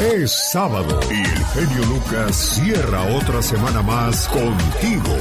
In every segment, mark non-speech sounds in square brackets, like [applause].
Es sábado y el genio Lucas cierra otra semana más contigo.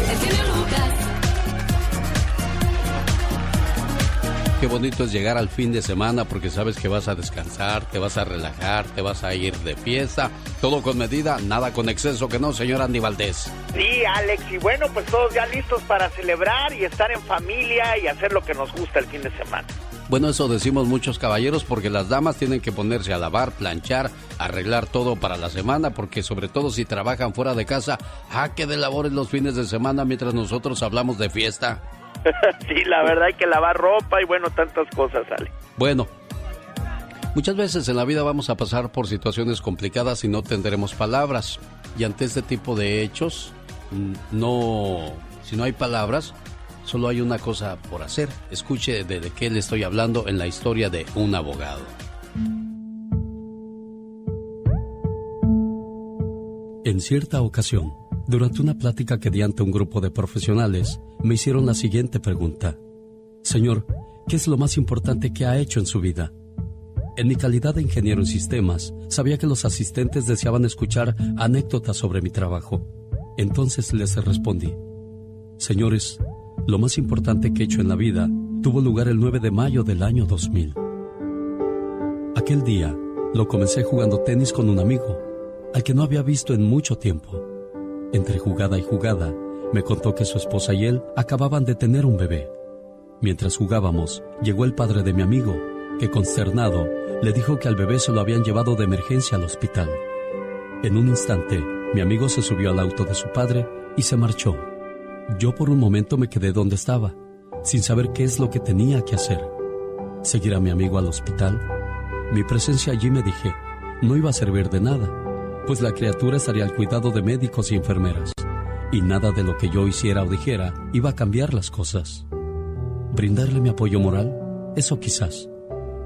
Qué bonito es llegar al fin de semana porque sabes que vas a descansar, te vas a relajar, te vas a ir de fiesta. Todo con medida, nada con exceso, que no, señor Andy Valdés. Sí, Alex, y bueno, pues todos ya listos para celebrar y estar en familia y hacer lo que nos gusta el fin de semana. Bueno, eso decimos muchos caballeros porque las damas tienen que ponerse a lavar, planchar, arreglar todo para la semana, porque sobre todo si trabajan fuera de casa, ¿a qué de labores los fines de semana mientras nosotros hablamos de fiesta? [laughs] sí, la verdad hay que lavar ropa y bueno, tantas cosas, sale. Bueno, muchas veces en la vida vamos a pasar por situaciones complicadas y no tendremos palabras. Y ante este tipo de hechos, no, si no hay palabras, Solo hay una cosa por hacer. Escuche de, qué le estoy hablando en la historia de un abogado. En cierta ocasión, durante una plática que di ante un grupo de profesionales, me hicieron la siguiente pregunta. Señor, ¿qué es lo más importante que ha hecho en su vida? En mi calidad de ingeniero en sistemas, sabía que los asistentes deseaban escuchar anécdotas sobre mi trabajo. Entonces les respondí, Señores, lo más importante que he hecho en la vida tuvo lugar el 9 de mayo del año 2000. Aquel día lo comencé jugando tenis con un amigo, al que no había visto en mucho tiempo. Entre jugada y jugada, me contó que su esposa y él acababan de tener un bebé. Mientras jugábamos, llegó el padre de mi amigo, que consternado le dijo que al bebé se lo habían llevado de emergencia al hospital. En un instante, mi amigo se subió al auto de su padre y se marchó. Yo por un momento me quedé donde estaba, sin saber qué es lo que tenía que hacer. ¿Seguir a mi amigo al hospital? Mi presencia allí me dije, no iba a servir de nada, pues la criatura estaría al cuidado de médicos y enfermeras, y nada de lo que yo hiciera o dijera iba a cambiar las cosas. Brindarle mi apoyo moral, eso quizás,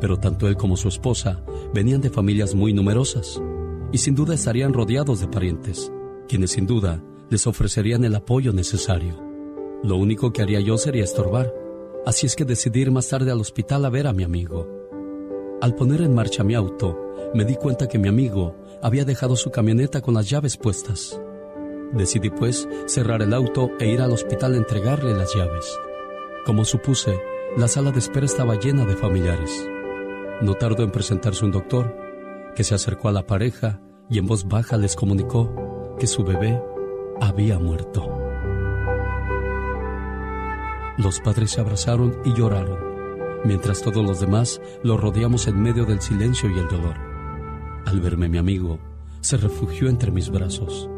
pero tanto él como su esposa venían de familias muy numerosas, y sin duda estarían rodeados de parientes, quienes sin duda les ofrecerían el apoyo necesario. Lo único que haría yo sería estorbar, así es que decidí ir más tarde al hospital a ver a mi amigo. Al poner en marcha mi auto, me di cuenta que mi amigo había dejado su camioneta con las llaves puestas. Decidí pues cerrar el auto e ir al hospital a entregarle las llaves. Como supuse, la sala de espera estaba llena de familiares. No tardó en presentarse un doctor, que se acercó a la pareja y en voz baja les comunicó que su bebé había muerto. Los padres se abrazaron y lloraron, mientras todos los demás lo rodeamos en medio del silencio y el dolor. Al verme mi amigo, se refugió entre mis brazos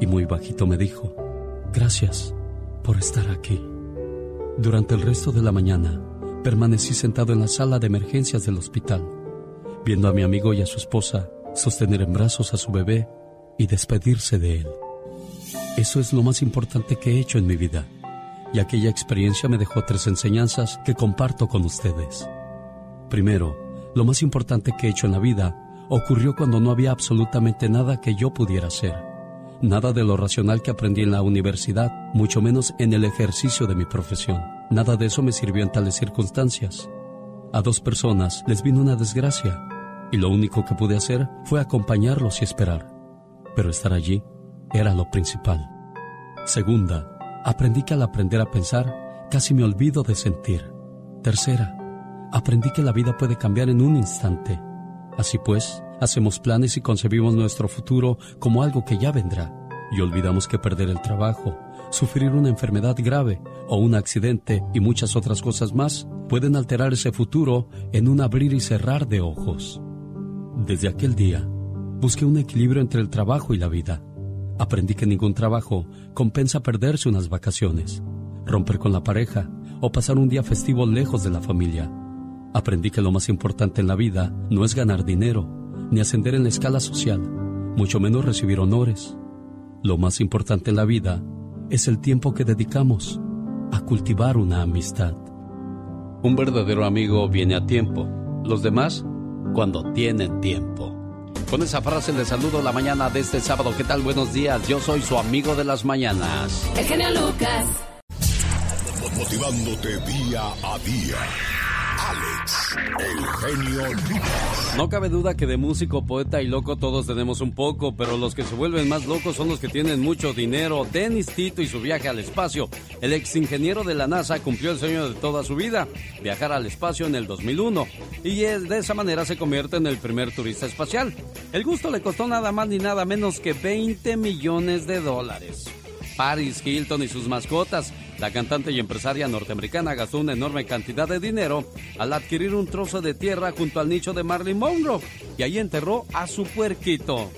y muy bajito me dijo, gracias por estar aquí. Durante el resto de la mañana, permanecí sentado en la sala de emergencias del hospital, viendo a mi amigo y a su esposa sostener en brazos a su bebé y despedirse de él. Eso es lo más importante que he hecho en mi vida. Y aquella experiencia me dejó tres enseñanzas que comparto con ustedes. Primero, lo más importante que he hecho en la vida ocurrió cuando no había absolutamente nada que yo pudiera hacer. Nada de lo racional que aprendí en la universidad, mucho menos en el ejercicio de mi profesión. Nada de eso me sirvió en tales circunstancias. A dos personas les vino una desgracia y lo único que pude hacer fue acompañarlos y esperar. Pero estar allí era lo principal. Segunda, aprendí que al aprender a pensar, casi me olvido de sentir. Tercera, aprendí que la vida puede cambiar en un instante. Así pues, Hacemos planes y concebimos nuestro futuro como algo que ya vendrá. Y olvidamos que perder el trabajo, sufrir una enfermedad grave o un accidente y muchas otras cosas más pueden alterar ese futuro en un abrir y cerrar de ojos. Desde aquel día, busqué un equilibrio entre el trabajo y la vida. Aprendí que ningún trabajo compensa perderse unas vacaciones, romper con la pareja o pasar un día festivo lejos de la familia. Aprendí que lo más importante en la vida no es ganar dinero, ni ascender en la escala social, mucho menos recibir honores. Lo más importante en la vida es el tiempo que dedicamos a cultivar una amistad. Un verdadero amigo viene a tiempo, los demás cuando tienen tiempo. Con esa frase le saludo la mañana de este sábado. ¿Qué tal? Buenos días. Yo soy su amigo de las mañanas. El genio Lucas. Motivándote día a día. Alex, el genio. No cabe duda que de músico, poeta y loco todos tenemos un poco, pero los que se vuelven más locos son los que tienen mucho dinero. Dennis Tito y su viaje al espacio. El ex ingeniero de la NASA cumplió el sueño de toda su vida, viajar al espacio en el 2001. Y de esa manera se convierte en el primer turista espacial. El gusto le costó nada más ni nada menos que 20 millones de dólares. Paris Hilton y sus mascotas. La cantante y empresaria norteamericana gastó una enorme cantidad de dinero al adquirir un trozo de tierra junto al nicho de Marilyn Monroe y ahí enterró a su puerquito.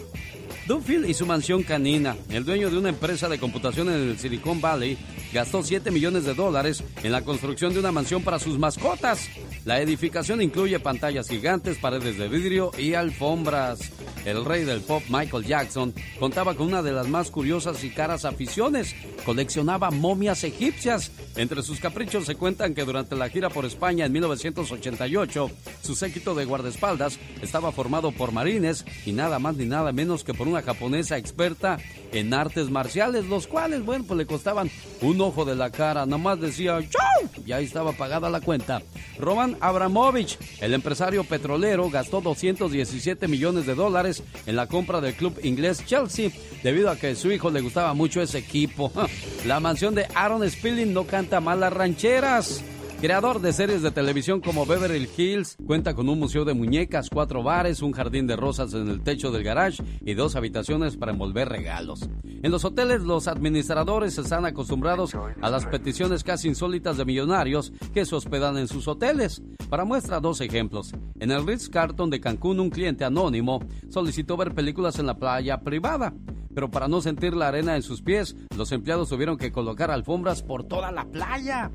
Duffield y su mansión canina, el dueño de una empresa de computación en el Silicon Valley, gastó 7 millones de dólares en la construcción de una mansión para sus mascotas. La edificación incluye pantallas gigantes, paredes de vidrio y alfombras. El rey del pop Michael Jackson contaba con una de las más curiosas y caras aficiones. Coleccionaba momias egipcias. Entre sus caprichos se cuentan que durante la gira por España en 1988, su séquito de guardaespaldas estaba formado por marines y nada más ni nada menos que por una japonesa experta en artes marciales, los cuales, bueno, pues le costaban un ojo de la cara, nomás decía ¡Chau! Ya estaba pagada la cuenta. Roman Abramovich, el empresario petrolero, gastó 217 millones de dólares en la compra del club inglés Chelsea, debido a que su hijo le gustaba mucho ese equipo. [laughs] La mansión de Aaron Spilling no canta mal las rancheras. Creador de series de televisión como Beverly Hills, cuenta con un museo de muñecas, cuatro bares, un jardín de rosas en el techo del garage y dos habitaciones para envolver regalos. En los hoteles, los administradores están acostumbrados a las peticiones casi insólitas de millonarios que se hospedan en sus hoteles. Para muestra, dos ejemplos. En el Ritz Carlton de Cancún, un cliente anónimo solicitó ver películas en la playa privada pero para no sentir la arena en sus pies, los empleados tuvieron que colocar alfombras por toda la playa.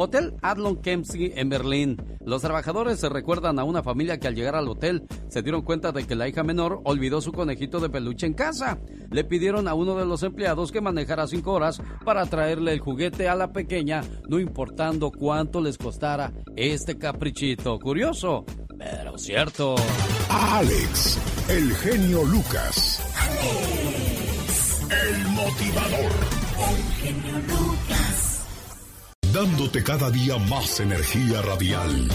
Hotel Adlon Kempsey en Berlín. Los trabajadores se recuerdan a una familia que al llegar al hotel se dieron cuenta de que la hija menor olvidó su conejito de peluche en casa. Le pidieron a uno de los empleados que manejara cinco horas para traerle el juguete a la pequeña, no importando cuánto les costara este caprichito. Curioso, pero cierto. Alex, el genio Lucas. El motivador. El genio Lucas. Dándote cada día más energía radial.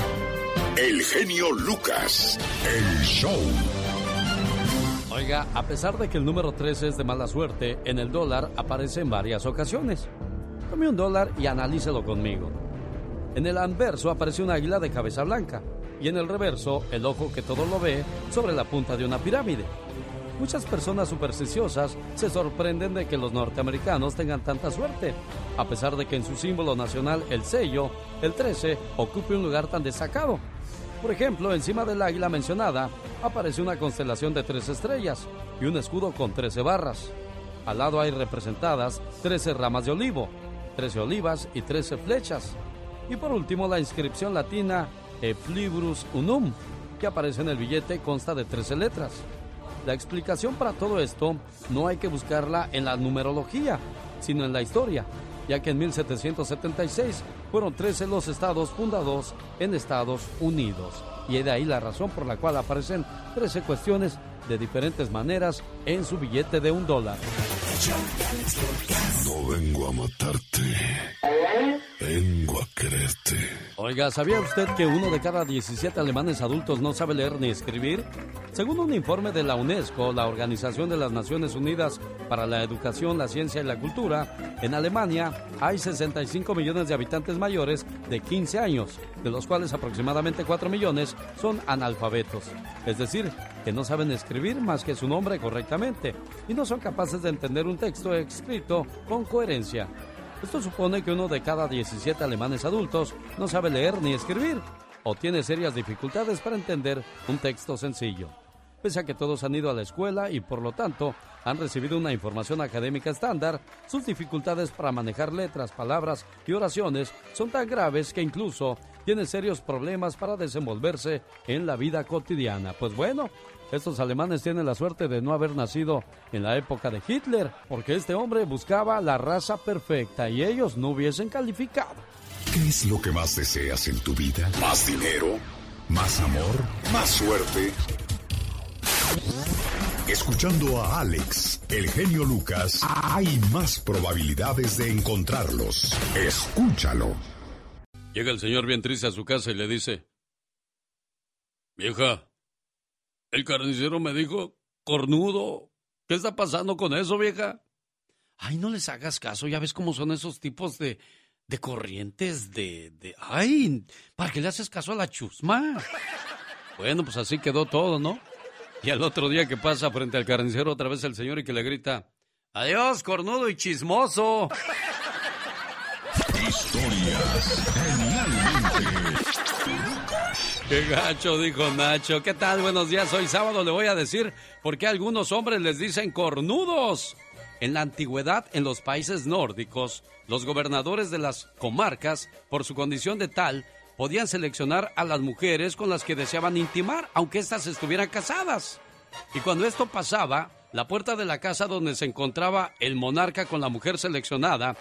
El genio Lucas. El show. Oiga, a pesar de que el número 13 es de mala suerte, en el dólar aparece en varias ocasiones. Tome un dólar y analícelo conmigo. En el anverso aparece una águila de cabeza blanca y en el reverso el ojo que todo lo ve sobre la punta de una pirámide. Muchas personas supersticiosas se sorprenden de que los norteamericanos tengan tanta suerte, a pesar de que en su símbolo nacional, el sello, el 13, ocupe un lugar tan destacado. Por ejemplo, encima del águila mencionada aparece una constelación de tres estrellas y un escudo con 13 barras. Al lado hay representadas 13 ramas de olivo, 13 olivas y 13 flechas. Y por último, la inscripción latina E Flibrus Unum, que aparece en el billete, consta de 13 letras. La explicación para todo esto no hay que buscarla en la numerología, sino en la historia, ya que en 1776 fueron 13 los estados fundados en Estados Unidos. Y de ahí la razón por la cual aparecen 13 cuestiones de diferentes maneras en su billete de un dólar. No vengo a matarte. Vengo a quererte. Oiga, ¿sabía usted que uno de cada 17 alemanes adultos no sabe leer ni escribir? Según un informe de la UNESCO, la Organización de las Naciones Unidas para la Educación, la Ciencia y la Cultura, en Alemania hay 65 millones de habitantes mayores de 15 años, de los cuales aproximadamente 4 millones son analfabetos. Es decir, que no saben escribir más que su nombre correctamente y no son capaces de entender un texto escrito con coherencia. Esto supone que uno de cada 17 alemanes adultos no sabe leer ni escribir o tiene serias dificultades para entender un texto sencillo pese a que todos han ido a la escuela y por lo tanto han recibido una información académica estándar, sus dificultades para manejar letras, palabras y oraciones son tan graves que incluso tienen serios problemas para desenvolverse en la vida cotidiana. Pues bueno, estos alemanes tienen la suerte de no haber nacido en la época de Hitler, porque este hombre buscaba la raza perfecta y ellos no hubiesen calificado. ¿Qué es lo que más deseas en tu vida? ¿Más dinero? ¿Más amor? ¿Más suerte? Escuchando a Alex, el genio Lucas, hay más probabilidades de encontrarlos. Escúchalo. Llega el señor bien triste a su casa y le dice, Vieja, el carnicero me dijo, cornudo, ¿qué está pasando con eso, vieja? Ay, no les hagas caso, ya ves cómo son esos tipos de, de corrientes de, de... Ay, ¿para qué le haces caso a la chusma? [laughs] Bueno, pues así quedó todo, ¿no? Y al otro día que pasa frente al carnicero otra vez el señor y que le grita, adiós, cornudo y chismoso. Historias genialmente. Qué gacho, dijo Nacho. ¿Qué tal? Buenos días. Hoy sábado le voy a decir por qué algunos hombres les dicen cornudos. En la antigüedad, en los países nórdicos, los gobernadores de las comarcas, por su condición de tal, podían seleccionar a las mujeres con las que deseaban intimar, aunque éstas estuvieran casadas. Y cuando esto pasaba, la puerta de la casa donde se encontraba el monarca con la mujer seleccionada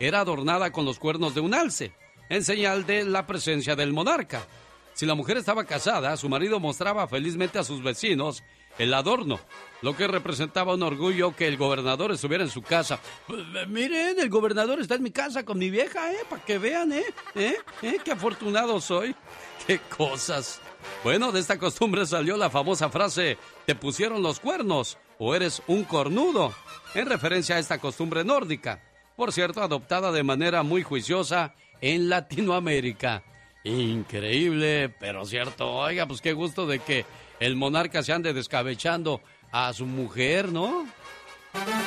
era adornada con los cuernos de un alce, en señal de la presencia del monarca. Si la mujer estaba casada, su marido mostraba felizmente a sus vecinos el adorno, lo que representaba un orgullo que el gobernador estuviera en su casa. Pues, miren, el gobernador está en mi casa con mi vieja, ¿eh? Para que vean, ¿eh? ¿eh? ¿eh? Qué afortunado soy. [laughs] Qué cosas. Bueno, de esta costumbre salió la famosa frase, te pusieron los cuernos o eres un cornudo, en referencia a esta costumbre nórdica, por cierto, adoptada de manera muy juiciosa en Latinoamérica. Increíble, pero cierto. Oiga, pues qué gusto de que el monarca se ande descabechando a su mujer, ¿no?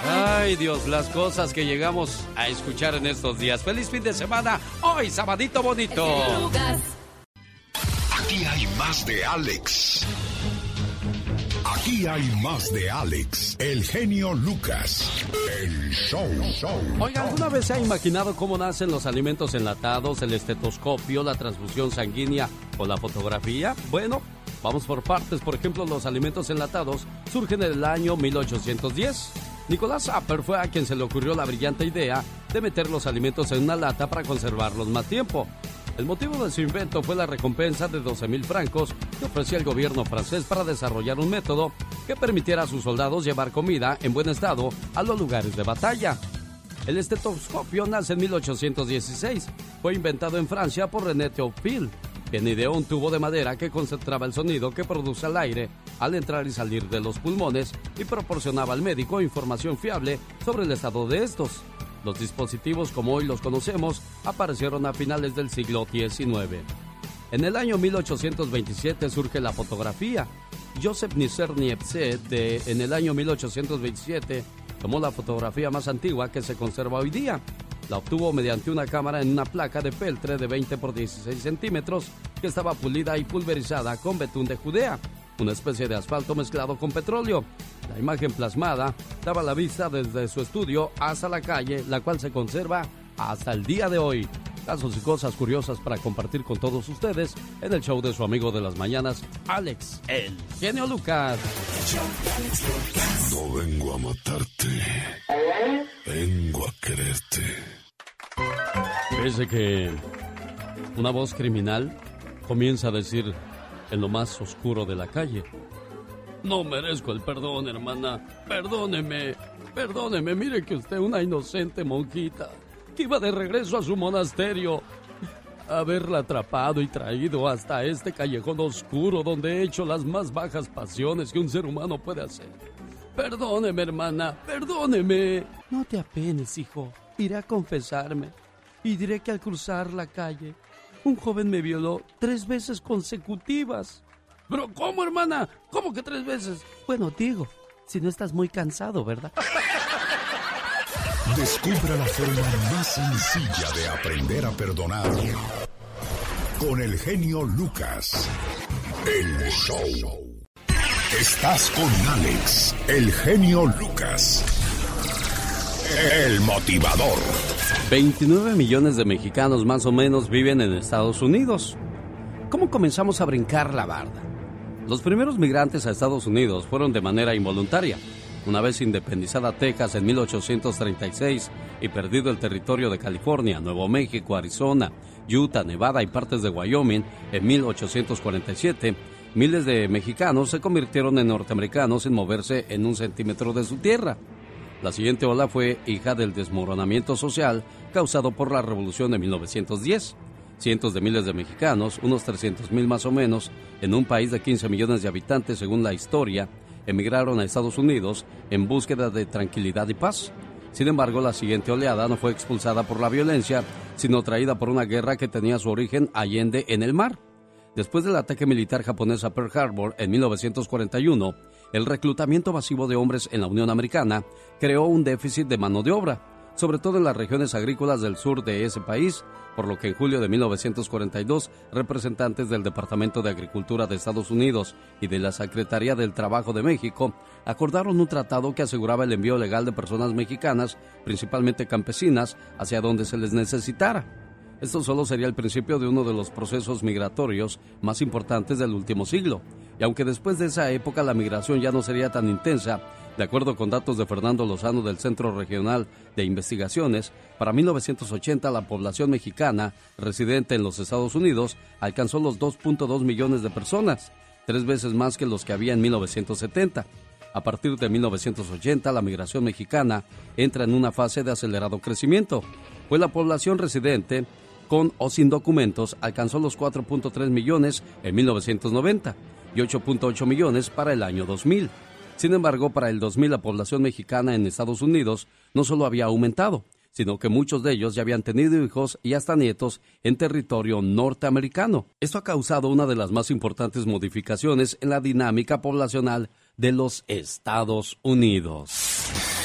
Ay Dios, las cosas que llegamos a escuchar en estos días. Feliz fin de semana, hoy sabadito bonito. Aquí hay más de Alex. Aquí hay más de Alex, el genio Lucas, el show. show Oiga, ¿alguna vez se ha imaginado cómo nacen los alimentos enlatados, el estetoscopio, la transfusión sanguínea o la fotografía? Bueno, Vamos por partes, por ejemplo, los alimentos enlatados surgen en el año 1810. Nicolás Apper fue a quien se le ocurrió la brillante idea de meter los alimentos en una lata para conservarlos más tiempo. El motivo de su invento fue la recompensa de 12 mil francos que ofrecía el gobierno francés para desarrollar un método que permitiera a sus soldados llevar comida en buen estado a los lugares de batalla. El estetoscopio nace en 1816. Fue inventado en Francia por René Théophile quien ideó un tubo de madera que concentraba el sonido que produce el aire al entrar y salir de los pulmones y proporcionaba al médico información fiable sobre el estado de estos. Los dispositivos como hoy los conocemos aparecieron a finales del siglo XIX. En el año 1827 surge la fotografía. Joseph Nisser de, en el año 1827 tomó la fotografía más antigua que se conserva hoy día la obtuvo mediante una cámara en una placa de peltre de 20 por 16 centímetros que estaba pulida y pulverizada con betún de Judea, una especie de asfalto mezclado con petróleo. La imagen plasmada daba la vista desde su estudio hasta la calle, la cual se conserva hasta el día de hoy. Casos y cosas curiosas para compartir con todos ustedes en el show de su amigo de las mañanas, Alex, el genio Lucas. No vengo a matarte, vengo a quererte. Parece que una voz criminal comienza a decir en lo más oscuro de la calle. No merezco el perdón, hermana. Perdóneme, perdóneme. Mire que usted es una inocente monjita que iba de regreso a su monasterio. Haberla atrapado y traído hasta este callejón oscuro donde he hecho las más bajas pasiones que un ser humano puede hacer. Perdóneme, hermana, perdóneme. No te apenes, hijo. Iré a confesarme y diré que al cruzar la calle, un joven me violó tres veces consecutivas. Pero ¿cómo, hermana? ¿Cómo que tres veces? Bueno, digo, si no estás muy cansado, ¿verdad? Descubra la forma más sencilla de aprender a perdonar. Con el genio Lucas. El show. Estás con Alex, el genio Lucas. El motivador. 29 millones de mexicanos más o menos viven en Estados Unidos. ¿Cómo comenzamos a brincar la barda? Los primeros migrantes a Estados Unidos fueron de manera involuntaria. Una vez independizada Texas en 1836 y perdido el territorio de California, Nuevo México, Arizona, Utah, Nevada y partes de Wyoming en 1847, miles de mexicanos se convirtieron en norteamericanos sin moverse en un centímetro de su tierra. La siguiente ola fue hija del desmoronamiento social causado por la revolución de 1910 cientos de miles de mexicanos, unos 300 mil más o menos, en un país de 15 millones de habitantes según la historia, emigraron a Estados Unidos en búsqueda de tranquilidad y paz. Sin embargo, la siguiente oleada no fue expulsada por la violencia, sino traída por una guerra que tenía su origen allende en el mar. Después del ataque militar japonés a Pearl Harbor en 1941, el reclutamiento masivo de hombres en la Unión Americana creó un déficit de mano de obra, sobre todo en las regiones agrícolas del sur de ese país, por lo que en julio de 1942 representantes del Departamento de Agricultura de Estados Unidos y de la Secretaría del Trabajo de México acordaron un tratado que aseguraba el envío legal de personas mexicanas, principalmente campesinas, hacia donde se les necesitara. Esto solo sería el principio de uno de los procesos migratorios más importantes del último siglo, y aunque después de esa época la migración ya no sería tan intensa, de acuerdo con datos de Fernando Lozano del Centro Regional de Investigaciones, para 1980 la población mexicana residente en los Estados Unidos alcanzó los 2.2 millones de personas, tres veces más que los que había en 1970. A partir de 1980, la migración mexicana entra en una fase de acelerado crecimiento, pues la población residente con o sin documentos alcanzó los 4.3 millones en 1990 y 8.8 millones para el año 2000. Sin embargo, para el 2000 la población mexicana en Estados Unidos no solo había aumentado, sino que muchos de ellos ya habían tenido hijos y hasta nietos en territorio norteamericano. Esto ha causado una de las más importantes modificaciones en la dinámica poblacional de los Estados Unidos.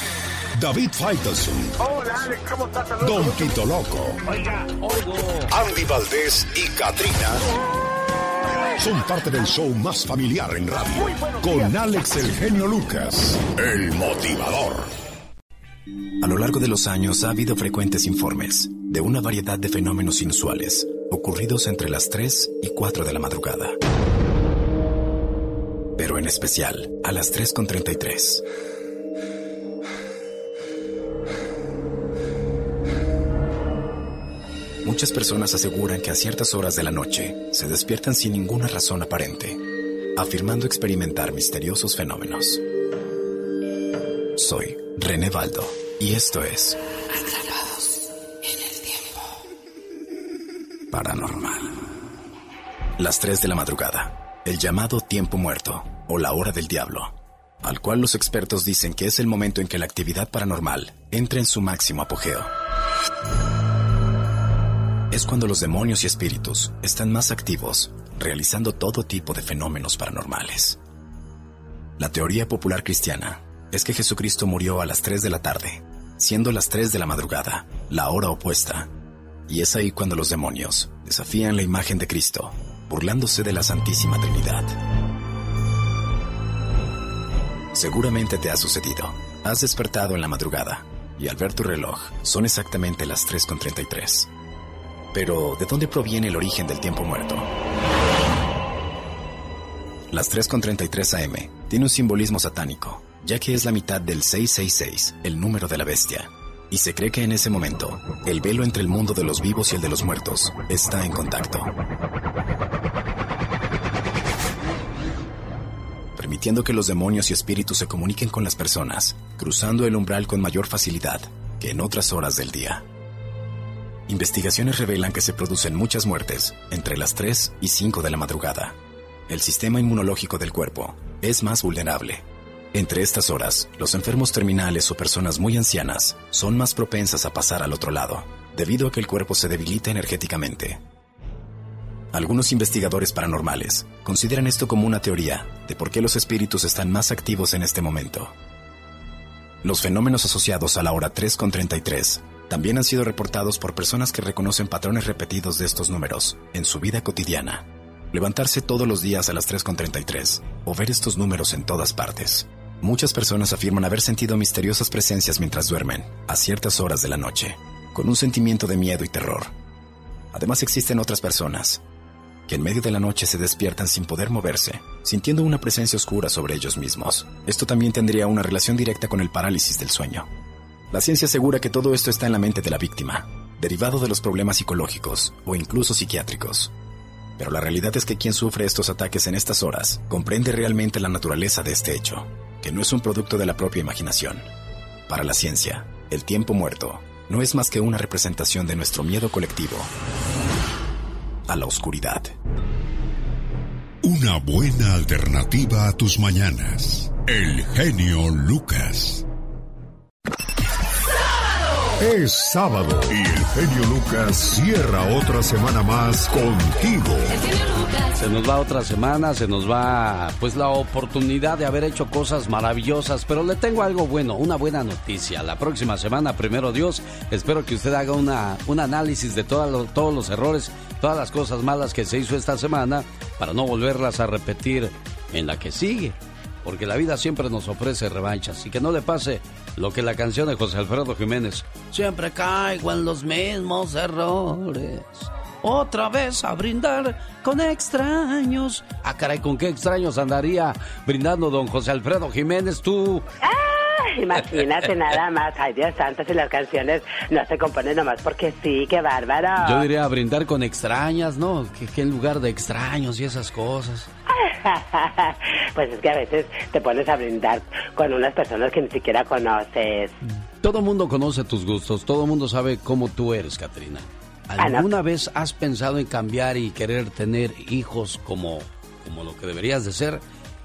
David Faitelson. Hola, Alex, ¿cómo estás? Don Tito Loco. Oiga, oigo. Andy Valdés y Katrina son parte del show más familiar en radio. Con Alex el genio Lucas, el motivador. A lo largo de los años ha habido frecuentes informes de una variedad de fenómenos inusuales ocurridos entre las 3 y 4 de la madrugada. Pero en especial a las 3.33. Muchas personas aseguran que a ciertas horas de la noche se despiertan sin ninguna razón aparente, afirmando experimentar misteriosos fenómenos. Soy René Baldo y esto es Atrapados en el Tiempo Paranormal. Las 3 de la madrugada, el llamado tiempo muerto o la hora del diablo, al cual los expertos dicen que es el momento en que la actividad paranormal entra en su máximo apogeo es cuando los demonios y espíritus están más activos, realizando todo tipo de fenómenos paranormales. La teoría popular cristiana es que Jesucristo murió a las 3 de la tarde, siendo las 3 de la madrugada, la hora opuesta. Y es ahí cuando los demonios desafían la imagen de Cristo, burlándose de la Santísima Trinidad. Seguramente te ha sucedido. Has despertado en la madrugada y al ver tu reloj son exactamente las 3.33. Pero, ¿de dónde proviene el origen del tiempo muerto? Las 3.33 am tiene un simbolismo satánico, ya que es la mitad del 666, el número de la bestia. Y se cree que en ese momento, el velo entre el mundo de los vivos y el de los muertos está en contacto. Permitiendo que los demonios y espíritus se comuniquen con las personas, cruzando el umbral con mayor facilidad que en otras horas del día. Investigaciones revelan que se producen muchas muertes entre las 3 y 5 de la madrugada. El sistema inmunológico del cuerpo es más vulnerable. Entre estas horas, los enfermos terminales o personas muy ancianas son más propensas a pasar al otro lado, debido a que el cuerpo se debilita energéticamente. Algunos investigadores paranormales consideran esto como una teoría de por qué los espíritus están más activos en este momento. Los fenómenos asociados a la hora 3.33 también han sido reportados por personas que reconocen patrones repetidos de estos números en su vida cotidiana. Levantarse todos los días a las 3.33 o ver estos números en todas partes. Muchas personas afirman haber sentido misteriosas presencias mientras duermen, a ciertas horas de la noche, con un sentimiento de miedo y terror. Además existen otras personas que en medio de la noche se despiertan sin poder moverse, sintiendo una presencia oscura sobre ellos mismos. Esto también tendría una relación directa con el parálisis del sueño. La ciencia asegura que todo esto está en la mente de la víctima, derivado de los problemas psicológicos o incluso psiquiátricos. Pero la realidad es que quien sufre estos ataques en estas horas comprende realmente la naturaleza de este hecho, que no es un producto de la propia imaginación. Para la ciencia, el tiempo muerto no es más que una representación de nuestro miedo colectivo a la oscuridad. Una buena alternativa a tus mañanas. El genio Lucas. Es sábado y el genio Lucas cierra otra semana más contigo. Se nos va otra semana, se nos va pues la oportunidad de haber hecho cosas maravillosas, pero le tengo algo bueno, una buena noticia. La próxima semana, primero Dios, espero que usted haga una, un análisis de todos los errores, todas las cosas malas que se hizo esta semana para no volverlas a repetir en la que sigue porque la vida siempre nos ofrece revanchas y que no le pase lo que la canción de José Alfredo Jiménez. Siempre caigo en los mismos errores. Otra vez a brindar con extraños. Ah, caray, ¿con qué extraños andaría brindando don José Alfredo Jiménez tú? ¡Ah! Imagínate [laughs] nada más. Ay, Dios santo, si las canciones no se componen nomás porque sí, qué bárbaro. Yo diría brindar con extrañas, ¿no? Que, en lugar de extraños y esas cosas. [laughs] pues es que a veces te pones a brindar con unas personas que ni siquiera conoces. Todo mundo conoce tus gustos, todo mundo sabe cómo tú eres, Katrina. Ah, ¿Alguna vez has pensado en cambiar y querer tener hijos como, como lo que deberías de ser?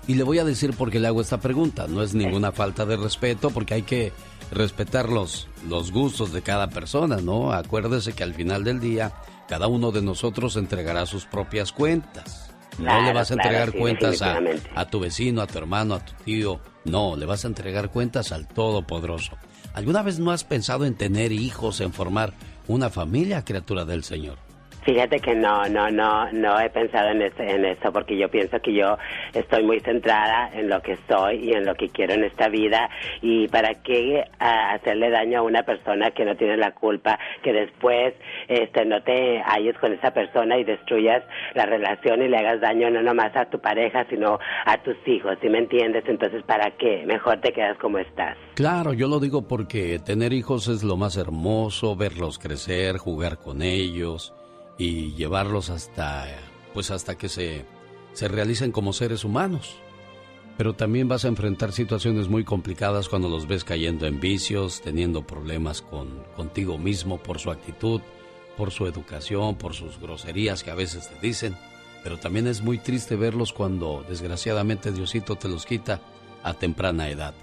Y le voy a decir por qué le hago esta pregunta. No es ninguna falta de respeto porque hay que respetar los, los gustos de cada persona, ¿no? Acuérdese que al final del día cada uno de nosotros entregará sus propias cuentas. No le vas a entregar cuentas a, a, tu vecino, a tu hermano, a tu tío. No, le vas a entregar cuentas al Todopoderoso. ¿Alguna vez no has pensado en tener hijos, en formar una familia, criatura del Señor? Fíjate que no, no, no, no he pensado en, en eso porque yo pienso que yo estoy muy centrada en lo que soy y en lo que quiero en esta vida y para qué hacerle daño a una persona que no tiene la culpa, que después este, no te halles con esa persona y destruyas la relación y le hagas daño no nomás a tu pareja sino a tus hijos, ¿sí me entiendes? Entonces, ¿para qué? Mejor te quedas como estás. Claro, yo lo digo porque tener hijos es lo más hermoso, verlos crecer, jugar con ellos y llevarlos hasta pues hasta que se, se realicen como seres humanos. Pero también vas a enfrentar situaciones muy complicadas cuando los ves cayendo en vicios, teniendo problemas con contigo mismo por su actitud, por su educación, por sus groserías que a veces te dicen. Pero también es muy triste verlos cuando desgraciadamente Diosito te los quita a temprana edad.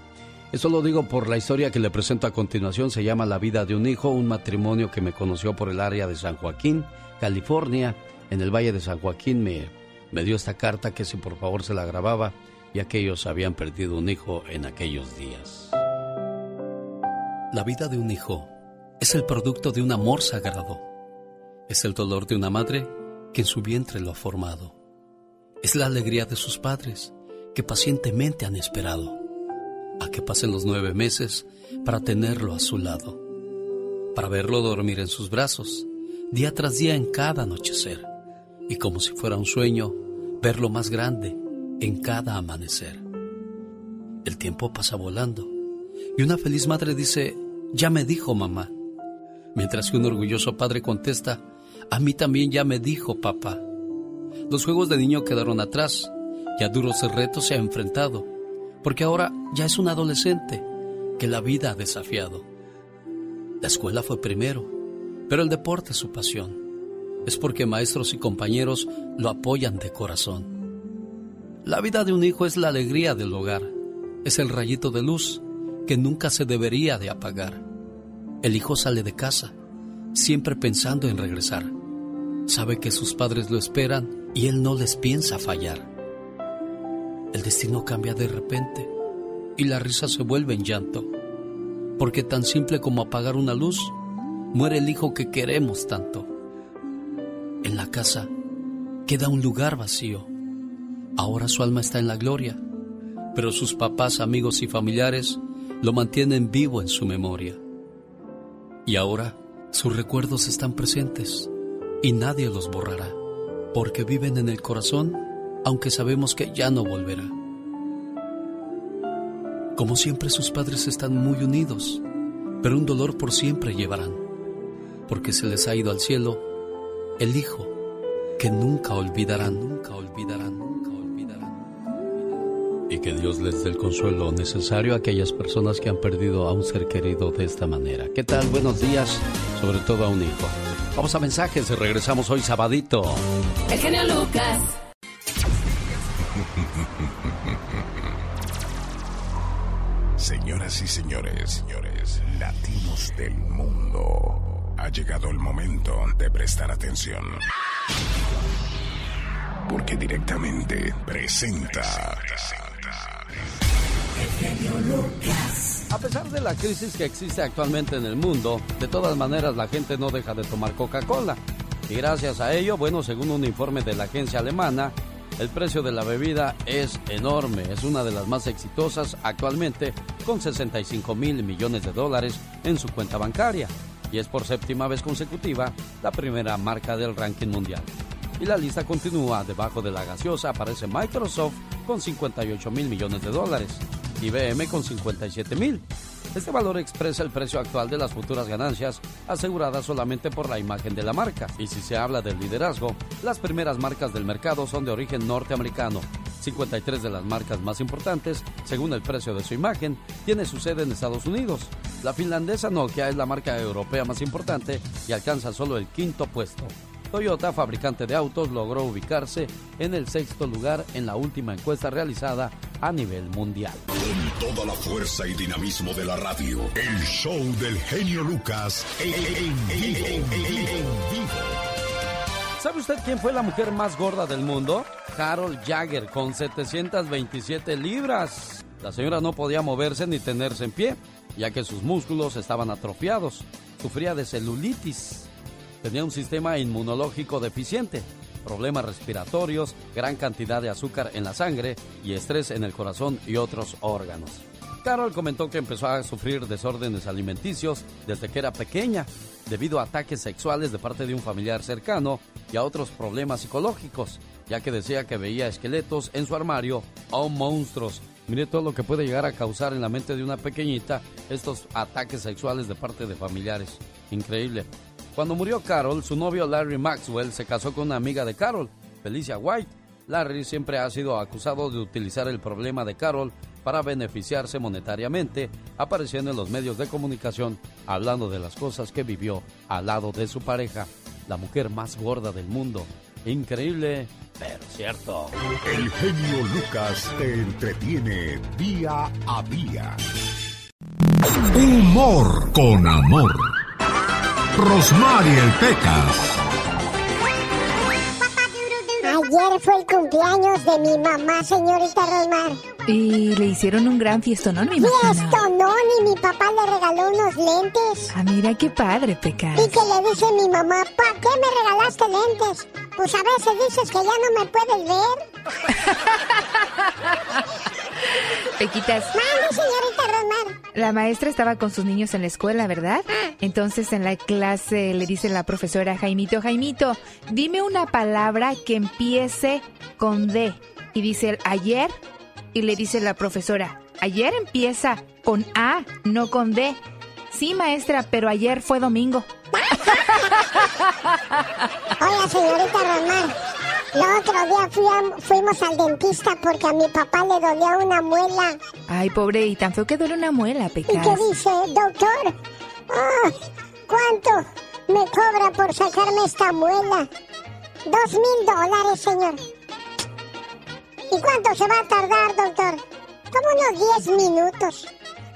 Eso lo digo por la historia que le presento a continuación. Se llama La vida de un hijo, un matrimonio que me conoció por el área de San Joaquín California, en el Valle de San Joaquín, me, me dio esta carta que si por favor se la grababa, ya que ellos habían perdido un hijo en aquellos días. La vida de un hijo es el producto de un amor sagrado. Es el dolor de una madre que en su vientre lo ha formado. Es la alegría de sus padres que pacientemente han esperado a que pasen los nueve meses para tenerlo a su lado, para verlo dormir en sus brazos día tras día en cada anochecer, y como si fuera un sueño, verlo más grande en cada amanecer. El tiempo pasa volando, y una feliz madre dice, ya me dijo mamá, mientras que un orgulloso padre contesta, a mí también ya me dijo papá. Los juegos de niño quedaron atrás, y a duros retos se ha enfrentado, porque ahora ya es un adolescente que la vida ha desafiado. La escuela fue primero, pero el deporte es su pasión. Es porque maestros y compañeros lo apoyan de corazón. La vida de un hijo es la alegría del hogar. Es el rayito de luz que nunca se debería de apagar. El hijo sale de casa, siempre pensando en regresar. Sabe que sus padres lo esperan y él no les piensa fallar. El destino cambia de repente y la risa se vuelve en llanto. Porque tan simple como apagar una luz, muere el hijo que queremos tanto. En la casa queda un lugar vacío. Ahora su alma está en la gloria, pero sus papás, amigos y familiares lo mantienen vivo en su memoria. Y ahora sus recuerdos están presentes y nadie los borrará, porque viven en el corazón, aunque sabemos que ya no volverá. Como siempre sus padres están muy unidos, pero un dolor por siempre llevarán, porque se les ha ido al cielo el hijo que nunca olvidarán, nunca olvidarán, nunca olvidarán. Y que Dios les dé el consuelo necesario a aquellas personas que han perdido a un ser querido de esta manera. ¿Qué tal? Buenos días, sobre todo a un hijo. Vamos a mensajes y regresamos hoy sabadito. El genio Lucas. Señoras y señores, señores, latinos del mundo, ha llegado el momento de prestar atención. Porque directamente presenta. A pesar de la crisis que existe actualmente en el mundo, de todas maneras la gente no deja de tomar Coca-Cola. Y gracias a ello, bueno, según un informe de la agencia alemana, el precio de la bebida es enorme, es una de las más exitosas actualmente, con 65 mil millones de dólares en su cuenta bancaria, y es por séptima vez consecutiva la primera marca del ranking mundial. Y la lista continúa, debajo de la gaseosa aparece Microsoft con 58 mil millones de dólares, IBM con 57 mil. Este valor expresa el precio actual de las futuras ganancias aseguradas solamente por la imagen de la marca. Y si se habla del liderazgo, las primeras marcas del mercado son de origen norteamericano. 53 de las marcas más importantes, según el precio de su imagen, tiene su sede en Estados Unidos. La finlandesa Nokia es la marca europea más importante y alcanza solo el quinto puesto. Toyota, fabricante de autos, logró ubicarse en el sexto lugar en la última encuesta realizada a nivel mundial. Con toda la fuerza y dinamismo de la radio, el show del genio Lucas en, vivo. ¿Sabe usted quién fue la mujer más gorda del mundo? Carol Jagger, con 727 libras. La señora no podía moverse ni tenerse en pie, ya que sus músculos estaban atrofiados. Sufría de celulitis. Tenía un sistema inmunológico deficiente, problemas respiratorios, gran cantidad de azúcar en la sangre y estrés en el corazón y otros órganos. Carol comentó que empezó a sufrir desórdenes alimenticios desde que era pequeña, debido a ataques sexuales de parte de un familiar cercano y a otros problemas psicológicos, ya que decía que veía esqueletos en su armario o monstruos. Mire todo lo que puede llegar a causar en la mente de una pequeñita estos ataques sexuales de parte de familiares. Increíble. Cuando murió Carol, su novio Larry Maxwell se casó con una amiga de Carol, Felicia White. Larry siempre ha sido acusado de utilizar el problema de Carol para beneficiarse monetariamente, apareciendo en los medios de comunicación hablando de las cosas que vivió al lado de su pareja, la mujer más gorda del mundo. Increíble, pero cierto. El genio Lucas te entretiene día a día. Humor con amor. Rosmarie el Pecas. Ayer fue el cumpleaños de mi mamá, señorita Rosmar. Y le hicieron un gran fiestonón, me imagino. Fiestonón y mi papá le regaló unos lentes. Ah, mira qué padre, Pecas. Y que le dice mi mamá, ¿para qué me regalaste lentes? Pues a veces dices que ya no me puedes ver. [laughs] Pequitas. Mande, señorita Rosmar. La maestra estaba con sus niños en la escuela, ¿verdad? Entonces en la clase le dice la profesora Jaimito, Jaimito, dime una palabra que empiece con D. Y dice él, ayer. Y le dice la profesora, ayer empieza con A, no con D. Sí, maestra, pero ayer fue domingo. [laughs] Oiga, señorita Rosmar. El otro día fui a- fuimos al dentista porque a mi papá le dolía una muela. Ay, pobre, y tan feo que duele una muela, ¿Y Pecas. qué dice, doctor? Ah, ¿Cuánto me cobra por sacarme esta muela? Dos mil dólares, señor. ¿Y cuánto se va a tardar, doctor? Como unos diez minutos.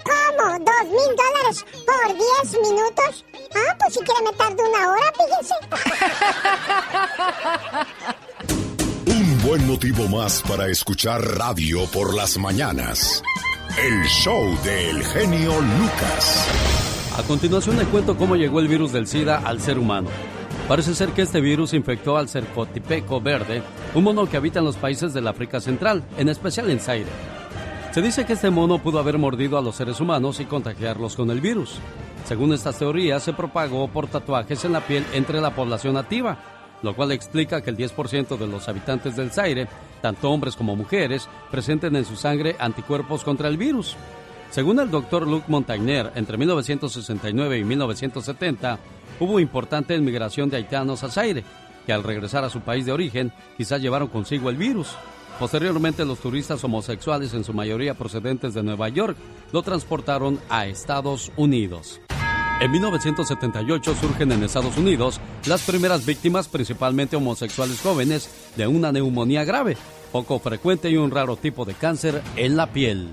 ¿Cómo? ¿Dos mil dólares por diez minutos? Ah, pues si quiere me tardo una hora, fíjense. [laughs] Buen motivo más para escuchar radio por las mañanas. El show del genio Lucas. A continuación le cuento cómo llegó el virus del SIDA al ser humano. Parece ser que este virus infectó al cercotipeco verde, un mono que habita en los países del África Central, en especial en Zaire. Se dice que este mono pudo haber mordido a los seres humanos y contagiarlos con el virus. Según estas teorías, se propagó por tatuajes en la piel entre la población nativa, lo cual explica que el 10% de los habitantes del Zaire, tanto hombres como mujeres, presenten en su sangre anticuerpos contra el virus. Según el doctor Luc Montagnier, entre 1969 y 1970, hubo importante inmigración de haitianos a Zaire, que al regresar a su país de origen quizás llevaron consigo el virus. Posteriormente los turistas homosexuales, en su mayoría procedentes de Nueva York, lo transportaron a Estados Unidos. En 1978 surgen en Estados Unidos las primeras víctimas, principalmente homosexuales jóvenes, de una neumonía grave, poco frecuente y un raro tipo de cáncer en la piel.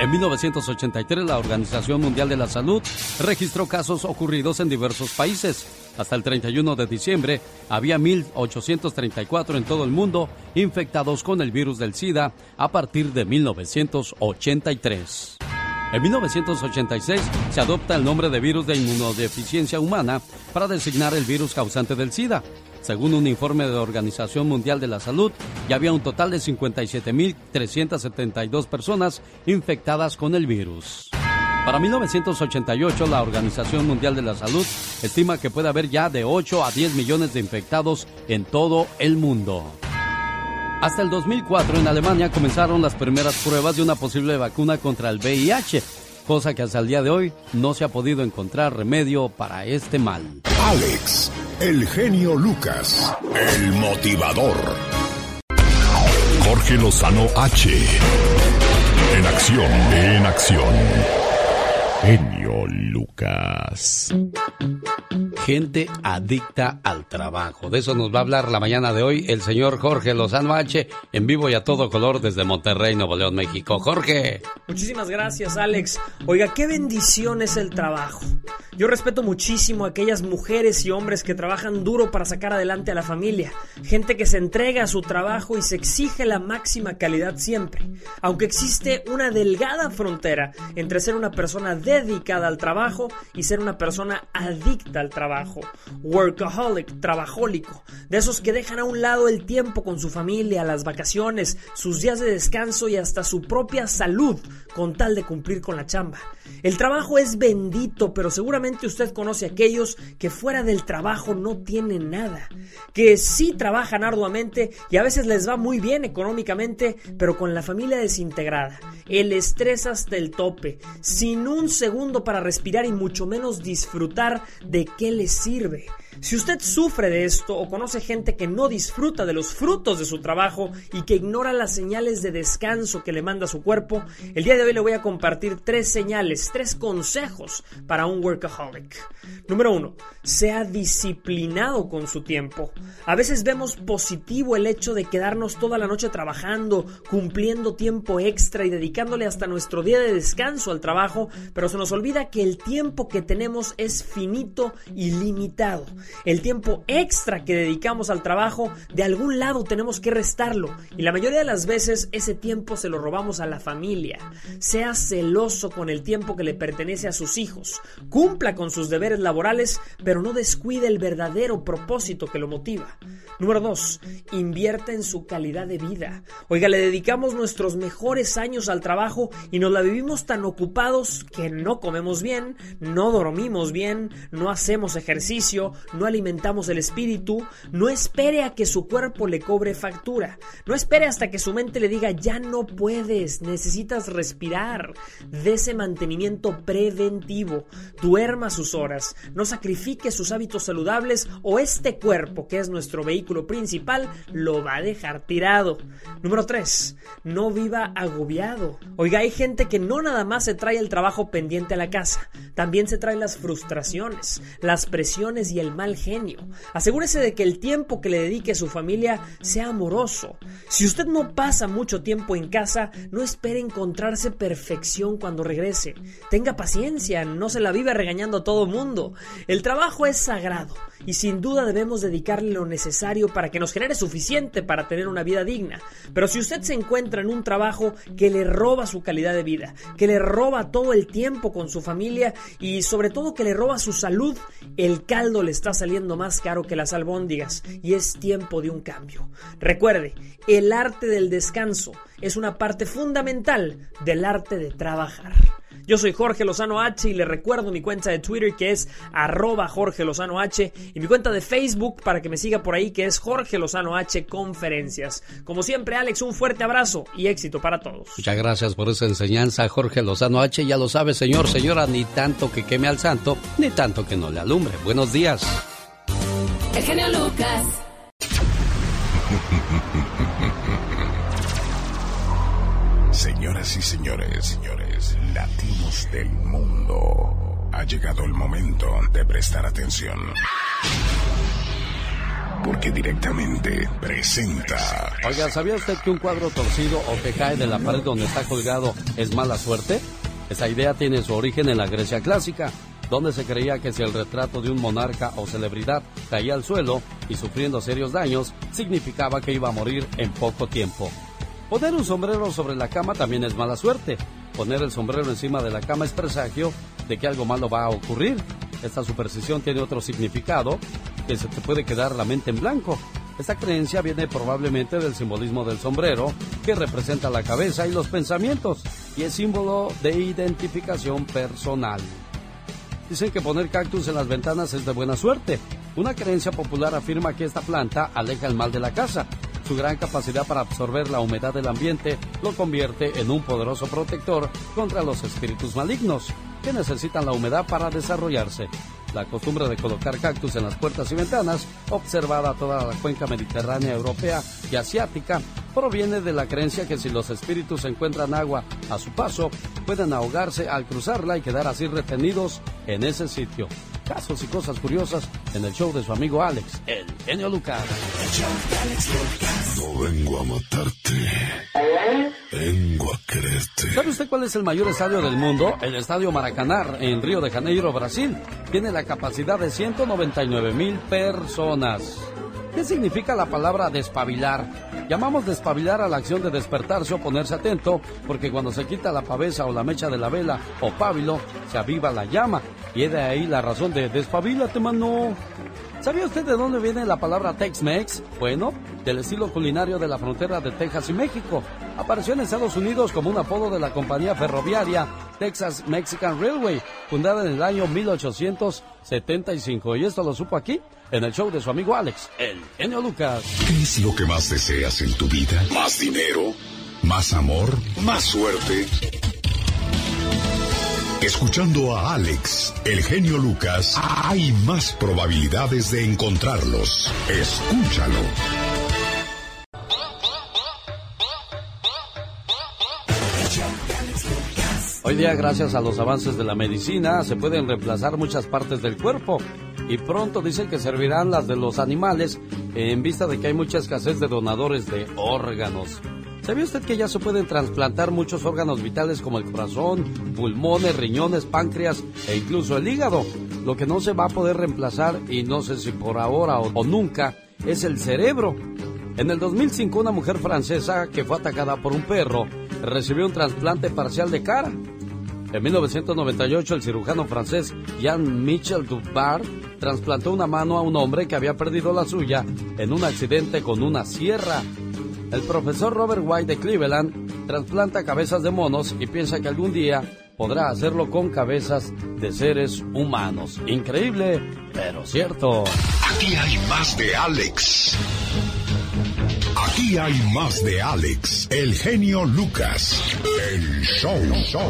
En 1983 la Organización Mundial de la Salud registró casos ocurridos en diversos países. Hasta el 31 de diciembre había 1.834 en todo el mundo infectados con el virus del SIDA a partir de 1983. En 1986 se adopta el nombre de virus de inmunodeficiencia humana para designar el virus causante del SIDA. Según un informe de la Organización Mundial de la Salud, ya había un total de 57.372 personas infectadas con el virus. Para 1988, la Organización Mundial de la Salud estima que puede haber ya de 8 a 10 millones de infectados en todo el mundo. Hasta el 2004 en Alemania comenzaron las primeras pruebas de una posible vacuna contra el VIH, cosa que hasta el día de hoy no se ha podido encontrar remedio para este mal. Alex, el genio Lucas, el motivador. Jorge Lozano H. En acción, en acción. Genio Lucas. Gente adicta al trabajo. De eso nos va a hablar la mañana de hoy el señor Jorge Lozano H. En vivo y a todo color desde Monterrey, Nuevo León, México. Jorge. Muchísimas gracias, Alex. Oiga, qué bendición es el trabajo. Yo respeto muchísimo a aquellas mujeres y hombres que trabajan duro para sacar adelante a la familia. Gente que se entrega a su trabajo y se exige la máxima calidad siempre. Aunque existe una delgada frontera entre ser una persona dedicada al trabajo y ser una persona adicta al trabajo. Workaholic, trabajólico. De esos que dejan a un lado el tiempo con su familia, las vacaciones, sus días de descanso y hasta su propia salud con tal de cumplir con la chamba. El trabajo es bendito, pero seguramente usted conoce a aquellos que fuera del trabajo no tienen nada, que sí trabajan arduamente y a veces les va muy bien económicamente, pero con la familia desintegrada, el estrés hasta el tope, sin un segundo para respirar y mucho menos disfrutar de qué les sirve. Si usted sufre de esto o conoce gente que no disfruta de los frutos de su trabajo y que ignora las señales de descanso que le manda su cuerpo, el día de hoy le voy a compartir tres señales, tres consejos para un workaholic. Número uno, sea disciplinado con su tiempo. A veces vemos positivo el hecho de quedarnos toda la noche trabajando, cumpliendo tiempo extra y dedicándole hasta nuestro día de descanso al trabajo, pero se nos olvida que el tiempo que tenemos es finito y limitado. El tiempo extra que dedicamos al trabajo, de algún lado tenemos que restarlo. Y la mayoría de las veces ese tiempo se lo robamos a la familia. Sea celoso con el tiempo que le pertenece a sus hijos. Cumpla con sus deberes laborales, pero no descuide el verdadero propósito que lo motiva. Número 2. Invierte en su calidad de vida. Oiga, le dedicamos nuestros mejores años al trabajo y nos la vivimos tan ocupados que no comemos bien, no dormimos bien, no hacemos ejercicio, no alimentamos el espíritu, no espere a que su cuerpo le cobre factura, no espere hasta que su mente le diga ya no puedes, necesitas respirar, ese mantenimiento preventivo, duerma sus horas, no sacrifique sus hábitos saludables o este cuerpo que es nuestro vehículo principal lo va a dejar tirado. Número 3. No viva agobiado. Oiga, hay gente que no nada más se trae el trabajo pendiente a la casa, también se trae las frustraciones, las presiones y el mal genio. Asegúrese de que el tiempo que le dedique a su familia sea amoroso. Si usted no pasa mucho tiempo en casa, no espere encontrarse perfección cuando regrese. Tenga paciencia, no se la vive regañando a todo mundo. El trabajo es sagrado y sin duda debemos dedicarle lo necesario para que nos genere suficiente para tener una vida digna. Pero si usted se encuentra en un trabajo que le roba su calidad de vida, que le roba todo el tiempo con su familia y sobre todo que le roba su salud, el caldo le está saliendo más caro que las albóndigas y es tiempo de un cambio. Recuerde, el arte del descanso es una parte fundamental del arte de trabajar. Yo soy Jorge Lozano H y le recuerdo mi cuenta de Twitter que es arroba Jorge Lozano H y mi cuenta de Facebook para que me siga por ahí que es Jorge Lozano H Conferencias. Como siempre, Alex, un fuerte abrazo y éxito para todos. Muchas gracias por esa enseñanza, Jorge Lozano H. Ya lo sabe, señor, señora, ni tanto que queme al santo, ni tanto que no le alumbre. Buenos días. El genio Lucas. Señoras y señores, señores, latinos del mundo, ha llegado el momento de prestar atención. Porque directamente presenta. Oiga, ¿sabía usted que un cuadro torcido o que cae de la pared donde está colgado es mala suerte? Esa idea tiene su origen en la Grecia clásica, donde se creía que si el retrato de un monarca o celebridad caía al suelo y sufriendo serios daños, significaba que iba a morir en poco tiempo. Poner un sombrero sobre la cama también es mala suerte. Poner el sombrero encima de la cama es presagio de que algo malo va a ocurrir. Esta superstición tiene otro significado, que se te puede quedar la mente en blanco. Esta creencia viene probablemente del simbolismo del sombrero, que representa la cabeza y los pensamientos, y es símbolo de identificación personal. Dicen que poner cactus en las ventanas es de buena suerte. Una creencia popular afirma que esta planta aleja el mal de la casa. Su gran capacidad para absorber la humedad del ambiente lo convierte en un poderoso protector contra los espíritus malignos que necesitan la humedad para desarrollarse. La costumbre de colocar cactus en las puertas y ventanas, observada toda la cuenca mediterránea europea y asiática, proviene de la creencia que si los espíritus encuentran agua a su paso, pueden ahogarse al cruzarla y quedar así retenidos en ese sitio. Casos y cosas curiosas en el show de su amigo Alex, el genio Lucas. No vengo a matarte, vengo a quererte. ¿Sabe usted cuál es el mayor estadio del mundo? El Estadio Maracaná en Río de Janeiro, Brasil. Tiene la capacidad de 199 mil personas. ¿Qué significa la palabra despabilar? Llamamos despabilar a la acción de despertarse o ponerse atento, porque cuando se quita la pavesa o la mecha de la vela o pábilo, se aviva la llama. Y es de ahí la razón de despabilate, mano. ¿Sabía usted de dónde viene la palabra Tex-Mex? Bueno, del estilo culinario de la frontera de Texas y México. Apareció en Estados Unidos como un apodo de la compañía ferroviaria Texas Mexican Railway, fundada en el año 1875. Y esto lo supo aquí, en el show de su amigo Alex, el genio Lucas. ¿Qué es lo que más deseas en tu vida? ¿Más dinero? ¿Más amor? ¿Más suerte? Escuchando a Alex, el genio Lucas, hay más probabilidades de encontrarlos. Escúchalo. Hoy día, gracias a los avances de la medicina, se pueden reemplazar muchas partes del cuerpo. Y pronto dicen que servirán las de los animales en vista de que hay mucha escasez de donadores de órganos. ¿Sabía usted que ya se pueden trasplantar muchos órganos vitales como el corazón, pulmones, riñones, páncreas e incluso el hígado? Lo que no se va a poder reemplazar, y no sé si por ahora o, o nunca, es el cerebro. En el 2005 una mujer francesa que fue atacada por un perro recibió un trasplante parcial de cara. En 1998 el cirujano francés Jean-Michel Dubar trasplantó una mano a un hombre que había perdido la suya en un accidente con una sierra. El profesor Robert White de Cleveland trasplanta cabezas de monos y piensa que algún día podrá hacerlo con cabezas de seres humanos. Increíble, pero cierto. Aquí hay más de Alex. Aquí hay más de Alex, el genio Lucas, el show.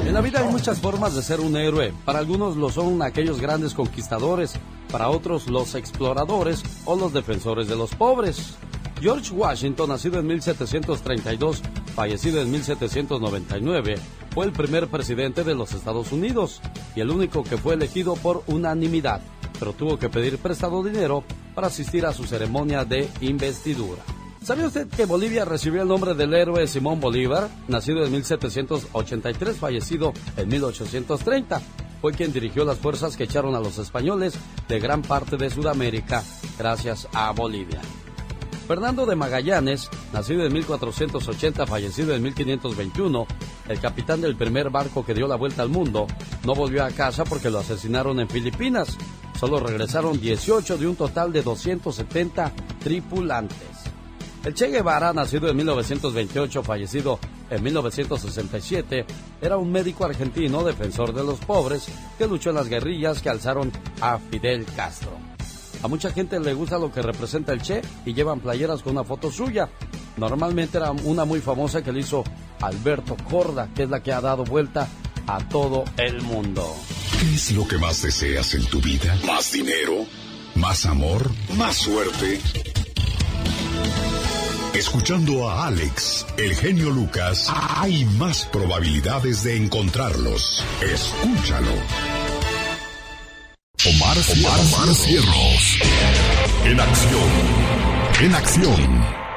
En la vida hay muchas formas de ser un héroe. Para algunos lo son aquellos grandes conquistadores, para otros los exploradores o los defensores de los pobres. George Washington, nacido en 1732, fallecido en 1799, fue el primer presidente de los Estados Unidos y el único que fue elegido por unanimidad, pero tuvo que pedir prestado dinero para asistir a su ceremonia de investidura. ¿Sabe usted que Bolivia recibió el nombre del héroe Simón Bolívar, nacido en 1783, fallecido en 1830? Fue quien dirigió las fuerzas que echaron a los españoles de gran parte de Sudamérica gracias a Bolivia. Fernando de Magallanes, nacido en 1480, fallecido en 1521, el capitán del primer barco que dio la vuelta al mundo, no volvió a casa porque lo asesinaron en Filipinas. Solo regresaron 18 de un total de 270 tripulantes. El Che Guevara, nacido en 1928, fallecido en 1967, era un médico argentino defensor de los pobres que luchó en las guerrillas que alzaron a Fidel Castro. A mucha gente le gusta lo que representa el Che y llevan playeras con una foto suya. Normalmente era una muy famosa que le hizo Alberto Corda, que es la que ha dado vuelta a todo el mundo. ¿Qué es lo que más deseas en tu vida? ¿Más dinero? ¿Más amor? ¿Más suerte? Escuchando a Alex, el genio Lucas, hay más probabilidades de encontrarlos. Escúchalo. Omar, Omar. En acción. En acción.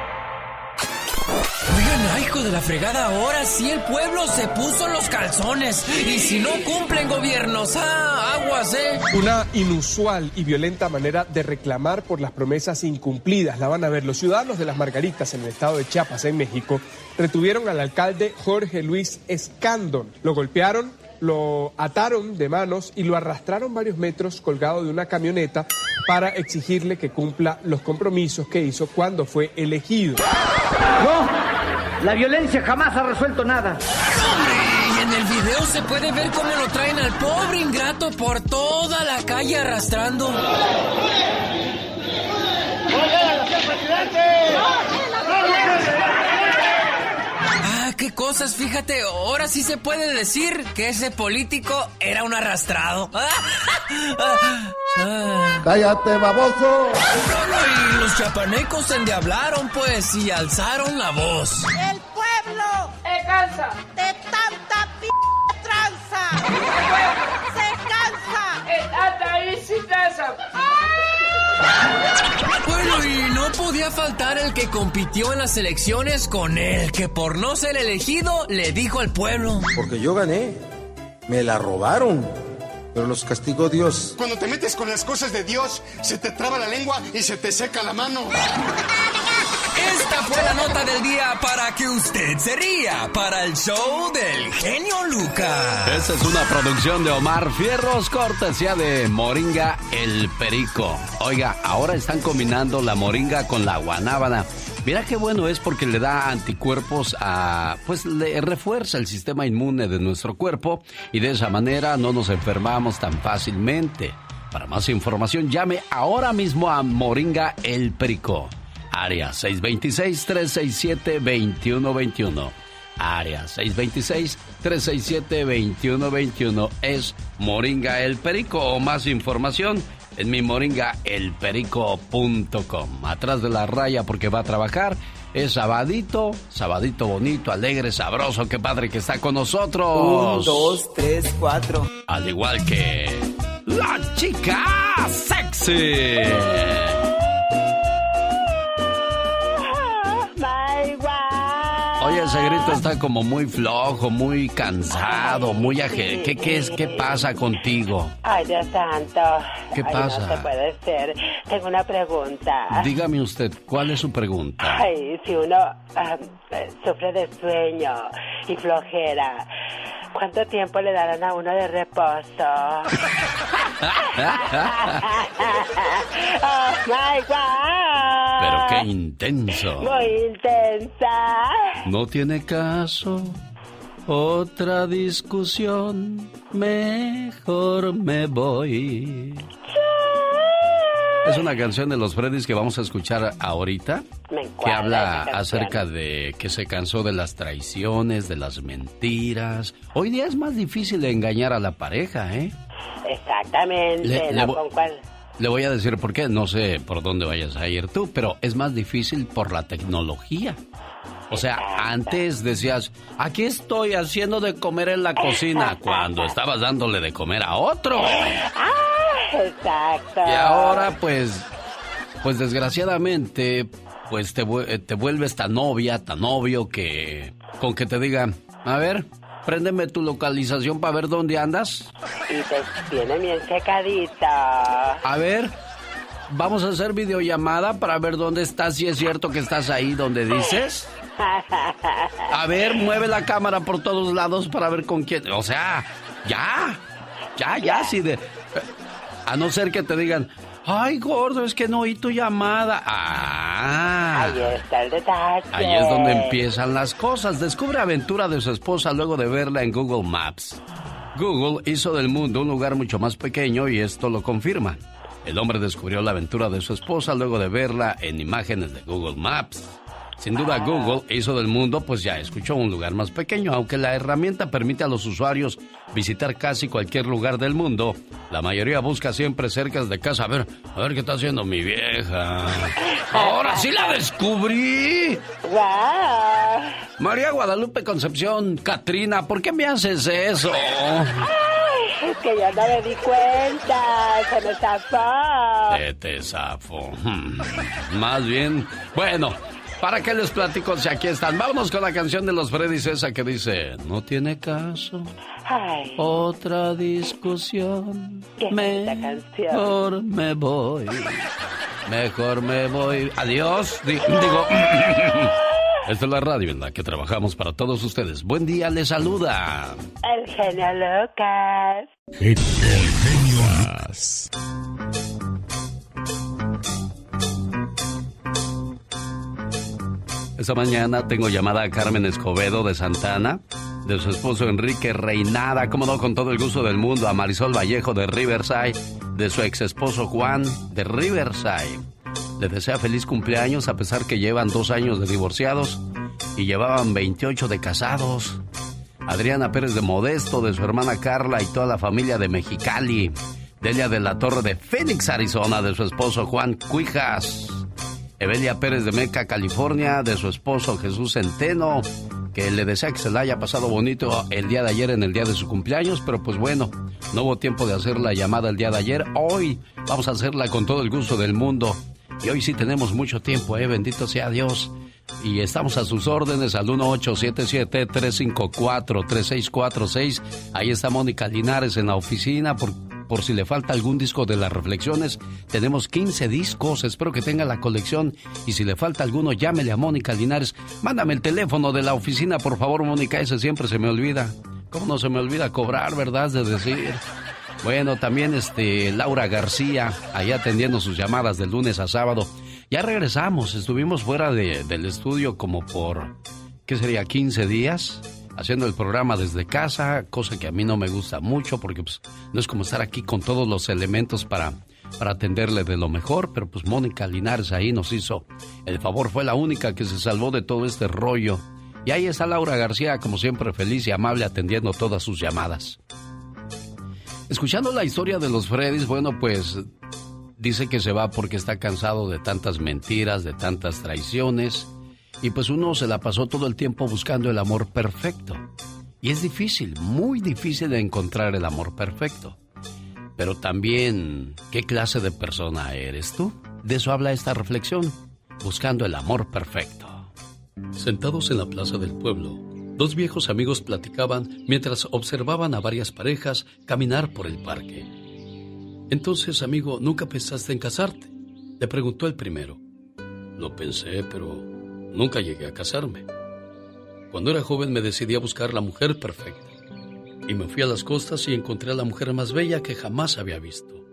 Hijo de la fregada, ahora sí el pueblo se puso los calzones. Y si no cumplen gobiernos, ah, aguas, eh. Una inusual y violenta manera de reclamar por las promesas incumplidas. La van a ver los ciudadanos de las Margaritas en el estado de Chiapas, en México, retuvieron al alcalde Jorge Luis Escandon. Lo golpearon, lo ataron de manos y lo arrastraron varios metros colgado de una camioneta para exigirle que cumpla los compromisos que hizo cuando fue elegido. No, la violencia jamás ha resuelto nada. Y en el video se puede ver cómo lo traen al pobre ingrato por toda la calle arrastrando. Ah, qué cosas, fíjate, ahora sí se puede decir que ese político era un arrastrado. [laughs] ¡Cállate, baboso! Y los chapanecos se endiablaron, pues, y alzaron la voz. El pueblo se cansa de tanta p tranza. se cansa. Está ahí sin tranza. Bueno, y no podía faltar el que compitió en las elecciones con él, que por no ser elegido le dijo al pueblo. Porque yo gané. Me la robaron. Pero los castigó Dios. Cuando te metes con las cosas de Dios, se te traba la lengua y se te seca la mano. Esta fue la nota del día para que usted se ría para el show del genio Lucas. Esta es una producción de Omar Fierros, cortesía de Moringa El Perico. Oiga, ahora están combinando la moringa con la guanábana. Mira qué bueno es porque le da anticuerpos a, pues le refuerza el sistema inmune de nuestro cuerpo y de esa manera no nos enfermamos tan fácilmente. Para más información llame ahora mismo a Moringa El Perico. Área 626-367-2121. Área 626-367-2121 es Moringa El Perico o más información en mi moringaelperico.com. Atrás de la raya porque va a trabajar es sabadito, sabadito bonito, alegre, sabroso, qué padre que está con nosotros. Un, dos, tres, cuatro. Al igual que la chica sexy. Oye, ese grito está como muy flojo, muy cansado, muy aje... ¿Qué, qué, es, ¿Qué pasa contigo? Ay, Dios santo. ¿Qué Ay, pasa? No se puede ser. Tengo una pregunta. Dígame usted, ¿cuál es su pregunta? Ay, si uno ah, sufre de sueño y flojera, ¿cuánto tiempo le darán a uno de reposo? [laughs] oh my God. Pero qué intenso. Muy intensa. No tiene caso. Otra discusión. Mejor me voy. Es una canción de los Freddys que vamos a escuchar ahorita. Me Que habla acerca de que se cansó de las traiciones, de las mentiras. Hoy día es más difícil engañar a la pareja, ¿eh? Exactamente. Le- ¿no? le vo- ¿Con cuál? Le voy a decir por qué, no sé por dónde vayas a ir tú, pero es más difícil por la tecnología. O sea, antes decías, aquí estoy haciendo de comer en la cocina, cuando estabas dándole de comer a otro. [laughs] Exacto. Y ahora, pues, pues desgraciadamente, pues te, eh, te vuelves tan novia, tan novio que con que te digan, a ver, préndeme tu localización para ver dónde andas. Y te viene bien secadita. A ver, vamos a hacer videollamada para ver dónde estás, si es cierto que estás ahí donde dices. [laughs] A ver, mueve la cámara por todos lados para ver con quién. O sea, ya, ya, ya, sí de. A no ser que te digan, ay, gordo, es que no oí tu llamada. Ah. Ahí está el detalle. Ahí es donde empiezan las cosas. Descubre aventura de su esposa luego de verla en Google Maps. Google hizo del mundo un lugar mucho más pequeño y esto lo confirma. El hombre descubrió la aventura de su esposa luego de verla en imágenes de Google Maps. Sin duda Google hizo del mundo, pues ya escuchó un lugar más pequeño, aunque la herramienta permite a los usuarios visitar casi cualquier lugar del mundo. La mayoría busca siempre cerca de casa. A ver, a ver qué está haciendo mi vieja. Ahora sí la descubrí. María Guadalupe Concepción, Katrina, ¿por qué me haces eso? Es que yo no me di cuenta. Se me zafó. Eh, te zafo. Hmm. Más bien, bueno, ¿para qué les platico si aquí están? Vámonos con la canción de los Freddys esa que dice, no tiene caso. Ay, Otra discusión. Mejor me voy. Mejor me voy. Adiós. Di- digo. [laughs] Esta es la radio en la que trabajamos para todos ustedes. Buen día, les saluda. El genio Lucas. El genio Lucas. Esta mañana tengo llamada a Carmen Escobedo de Santana, de su esposo Enrique Reinada, como con todo el gusto del mundo, a Marisol Vallejo de Riverside, de su ex esposo Juan de Riverside. Le desea feliz cumpleaños a pesar que llevan dos años de divorciados y llevaban 28 de casados. Adriana Pérez de Modesto, de su hermana Carla y toda la familia de Mexicali. Delia de la Torre de Phoenix, Arizona, de su esposo Juan Cuijas. Evelia Pérez de Meca, California, de su esposo Jesús Centeno, que le desea que se la haya pasado bonito el día de ayer en el día de su cumpleaños, pero pues bueno, no hubo tiempo de hacer la llamada el día de ayer. Hoy vamos a hacerla con todo el gusto del mundo. Y hoy sí tenemos mucho tiempo, ¿eh? Bendito sea Dios. Y estamos a sus órdenes al 1877-354-3646. Ahí está Mónica Linares en la oficina por, por si le falta algún disco de las reflexiones. Tenemos 15 discos, espero que tenga la colección. Y si le falta alguno, llámele a Mónica Linares. Mándame el teléfono de la oficina, por favor, Mónica, ese siempre se me olvida. ¿Cómo no se me olvida cobrar, verdad? De decir. Bueno, también este Laura García, ahí atendiendo sus llamadas de lunes a sábado. Ya regresamos, estuvimos fuera de- del estudio como por, ¿qué sería? 15 días, haciendo el programa desde casa, cosa que a mí no me gusta mucho porque pues, no es como estar aquí con todos los elementos para, para atenderle de lo mejor, pero pues Mónica Linares ahí nos hizo el favor, fue la única que se salvó de todo este rollo. Y ahí está Laura García, como siempre, feliz y amable atendiendo todas sus llamadas. Escuchando la historia de los Freddys, bueno, pues dice que se va porque está cansado de tantas mentiras, de tantas traiciones, y pues uno se la pasó todo el tiempo buscando el amor perfecto. Y es difícil, muy difícil de encontrar el amor perfecto. Pero también, ¿qué clase de persona eres tú? De eso habla esta reflexión, buscando el amor perfecto. Sentados en la plaza del pueblo, dos viejos amigos platicaban mientras observaban a varias parejas caminar por el parque. Entonces, amigo, ¿nunca pensaste en casarte? Le preguntó el primero. Lo pensé, pero nunca llegué a casarme. Cuando era joven me decidí a buscar la mujer perfecta. Y me fui a las costas y encontré a la mujer más bella que jamás había visto.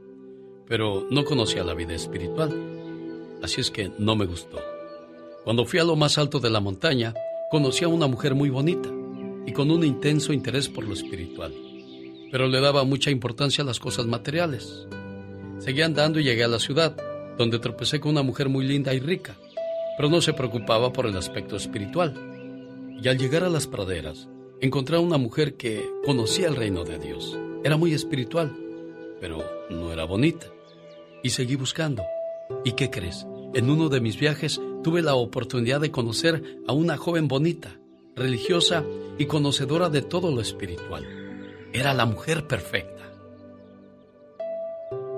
Pero no conocía la vida espiritual. Así es que no me gustó. Cuando fui a lo más alto de la montaña, conocí a una mujer muy bonita y con un intenso interés por lo espiritual. Pero le daba mucha importancia a las cosas materiales. Seguí andando y llegué a la ciudad, donde tropecé con una mujer muy linda y rica, pero no se preocupaba por el aspecto espiritual. Y al llegar a las praderas, encontré a una mujer que conocía el reino de Dios. Era muy espiritual, pero no era bonita. Y seguí buscando. ¿Y qué crees? En uno de mis viajes tuve la oportunidad de conocer a una joven bonita, religiosa y conocedora de todo lo espiritual. Era la mujer perfecta.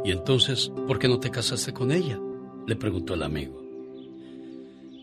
¿Y entonces por qué no te casaste con ella? Le preguntó el amigo.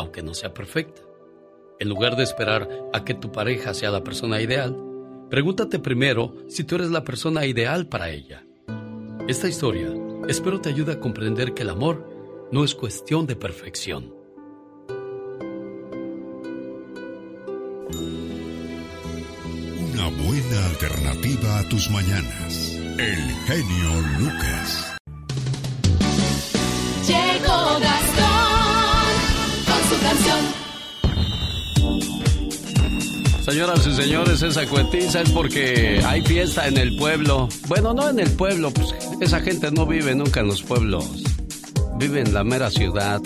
aunque no sea perfecta. En lugar de esperar a que tu pareja sea la persona ideal, pregúntate primero si tú eres la persona ideal para ella. Esta historia espero te ayude a comprender que el amor no es cuestión de perfección. Una buena alternativa a tus mañanas. El genio Lucas. Señoras y señores, esa cuetiza es porque hay fiesta en el pueblo. Bueno, no en el pueblo, pues esa gente no vive nunca en los pueblos. Vive en la mera ciudad.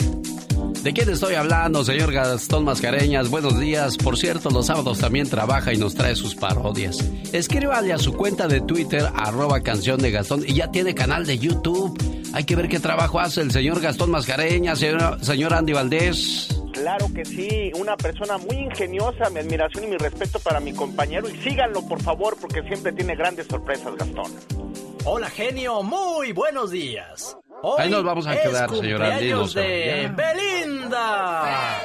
¿De quién estoy hablando, señor Gastón Mascareñas? Buenos días. Por cierto, los sábados también trabaja y nos trae sus parodias. Escríbale a su cuenta de Twitter, arroba canción de Gastón, y ya tiene canal de YouTube. Hay que ver qué trabajo hace el señor Gastón Mascareñas, señor, señor Andy Valdés. Claro que sí, una persona muy ingeniosa, mi admiración y mi respeto para mi compañero. Y síganlo, por favor, porque siempre tiene grandes sorpresas, Gastón. Hola, genio, muy buenos días. Hoy Ahí nos vamos a es quedar, señor Andy, no cumpleaños se de. Belinda.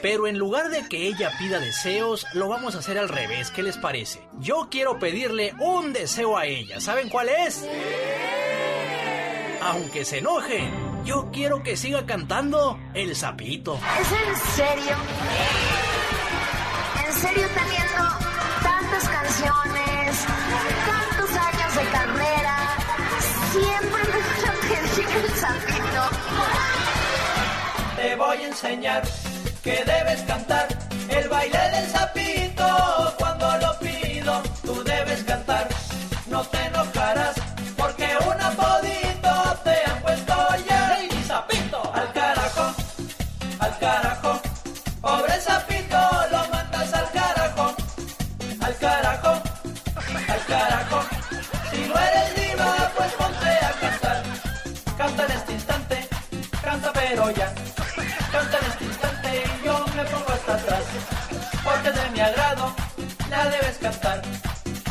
Pero en lugar de que ella pida deseos, lo vamos a hacer al revés. ¿Qué les parece? Yo quiero pedirle un deseo a ella. ¿Saben cuál es? Aunque se enoje, yo quiero que siga cantando El Sapito. ¿Es en serio? ¿En serio teniendo tantas canciones, tantos años de carrera, siempre me van a pedir el sapito? Te voy a enseñar que debes cantar el baile del sapito de mi agrado, la debes cantar.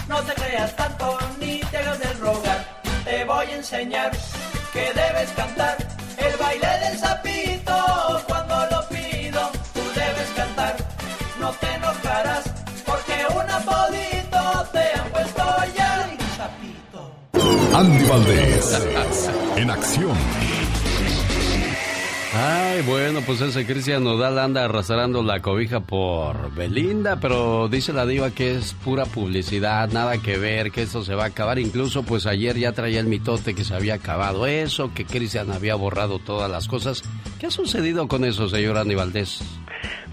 No te creas tanto ni te hagas del rogar. Te voy a enseñar que debes cantar el baile del sapito cuando lo pido. Tú debes cantar, no te enojarás porque un apodito te han puesto ya. Sapito. Andy Valdés. En acción. Bueno, pues ese Cristian Nodal anda arrastrando la cobija por Belinda, pero dice la diva que es pura publicidad, nada que ver, que esto se va a acabar. Incluso, pues ayer ya traía el mitote que se había acabado eso, que Cristian había borrado todas las cosas. ¿Qué ha sucedido con eso, señor Andy Valdés?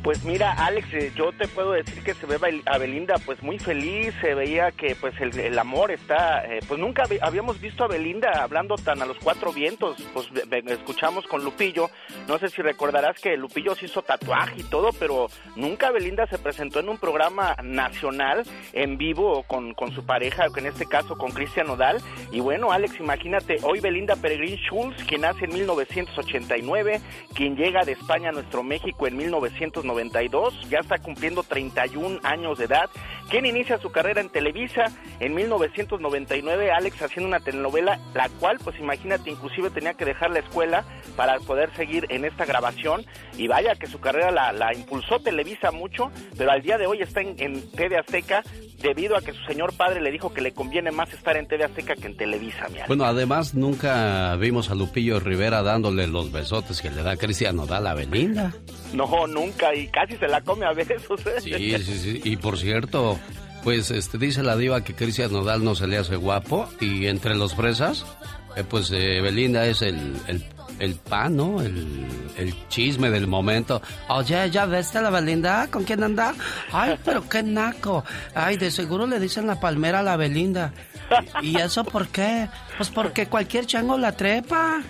Pues mira, Alex, eh, yo te puedo decir que se ve a Belinda pues muy feliz, se veía que pues el, amor está, eh, pues nunca habíamos visto a Belinda hablando tan a los cuatro vientos, pues escuchamos con Lupillo, no sé si recordarás que Lupillo se hizo tatuaje y todo, pero nunca Belinda se presentó en un programa nacional en vivo con, con su pareja, en este caso con Cristian Nodal, y bueno Alex, imagínate, hoy Belinda Peregrín Schulz, quien nace en 1989, quien llega de España a nuestro México en 1992, ya está cumpliendo 31 años de edad, quien inicia su carrera en Televisa en 1999, Alex haciendo una telenovela, la cual pues imagínate, inclusive tenía que dejar la escuela para poder seguir en esta grabación, y vaya que su carrera la, la impulsó Televisa mucho, pero al día de hoy está en, en TV Azteca debido a que su señor padre le dijo que le conviene más estar en TV Azteca que en Televisa, mi. Bueno, además nunca vimos a Lupillo Rivera dándole los besotes que le da Cristian Nodal a Belinda. No, nunca, y casi se la come a besos. ¿eh? Sí, sí, sí. Y por cierto, pues este dice la diva que Cristian Nodal no se le hace guapo y entre los fresas Eh, pues eh, Belinda es el, el, el pan, ¿no? El, chisme del momento. Oye, ¿ya a la Belinda? ¿Con quién anda? Ay, pero qué naco. Ay, de seguro le dicen la palmera a la Belinda. ¿Y eso por qué? Pues porque cualquier chango la trepa.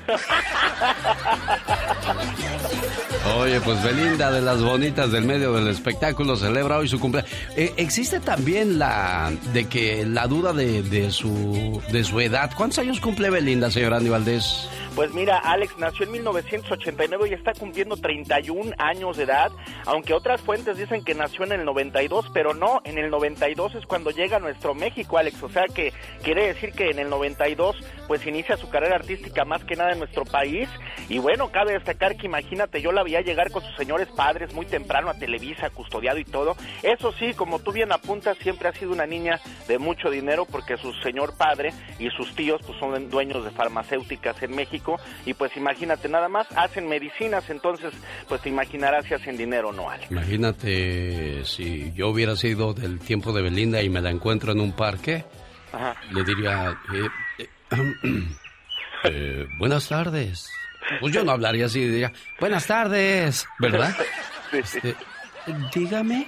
Oye, pues Belinda de las bonitas del medio del espectáculo celebra hoy su cumpleaños. Eh, existe también la de que la duda de, de su de su edad. ¿Cuántos años cumple Belinda, señor Andy Valdés? Pues mira, Alex nació en 1989 y está cumpliendo 31 años de edad, aunque otras fuentes dicen que nació en el 92, pero no, en el 92 es cuando llega a nuestro México, Alex, o sea que quiere decir que en el 92 pues inicia su carrera artística más que nada en nuestro país y bueno, cabe destacar que imagínate, yo la veía llegar con sus señores padres muy temprano a Televisa, custodiado y todo, eso sí, como tú bien apuntas, siempre ha sido una niña de mucho dinero porque su señor padre y sus tíos pues son dueños de farmacéuticas en México y pues imagínate nada más, hacen medicinas, entonces pues te imaginarás si hacen dinero o no, Alex. Imagínate si yo hubiera sido del tiempo de Belinda y me la encuentro en un parque, Ajá. le diría, eh, [clears throat] eh, buenas tardes. Pues yo no hablaría así, diría, buenas tardes, ¿verdad? [laughs] Este, dígame.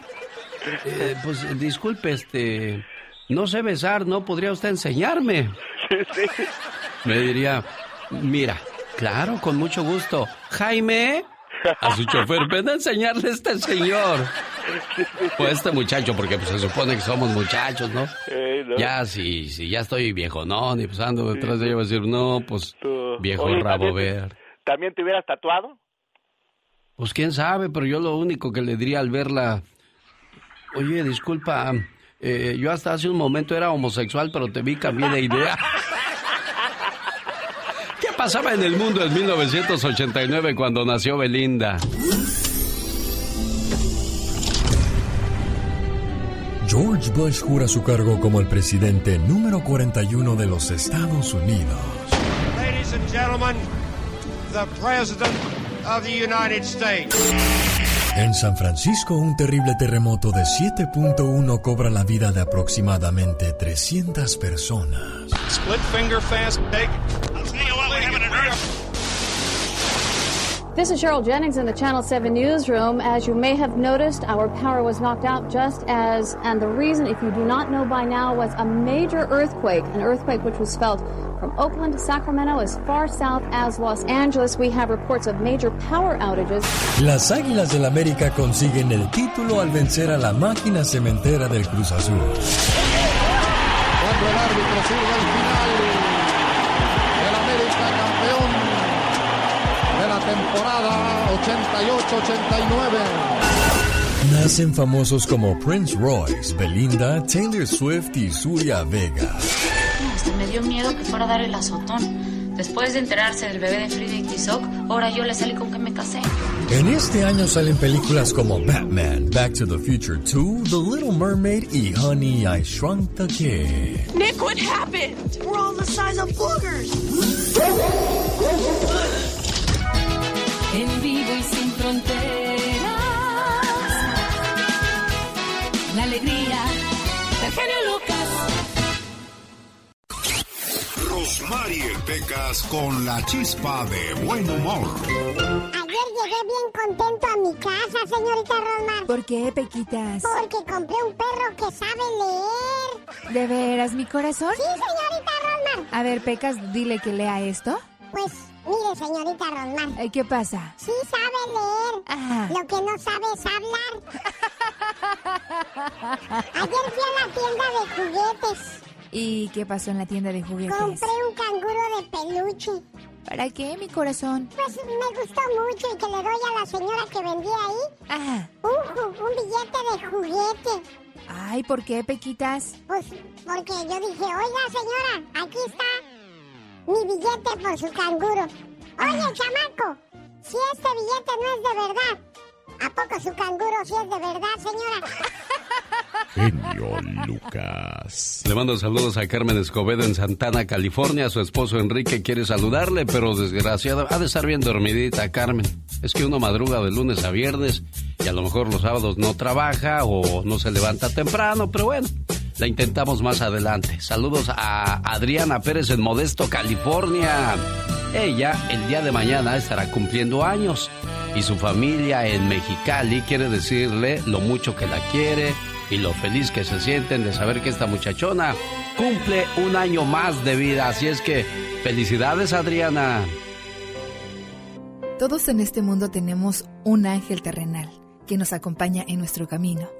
Eh, pues disculpe, este, no sé besar, ¿no? ¿Podría usted enseñarme? Me diría, mira, claro, con mucho gusto. Jaime, [laughs] a su chofer, ven a enseñarle a este señor. Pues este muchacho, porque pues, se supone que somos muchachos, ¿no? Eh, ¿no? Ya, si, si ya estoy viejo, no, ni pues ando detrás de ella, voy a decir, no, pues viejo Oye, rabo ¿también ver. ¿También te hubieras tatuado? Pues quién sabe, pero yo lo único que le diría al verla, oye, disculpa, eh, yo hasta hace un momento era homosexual, pero te vi, cambié de idea. [laughs] ¿Qué pasaba en el mundo en 1989 cuando nació Belinda? George Bush jura su cargo como el presidente número 41 de los Estados Unidos. Ladies and gentlemen, the President of the United States. En San Francisco, un terrible terremoto de 7.1 cobra la vida de aproximadamente 300 personas. Split finger fast take. This is Cheryl Jennings in the Channel 7 newsroom. As you may have noticed, our power was knocked out just as, and the reason, if you do not know by now, was a major earthquake, an earthquake which was felt from Oakland to Sacramento as far south as Los Angeles. We have reports of major power outages. Las Águilas del América consiguen el título al vencer a la máquina cementera del Cruz Azul. Cuando el árbitro sirve el final. El temporada 88-89. Nacen famosos como Prince Royce, Belinda, Taylor Swift y Surya Vega. Hasta me dio miedo que fuera a dar el azotón. Después de enterarse del bebé de Frida y Tizoc, ahora yo le salí con que me casé. En este año salen películas como Batman, Back to the Future 2, The Little Mermaid y Honey, I Shrunk the Kid. Nick, what happened? We're all the size of boogers. En vivo y sin fronteras. La alegría del genio Lucas. Rosmarie Pecas con la chispa de buen humor. Ayer llegué bien contento a mi casa, señorita Rosmar. ¿Por qué, Pequitas? Porque compré un perro que sabe leer. ¿De veras, mi corazón? Sí, señorita Rosmar. A ver, Pecas, dile que lea esto. Pues, mire, señorita Rosmar. Ay, ¿Qué pasa? Sí sabe leer. Lo que no sabe es hablar. Ayer fui a la tienda de juguetes. ¿Y qué pasó en la tienda de juguetes? Compré un canguro de peluche. ¿Para qué, mi corazón? Pues me gustó mucho y que le doy a la señora que vendía ahí Ajá. un, un billete de juguete. Ay, ¿por qué, Pequitas? Pues porque yo dije, oiga señora, aquí está mi billete por su canguro. Oye, chamaco, si este billete no es de verdad, ¿a poco su canguro sí es de verdad, señora? [laughs] Genio Lucas. Le mando saludos a Carmen Escobedo en Santana, California. Su esposo Enrique quiere saludarle, pero desgraciado, ha de estar bien dormidita, Carmen. Es que uno madruga de lunes a viernes y a lo mejor los sábados no trabaja o no se levanta temprano, pero bueno, La intentamos más adelante. Saludos a Adriana Pérez en Modesto, California. Ella el día de mañana estará cumpliendo años y su familia en Mexicali quiere decirle lo mucho que la quiere y lo feliz que se sienten de saber que esta muchachona cumple un año más de vida. Así es que felicidades Adriana. Todos en este mundo tenemos un ángel terrenal que nos acompaña en nuestro camino.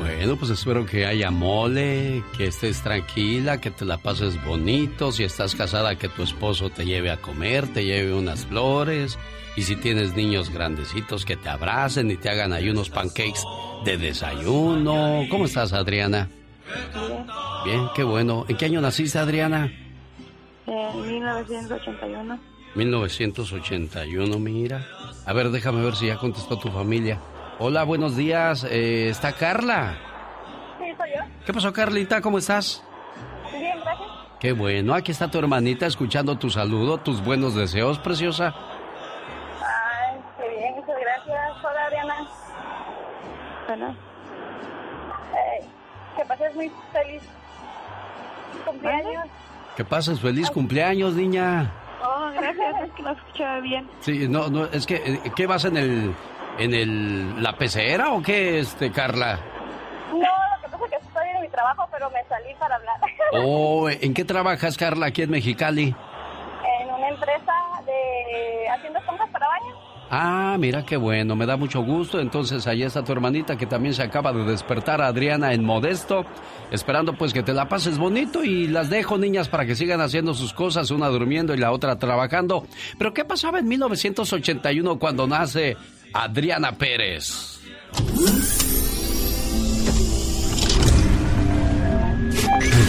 Bueno, pues espero que haya mole, que estés tranquila, que te la pases bonito. Si estás casada, que tu esposo te lleve a comer, te lleve unas flores. Y si tienes niños grandecitos, que te abracen y te hagan ahí unos pancakes de desayuno. ¿Cómo estás, Adriana? Bien, qué bueno. ¿En qué año naciste, Adriana? En 1981. 1981, mira. A ver, déjame ver si ya contestó tu familia. Hola, buenos días. Eh, ¿Está Carla? Sí, soy yo. ¿Qué pasó, Carlita? ¿Cómo estás? Bien, gracias. Qué bueno. Aquí está tu hermanita escuchando tu saludo, tus buenos deseos, preciosa. Ay, qué bien, muchas gracias. Hola, Adriana. Bueno. Eh, que pases muy feliz cumpleaños. Que pases feliz cumpleaños, niña. Oh, gracias, es que no escuchaba bien. Sí, no, no, es que, eh, ¿qué vas en el, en el, la pecera o qué, este, Carla? No, lo que pasa es que estoy en mi trabajo, pero me salí para hablar. [laughs] Oh, ¿en qué trabajas, Carla, aquí en Mexicali? en una empresa de haciendo compras para baño. Ah, mira qué bueno, me da mucho gusto. Entonces, ahí está tu hermanita que también se acaba de despertar, Adriana, en Modesto, esperando pues que te la pases bonito y las dejo, niñas, para que sigan haciendo sus cosas, una durmiendo y la otra trabajando. Pero, ¿qué pasaba en 1981 cuando nace Adriana Pérez?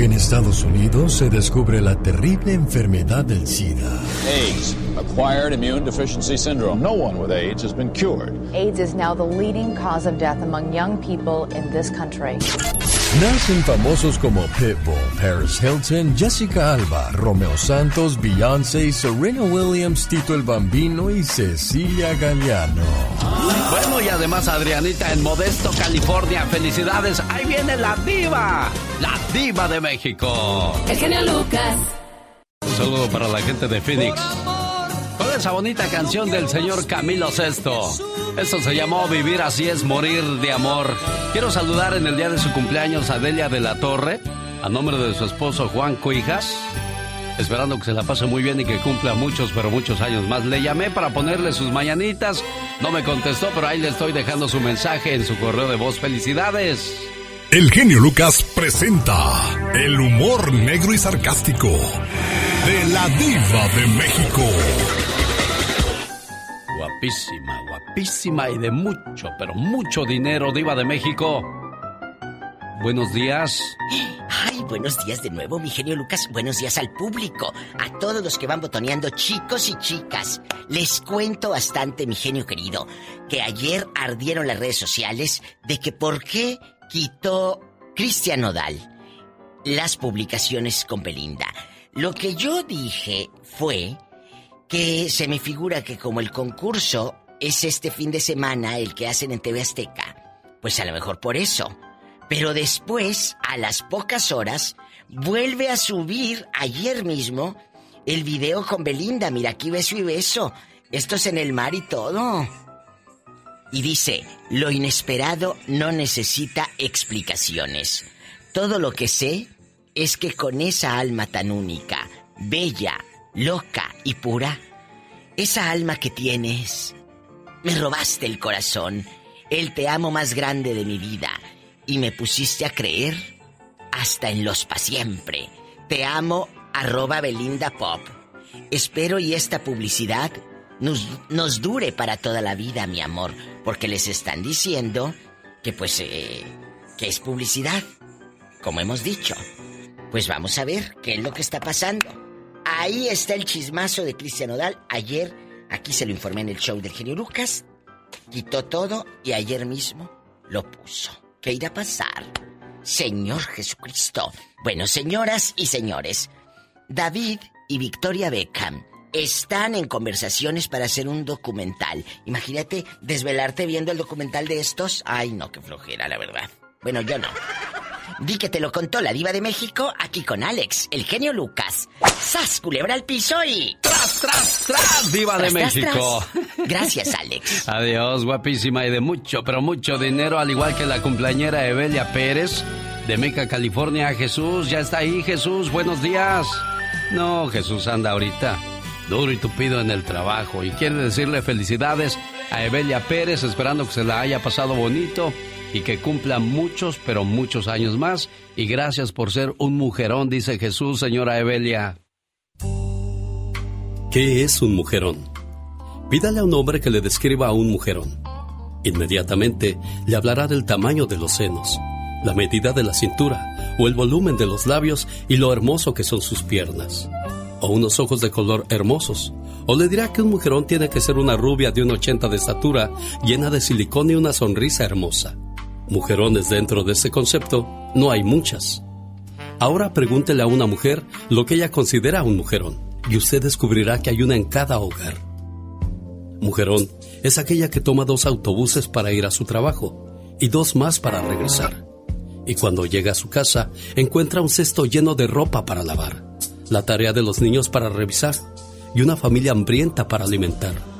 En Estados Unidos se descubre la terrible enfermedad del SIDA. AIDS, acquired immune deficiency syndrome. No one with AIDS has been cured. AIDS is now the leading cause of death among young people in this country. Nacen famosos como Pitbull, Paris Hilton, Jessica Alba, Romeo Santos, Beyoncé, Serena Williams, Tito el Bambino y Cecilia Galeano. Bueno, y además Adrianita en Modesto, California. Felicidades. Ahí viene la diva, la diva de México. El genio Lucas. Un saludo para la gente de Phoenix. Con esa bonita canción del señor Camilo Sesto. Esto se llamó Vivir así es morir de amor. Quiero saludar en el día de su cumpleaños a Delia de la Torre, a nombre de su esposo Juan Cuijas. Esperando que se la pase muy bien y que cumpla muchos, pero muchos años más. Le llamé para ponerle sus mañanitas. No me contestó, pero ahí le estoy dejando su mensaje en su correo de voz. ¡Felicidades! El genio Lucas presenta el humor negro y sarcástico de la diva de México. Guapísima, guapísima y de mucho, pero mucho dinero, diva de México. Buenos días. Ay, buenos días de nuevo, mi genio Lucas. Buenos días al público, a todos los que van botoneando, chicos y chicas. Les cuento bastante, mi genio querido, que ayer ardieron las redes sociales de que por qué quitó Cristian Nodal las publicaciones con Belinda. Lo que yo dije fue que se me figura que como el concurso es este fin de semana el que hacen en TV Azteca, pues a lo mejor por eso. Pero después, a las pocas horas, vuelve a subir ayer mismo el video con Belinda. Mira aquí beso y beso. Esto es en el mar y todo. Y dice, lo inesperado no necesita explicaciones. Todo lo que sé es que con esa alma tan única, bella, loca y pura, esa alma que tienes, me robaste el corazón, el te amo más grande de mi vida, y me pusiste a creer hasta en los pa' siempre. Te amo, arroba Belinda Pop. Espero y esta publicidad nos, nos dure para toda la vida, mi amor, porque les están diciendo que pues eh, que es publicidad, como hemos dicho. Pues vamos a ver qué es lo que está pasando. Ahí está el chismazo de Cristian Odal. Ayer, aquí se lo informé en el show del genio Lucas. Quitó todo y ayer mismo lo puso. ¿Qué irá a pasar? Señor Jesucristo. Bueno, señoras y señores, David y Victoria Beckham están en conversaciones para hacer un documental. Imagínate desvelarte viendo el documental de estos. Ay, no, qué flojera, la verdad. Bueno, yo no. Di que te lo contó la diva de México aquí con Alex, el genio Lucas. ¡Sas, culebra al piso y... ¡Tras, tras, tras! ¡Diva de tras, México! tras. Gracias, Alex. [laughs] Adiós, guapísima y de mucho, pero mucho dinero, al igual que la cumpleañera Evelia Pérez de Meca, California. Jesús, ya está ahí, Jesús, buenos días. No, Jesús anda ahorita duro y tupido en el trabajo y quiere decirle felicidades a Evelia Pérez, esperando que se la haya pasado bonito y que cumpla muchos, pero muchos años más. Y gracias por ser un mujerón, dice Jesús, señora Evelia. ¿Qué es un mujerón? Pídale a un hombre que le describa a un mujerón. Inmediatamente le hablará del tamaño de los senos, la medida de la cintura o el volumen de los labios y lo hermoso que son sus piernas. O unos ojos de color hermosos. O le dirá que un mujerón tiene que ser una rubia de un 80 de estatura, llena de silicón y una sonrisa hermosa. Mujerones dentro de ese concepto no hay muchas. Ahora pregúntele a una mujer lo que ella considera un mujerón y usted descubrirá que hay una en cada hogar. Mujerón es aquella que toma dos autobuses para ir a su trabajo y dos más para regresar. Y cuando llega a su casa encuentra un cesto lleno de ropa para lavar, la tarea de los niños para revisar y una familia hambrienta para alimentar.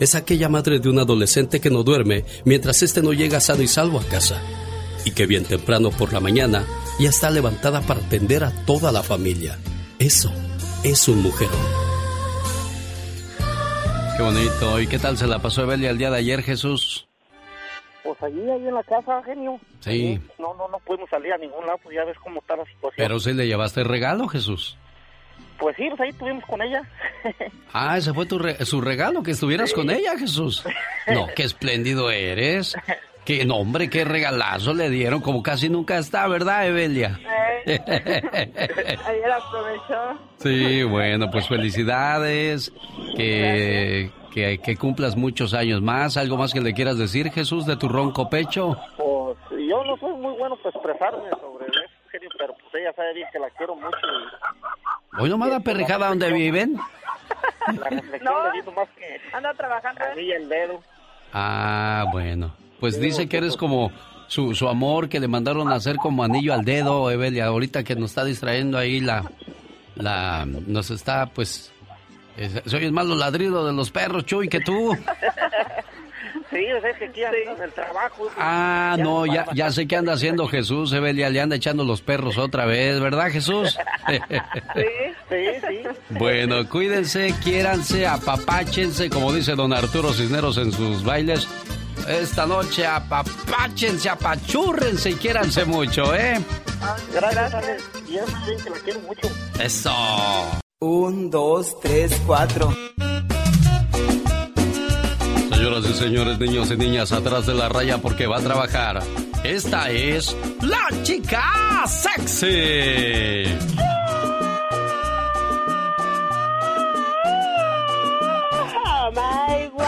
es aquella madre de un adolescente que no duerme mientras éste no llega sano y salvo a casa y que bien temprano por la mañana ya está levantada para atender a toda la familia. Eso es un mujerón. Qué bonito. ¿Y qué tal se la pasó Evelia el día de ayer, Jesús? Pues allí, ahí en la casa, genio. Sí. No, no, no podemos salir a ningún lado, pues ya ves cómo está la situación. Pero si le llevaste regalo, Jesús. Pues sí, pues ahí estuvimos con ella. Ah, ese fue tu re- su regalo, que estuvieras con ella, Jesús. No, qué espléndido eres. Qué nombre, qué regalazo le dieron, como casi nunca está, ¿verdad, Evelia? Ayer aprovechó. Sí, bueno, pues felicidades, que, que, que cumplas muchos años más. ¿Algo más que le quieras decir, Jesús, de tu ronco pecho? Pues yo no soy muy bueno para expresarme sobre eso, pero pues ella sabe bien que la quiero mucho y Hoy nomás la perrijada donde viven. la reflexión le digo más que Anda trabajando. a mí el dedo. Ah, bueno. Pues dice que eres como su, su amor que le mandaron a hacer como anillo al dedo, Evelia, ahorita que nos está distrayendo ahí la... la nos está, pues... eh, se oyes más los ladridos de los perros, Chuy, que tú. [laughs] Sí, o sea, es que aquí ando en el trabajo. Ah, no, ya, ya sé qué anda haciendo Jesús, Evelia, le anda echando los perros otra vez, ¿verdad, Jesús? [laughs] Sí, sí, sí. Bueno, cuídense, quiéranse, apapáchense, como dice don Arturo Cisneros en sus bailes. Esta noche apapáchense, apachúrrense y quiéranse mucho, ¿eh? Gracias, Alex. Y es bien que la quiero mucho. Eso. Un, dos, tres, cuatro. Señoras y señores, niños y niñas, atrás de la raya porque va a trabajar. Esta es la chica sexy. Oh my God.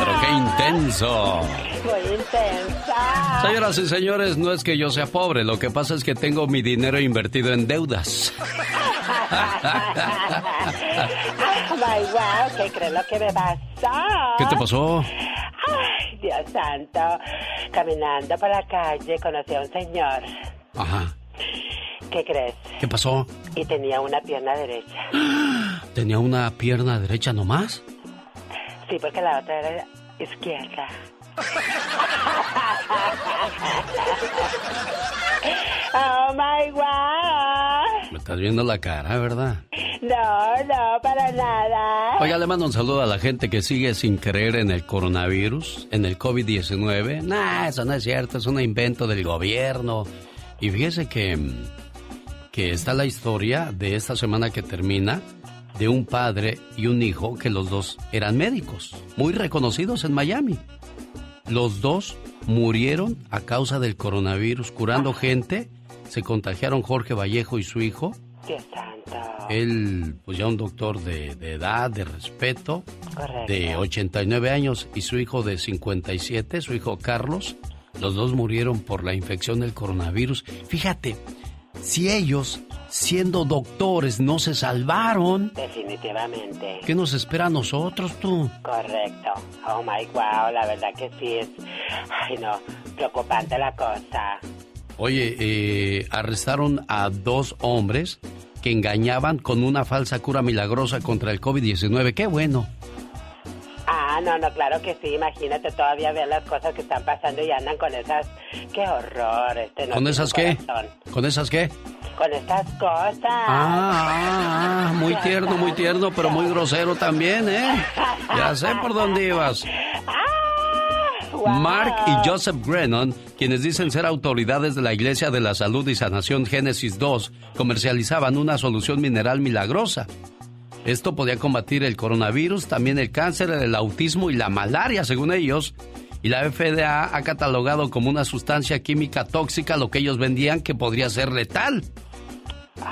Pero qué intenso. Muy intensa. Señoras y señores, no es que yo sea pobre, lo que pasa es que tengo mi dinero invertido en deudas. [laughs] [laughs] My God. ¿Qué crees lo que me pasó? ¿Qué te pasó? Ay, Dios santo. Caminando por la calle conocí a un señor. Ajá. ¿Qué crees? ¿Qué pasó? Y tenía una pierna derecha. ¿Tenía una pierna derecha nomás? Sí, porque la otra era izquierda. Oh my God. Me estás viendo la cara, ¿verdad? No, no, para nada. Oiga, le mando un saludo a la gente que sigue sin creer en el coronavirus, en el COVID-19. Nah, eso no es cierto, es un invento del gobierno. Y fíjese que, que está la historia de esta semana que termina de un padre y un hijo que los dos eran médicos, muy reconocidos en Miami. Los dos murieron a causa del coronavirus, curando gente. Se contagiaron Jorge Vallejo y su hijo. Dios santo. Él, pues ya un doctor de, de edad, de respeto, Correcto. de 89 años, y su hijo de 57, su hijo Carlos. Los dos murieron por la infección del coronavirus. Fíjate, si ellos, siendo doctores, no se salvaron, Definitivamente. ¿qué nos espera a nosotros, tú? Correcto. Oh my wow, la verdad que sí es. Ay no, preocupante la cosa. Oye, eh, arrestaron a dos hombres que engañaban con una falsa cura milagrosa contra el COVID-19. ¡Qué bueno! Ah, no, no, claro que sí. Imagínate todavía ver las cosas que están pasando y andan con esas. ¡Qué horror! Este no ¿Con esas qué? corazón. ¿Con esas qué? Con estas cosas. Ah, ah, ah, muy tierno, muy tierno, pero muy grosero también, ¿eh? Ya sé por dónde ibas. Mark y Joseph Grennon, quienes dicen ser autoridades de la Iglesia de la Salud y Sanación Génesis 2, comercializaban una solución mineral milagrosa. Esto podía combatir el coronavirus, también el cáncer, el autismo y la malaria, según ellos. Y la FDA ha catalogado como una sustancia química tóxica lo que ellos vendían que podría ser letal.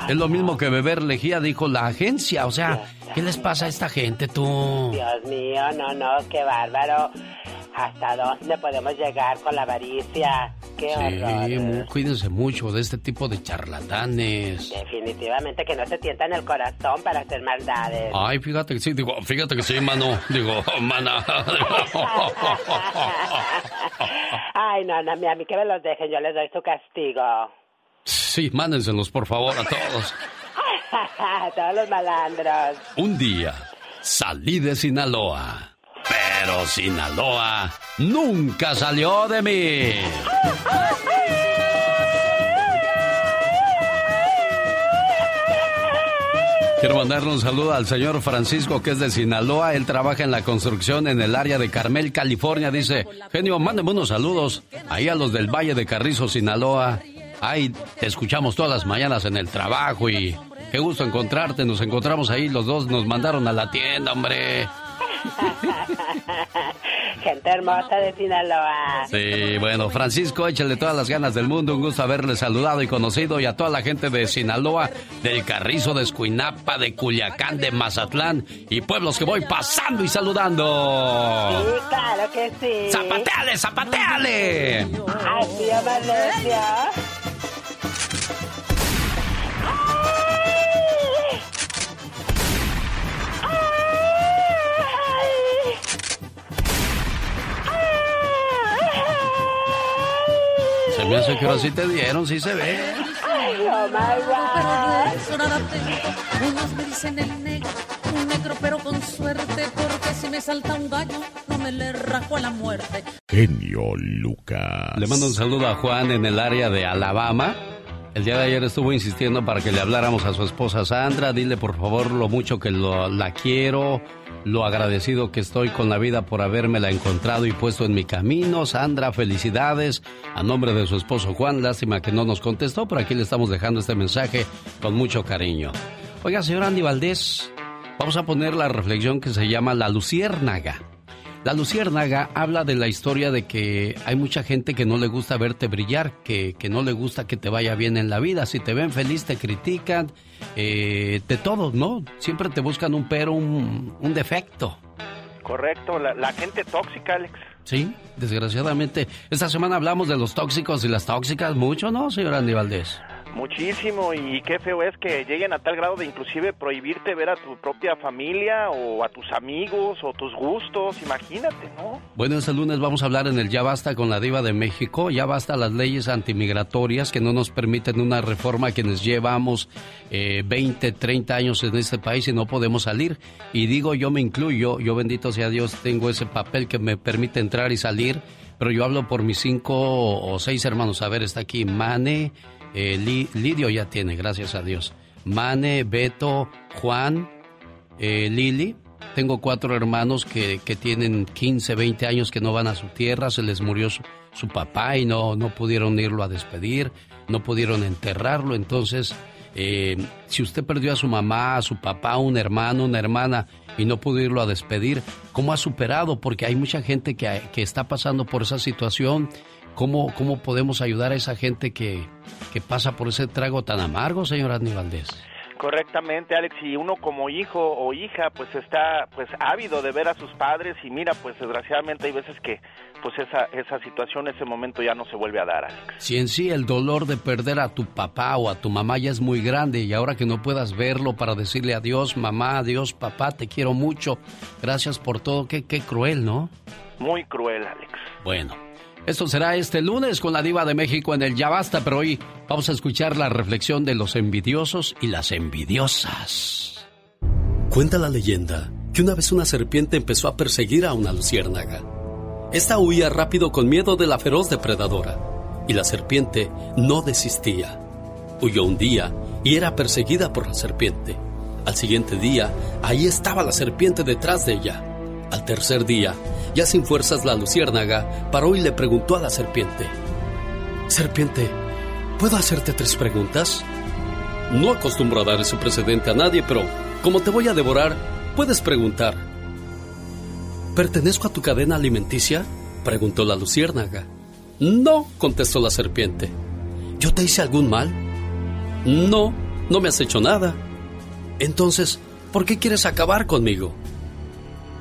Es lo mismo que beber lejía, dijo la agencia. O sea, ¿qué les pasa a esta gente, tú? Dios mío, no, no, qué bárbaro. ¿Hasta dónde podemos llegar con la avaricia? Qué horror. Sí, mu- cuídense mucho de este tipo de charlatanes. Definitivamente que no se tientan el corazón para hacer maldades. Ay, fíjate que sí, digo, fíjate que sí, mano. Digo, [laughs] mana. [laughs] Ay, no, no, a mí que me los dejen, yo les doy su castigo. Sí, mándenselos, por favor, a todos. [laughs] Todos los malandros. Un día salí de Sinaloa, pero Sinaloa nunca salió de mí. Quiero mandarle un saludo al señor Francisco, que es de Sinaloa. Él trabaja en la construcción en el área de Carmel, California. Dice, genio, mándeme unos saludos ahí a los del Valle de Carrizo, Sinaloa. Ay, te escuchamos todas las mañanas en el trabajo y qué gusto encontrarte. Nos encontramos ahí, los dos nos mandaron a la tienda, hombre. [laughs] Gente hermosa de Sinaloa. Sí, bueno, Francisco, échale todas las ganas del mundo. Un gusto haberle saludado y conocido. Y a toda la gente de Sinaloa, del Carrizo, de Escuinapa, de Culiacán, de Mazatlán y pueblos que voy pasando y saludando. Sí, claro que sí. ¡Zapateale, zapateale! Tío Valencia. Se me hace que ahora sí te dieron, sí se ve. Ay, oh my God. Eso nada tengo. Unos me dicen el negro, un negro pero con suerte, porque si me salta un gallo, no me le rajo a la muerte. Genio Lucas. Le mando un saludo a Juan en el área de Alabama. El día de ayer estuvo insistiendo para que le habláramos a su esposa Sandra. Dile por favor lo mucho que lo- la quiero, lo agradecido que estoy con la vida por habérmela encontrado y puesto en mi camino. Sandra, felicidades. A nombre de su esposo Juan, lástima que no nos contestó, pero aquí le estamos dejando este mensaje con mucho cariño. Oiga, señor Andy Valdés, vamos a poner la reflexión que se llama La Luciérnaga. La Luciérnaga habla de la historia de que hay mucha gente que no le gusta verte brillar, que, que no le gusta que te vaya bien en la vida. Si te ven feliz, te critican, eh, de todo, ¿no? Siempre te buscan un pero, un, un defecto. Correcto, la, la gente tóxica, Alex. Sí, desgraciadamente. Esta semana hablamos de los tóxicos y las tóxicas mucho, ¿no, señor Andy Valdés? Muchísimo y qué feo es que lleguen a tal grado de inclusive prohibirte ver a tu propia familia o a tus amigos o tus gustos, imagínate, ¿no? Bueno, este lunes vamos a hablar en el Ya Basta con la Diva de México. Ya basta las leyes antimigratorias que no nos permiten una reforma quienes llevamos eh, 20, 30 años en este país y no podemos salir. Y digo, yo me incluyo, yo bendito sea Dios, tengo ese papel que me permite entrar y salir, pero yo hablo por mis cinco o seis hermanos. A ver, está aquí Mane. Eh, Lidio ya tiene, gracias a Dios. Mane, Beto, Juan, eh, Lili. Tengo cuatro hermanos que, que, tienen 15, 20 años que no van a su tierra, se les murió su, papá y no, no pudieron irlo a despedir, no pudieron enterrarlo. Entonces, eh, si usted perdió a su mamá, a su papá, un hermano, una hermana y no pudo irlo a despedir, ¿cómo ha superado? Porque hay mucha gente que, que está pasando por esa situación ¿Cómo, ¿Cómo podemos ayudar a esa gente que, que pasa por ese trago tan amargo, señor Valdés? Correctamente, Alex, y uno como hijo o hija pues está pues ávido de ver a sus padres y mira, pues desgraciadamente hay veces que pues esa esa situación, ese momento ya no se vuelve a dar, Alex. Si en sí el dolor de perder a tu papá o a tu mamá ya es muy grande y ahora que no puedas verlo para decirle adiós, mamá, adiós, papá, te quiero mucho, gracias por todo, qué, qué cruel, ¿no? Muy cruel, Alex. Bueno, esto será este lunes con la diva de México en el Ya Basta, pero hoy vamos a escuchar la reflexión de los envidiosos y las envidiosas. Cuenta la leyenda que una vez una serpiente empezó a perseguir a una luciérnaga. Esta huía rápido con miedo de la feroz depredadora, y la serpiente no desistía. Huyó un día y era perseguida por la serpiente. Al siguiente día, ahí estaba la serpiente detrás de ella. Al tercer día, ya sin fuerzas, la luciérnaga paró y le preguntó a la serpiente. Serpiente, ¿puedo hacerte tres preguntas? No acostumbro a dar ese precedente a nadie, pero como te voy a devorar, puedes preguntar. ¿Pertenezco a tu cadena alimenticia? preguntó la luciérnaga. No, contestó la serpiente. ¿Yo te hice algún mal? No, no me has hecho nada. Entonces, ¿por qué quieres acabar conmigo?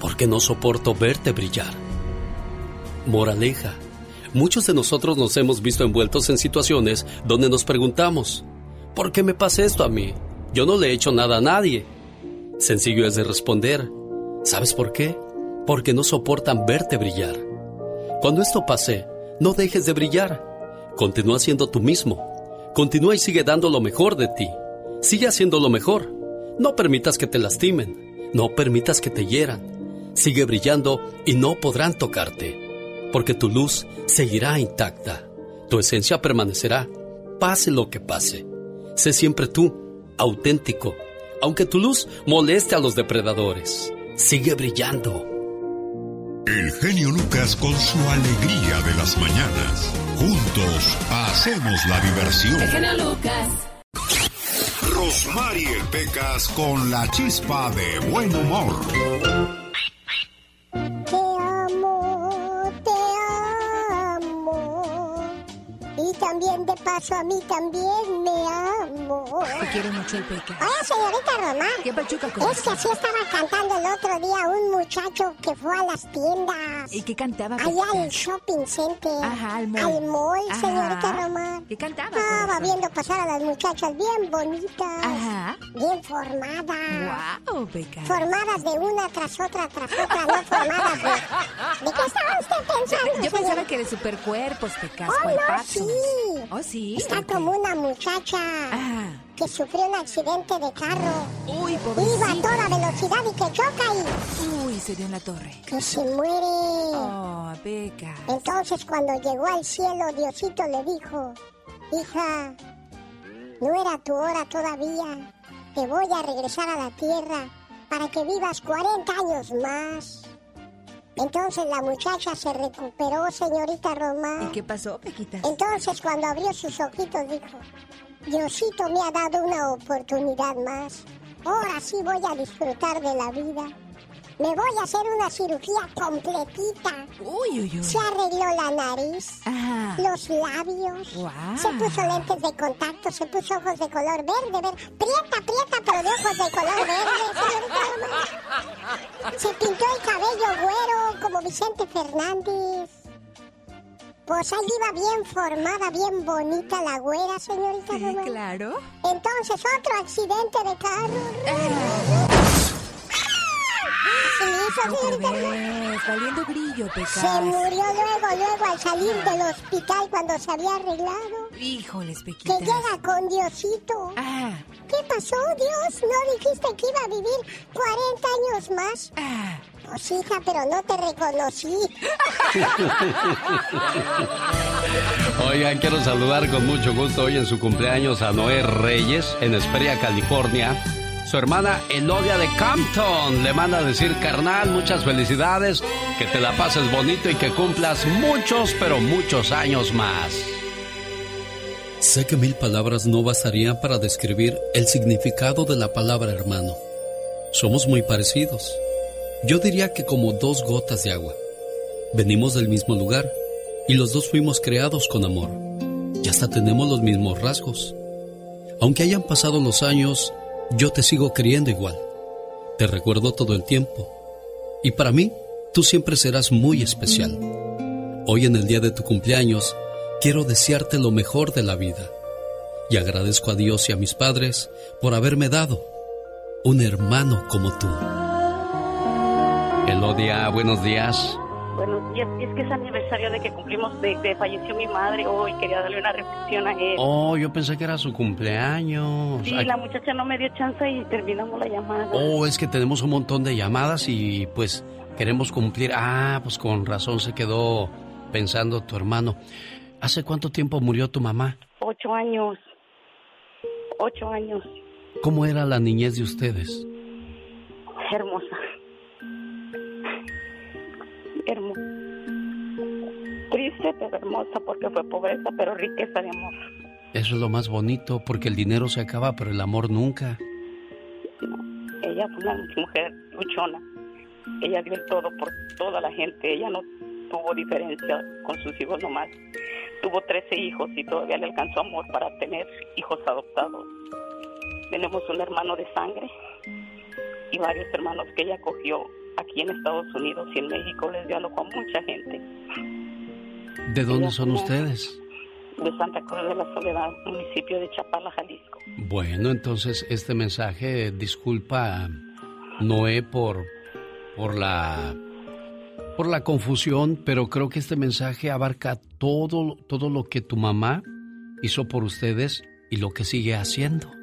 Porque no soporto verte brillar. Moraleja. Muchos de nosotros nos hemos visto envueltos en situaciones donde nos preguntamos, ¿por qué me pasa esto a mí? Yo no le he hecho nada a nadie. Sencillo es de responder, ¿sabes por qué? Porque no soportan verte brillar. Cuando esto pase, no dejes de brillar. Continúa siendo tú mismo. Continúa y sigue dando lo mejor de ti. Sigue haciendo lo mejor. No permitas que te lastimen. No permitas que te hieran. Sigue brillando y no podrán tocarte, porque tu luz seguirá intacta. Tu esencia permanecerá, pase lo que pase. Sé siempre tú, auténtico, aunque tu luz moleste a los depredadores. Sigue brillando. El genio Lucas con su alegría de las mañanas. Juntos hacemos la diversión. El genio Lucas. Rosmarie Pecas con la chispa de buen humor. También de paso a mí también me amo. Te quiero mucho el peca. Oye, señorita Román. ¿Qué pachuca con Es que así estaba cantando el otro día un muchacho que fue a las tiendas. ¿Y qué cantaba? Allá al shopping center. Ajá, al mall. Al mall, Ajá. señorita Román. ¿Qué cantaba? Estaba viendo pasar a las muchachas bien bonitas. Ajá. Bien formadas. Wow, Peca. Formadas de una tras otra, tras otra, no formadas de... ¿De qué estaba usted pensando, Yo pensaba que de supercuerpos, Pecas. Oh, ¿cuál no, sí. Oh, sí. Está como una muchacha Ah. que sufrió un accidente de carro. Uy, Iba a toda velocidad y que choca y Uy, se dio en la torre. que se muere. Oh, Peca. Entonces cuando llegó al cielo, Diosito le dijo, hija, no era tu hora todavía. Te voy a regresar a la tierra para que vivas 40 años más. Entonces la muchacha se recuperó, señorita ¿Y Román. qué pasó, Pequitas? Entonces cuando abrió sus ojitos dijo, Diosito me ha dado una oportunidad más. ahora sí voy a disfrutar de la vida. Me voy a hacer una cirugía completita. Uy, uy, uy. Se arregló la nariz, los labios, se puso lentes de contacto, se puso ojos de color verde, verde. Prieta, prieta, pero de ojos de color verde. Se pintó el cabello güero como Vicente Fernández. Pues ahí iba bien formada, bien bonita la güera, señorita Sí, Román. claro. Entonces, otro accidente de carro. Ves, valiendo brillo, Se pecas. murió luego, luego al salir del hospital cuando se había arreglado. Híjoles, Que Pequitas. llega con Diosito. Ah, ¿Qué pasó, Dios? ¿No dijiste que iba a vivir 40 años más? ah. Pues hija, pero no te reconocí. [laughs] Oigan, quiero saludar con mucho gusto hoy en su cumpleaños a Noé Reyes en Esperia, California. Su hermana Elodia de Campton le manda a decir, carnal, muchas felicidades, que te la pases bonito y que cumplas muchos, pero muchos años más. Sé que mil palabras no bastarían para describir el significado de la palabra hermano. Somos muy parecidos. Yo diría que como dos gotas de agua. Venimos del mismo lugar y los dos fuimos creados con amor. Y hasta tenemos los mismos rasgos. Aunque hayan pasado los años, yo te sigo queriendo igual. Te recuerdo todo el tiempo. Y para mí, tú siempre serás muy especial. Hoy en el día de tu cumpleaños, quiero desearte lo mejor de la vida. Y agradezco a Dios y a mis padres por haberme dado un hermano como tú. Elodia, buenos días. Buenos días. Es que es aniversario de que cumplimos, de, de falleció mi madre hoy. Quería darle una reflexión a él. Oh, yo pensé que era su cumpleaños. Sí, Ay, la muchacha no me dio chance y terminamos la llamada. Oh, es que tenemos un montón de llamadas y pues queremos cumplir. Ah, pues con razón se quedó pensando tu hermano. ¿Hace cuánto tiempo murió tu mamá? Ocho años. Ocho años. ¿Cómo era la niñez de ustedes? Hermosa. Hermosa. Triste, pero hermosa porque fue pobreza, pero riqueza de amor. Eso es lo más bonito porque el dinero se acaba, pero el amor nunca. Ella fue una mujer luchona. Ella dio el todo por toda la gente. Ella no tuvo diferencia con sus hijos nomás. Tuvo 13 hijos y todavía le alcanzó amor para tener hijos adoptados. Tenemos un hermano de sangre y varios hermanos que ella cogió aquí en Estados Unidos y en México. Les dio alojo a mucha gente. ¿De dónde son ustedes? De Santa Cruz de la Soledad, municipio de Chapala, Jalisco. Bueno, entonces este mensaje disculpa Noé por por la por la confusión, pero creo que este mensaje abarca todo todo lo que tu mamá hizo por ustedes y lo que sigue haciendo.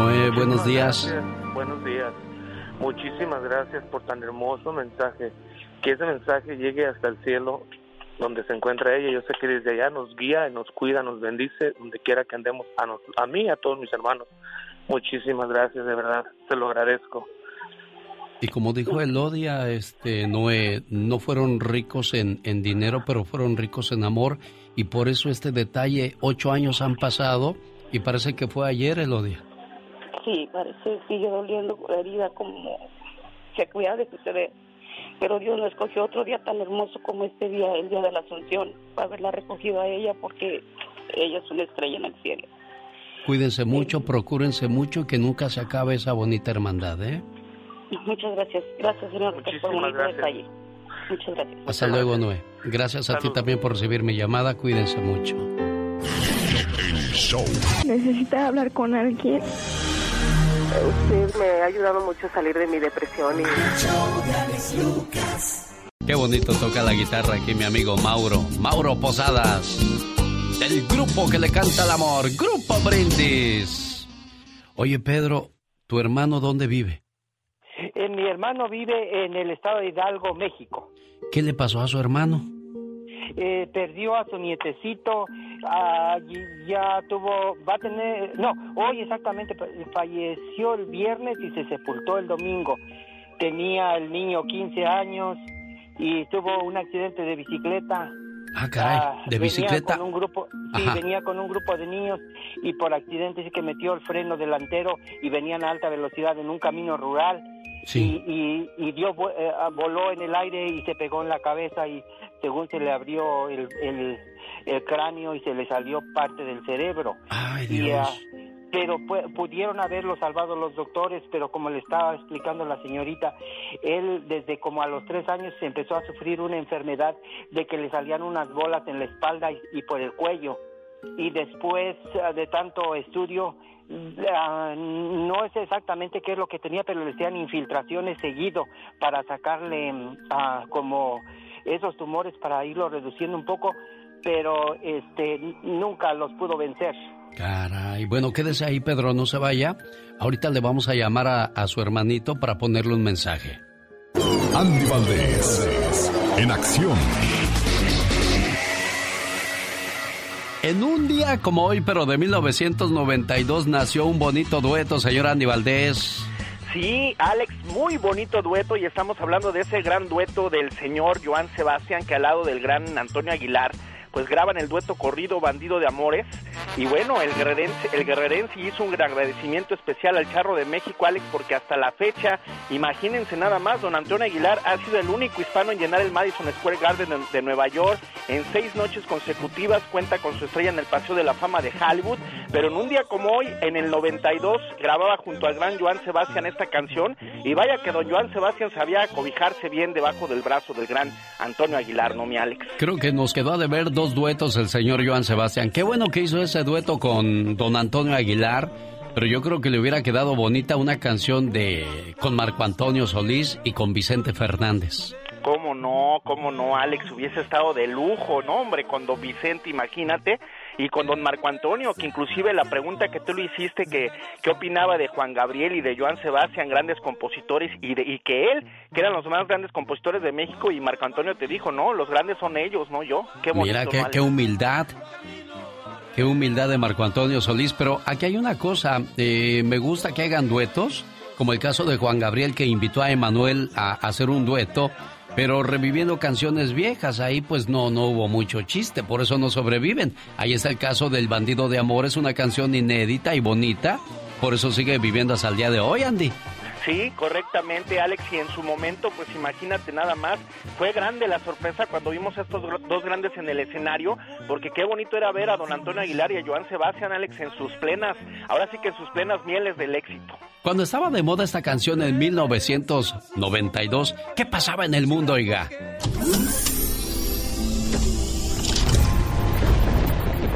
Noé, buenos días. Buenos días. Muchísimas gracias por tan hermoso mensaje. Que ese mensaje llegue hasta el cielo donde se encuentra ella. Yo sé que desde allá nos guía, nos cuida, nos bendice, donde quiera que andemos, a, a mí y a todos mis hermanos. Muchísimas gracias, de verdad, te lo agradezco. Y como dijo Elodia, este, Noé, no fueron ricos en, en dinero, pero fueron ricos en amor. Y por eso este detalle, ocho años han pasado y parece que fue ayer, Elodia. Sí, parece, sigue doliendo la herida como se cuida de suceder. Pero Dios no escogió otro día tan hermoso como este día, el día de la Asunción, para haberla recogido a ella porque ella es una estrella en el cielo. Cuídense mucho, procúrense mucho y que nunca se acabe esa bonita hermandad, ¿eh? Muchas gracias. Gracias, señor, por un detalle. Muchas gracias. Hasta luego, Noé. Gracias a ti también por recibir mi llamada. Cuídense mucho. ¿Necesita hablar con alguien? Usted me ha ayudado mucho a salir de mi depresión y... Qué bonito toca la guitarra aquí mi amigo Mauro. Mauro Posadas. El grupo que le canta el amor. Grupo Brindis. Oye, Pedro, ¿tu hermano dónde vive? Eh, mi hermano vive en el estado de Hidalgo, México. ¿Qué le pasó a su hermano? Eh, perdió a su nietecito, ah, ya tuvo, va a tener, no, hoy exactamente falleció el viernes y se sepultó el domingo. Tenía el niño 15 años y tuvo un accidente de bicicleta. Ah, caray, Ah, de venía bicicleta. con un grupo, sí, Ajá. venía con un grupo de niños y por accidente sí que metió el freno delantero y venían a alta velocidad en un camino rural. Sí. Y, y, y dio, eh, voló en el aire y se pegó en la cabeza y según se le abrió el, el, el cráneo y se le salió parte del cerebro. Ay, Y, Dios. ah, pero pu- pudieron haberlo salvado los doctores, pero como le estaba explicando la señorita, él desde como a los tres años se empezó a sufrir una enfermedad de que le salían unas bolas en la espalda y, y por el cuello. Y después ah, de tanto estudio, ah, no sé exactamente qué es lo que tenía, pero le hacían infiltraciones seguido para sacarle ah, como esos tumores para irlo reduciendo un poco, pero este nunca los pudo vencer. Caray, bueno, quédese ahí, Pedro, no se vaya. Ahorita le vamos a llamar a, a su hermanito para ponerle un mensaje. Andy Valdés, en acción. En un día como hoy, pero de 1992, nació un bonito dueto, señor Andy Valdés. Sí, Alex, muy bonito dueto y estamos hablando de ese gran dueto del señor Joan Sebastián que al lado del gran Antonio Aguilar pues graban el dueto corrido Bandido de Amores. Y bueno, el guerrerense, hizo un agradecimiento especial al Charro de México, Alex, porque hasta la fecha, imagínense nada más, don Antonio Aguilar ha sido el único hispano en llenar el Madison Square Garden de, de Nueva York. En seis noches consecutivas, cuenta con su estrella en el Paseo de la Fama de Hollywood, pero en un día como hoy, en el 92, grababa junto al gran Joan Sebastián esta canción. Y vaya que don Joan Sebastián sabía cobijarse bien debajo del brazo del gran Antonio Aguilar, ¿no, mi Alex? Creo que nos quedó a deber dos duetos el señor Joan Sebastián. Qué bueno que hizo ese dueto con don Antonio Aguilar, pero yo creo que le hubiera quedado bonita una canción de con Marco Antonio Solís y con Vicente Fernández. ¿Cómo no? ¿Cómo no, Alex? Hubiese estado de lujo, ¿no, hombre? Con don Vicente, imagínate. Y con don Marco Antonio, que inclusive la pregunta que tú le hiciste, que qué opinaba de Juan Gabriel y de Joan Sebastián, grandes compositores, y, de, y que él, que eran los más grandes compositores de México, y Marco Antonio te dijo, no, los grandes son ellos, no yo. Qué bonito, Mira, ¿no, qué, qué humildad. Qué humildad de Marco Antonio Solís. Pero aquí hay una cosa. eh, me gusta que hagan duetos, como el caso de Juan Gabriel que invitó a Emanuel a hacer un dueto, pero reviviendo canciones viejas. Ahí pues no, no hubo mucho chiste, por eso no sobreviven. Ahí está el caso del Bandido de Amor. Es una canción inédita y bonita. Por eso sigue viviendo hasta el día de hoy, Andy. Sí, correctamente, Alex, y en su momento, pues imagínate nada más, fue grande la sorpresa cuando vimos a estos dos grandes en el escenario, porque qué bonito era ver a don Antonio Aguilar y a Joan Sebastián, Alex, en sus plenas, ahora sí que en sus plenas mieles del éxito. Cuando estaba de moda esta canción en 1992, ¿qué pasaba en el mundo, oiga?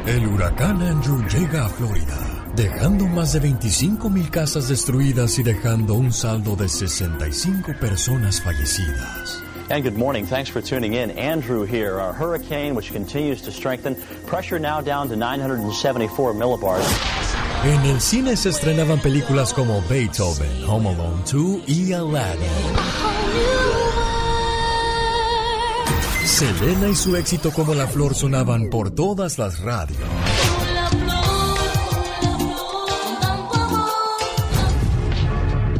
El huracán Andrew llega a Florida, dejando más de 25 mil casas destruidas y dejando un saldo de 65 personas fallecidas. And good morning. Thanks for tuning in. Andrew here, our hurricane, which continues to strengthen. Pressure now down to 974 millibars. En el cine se estrenaban películas como Beethoven, Home Alone 2 y Aladdin. Selena y su éxito como la flor sonaban por todas las radios.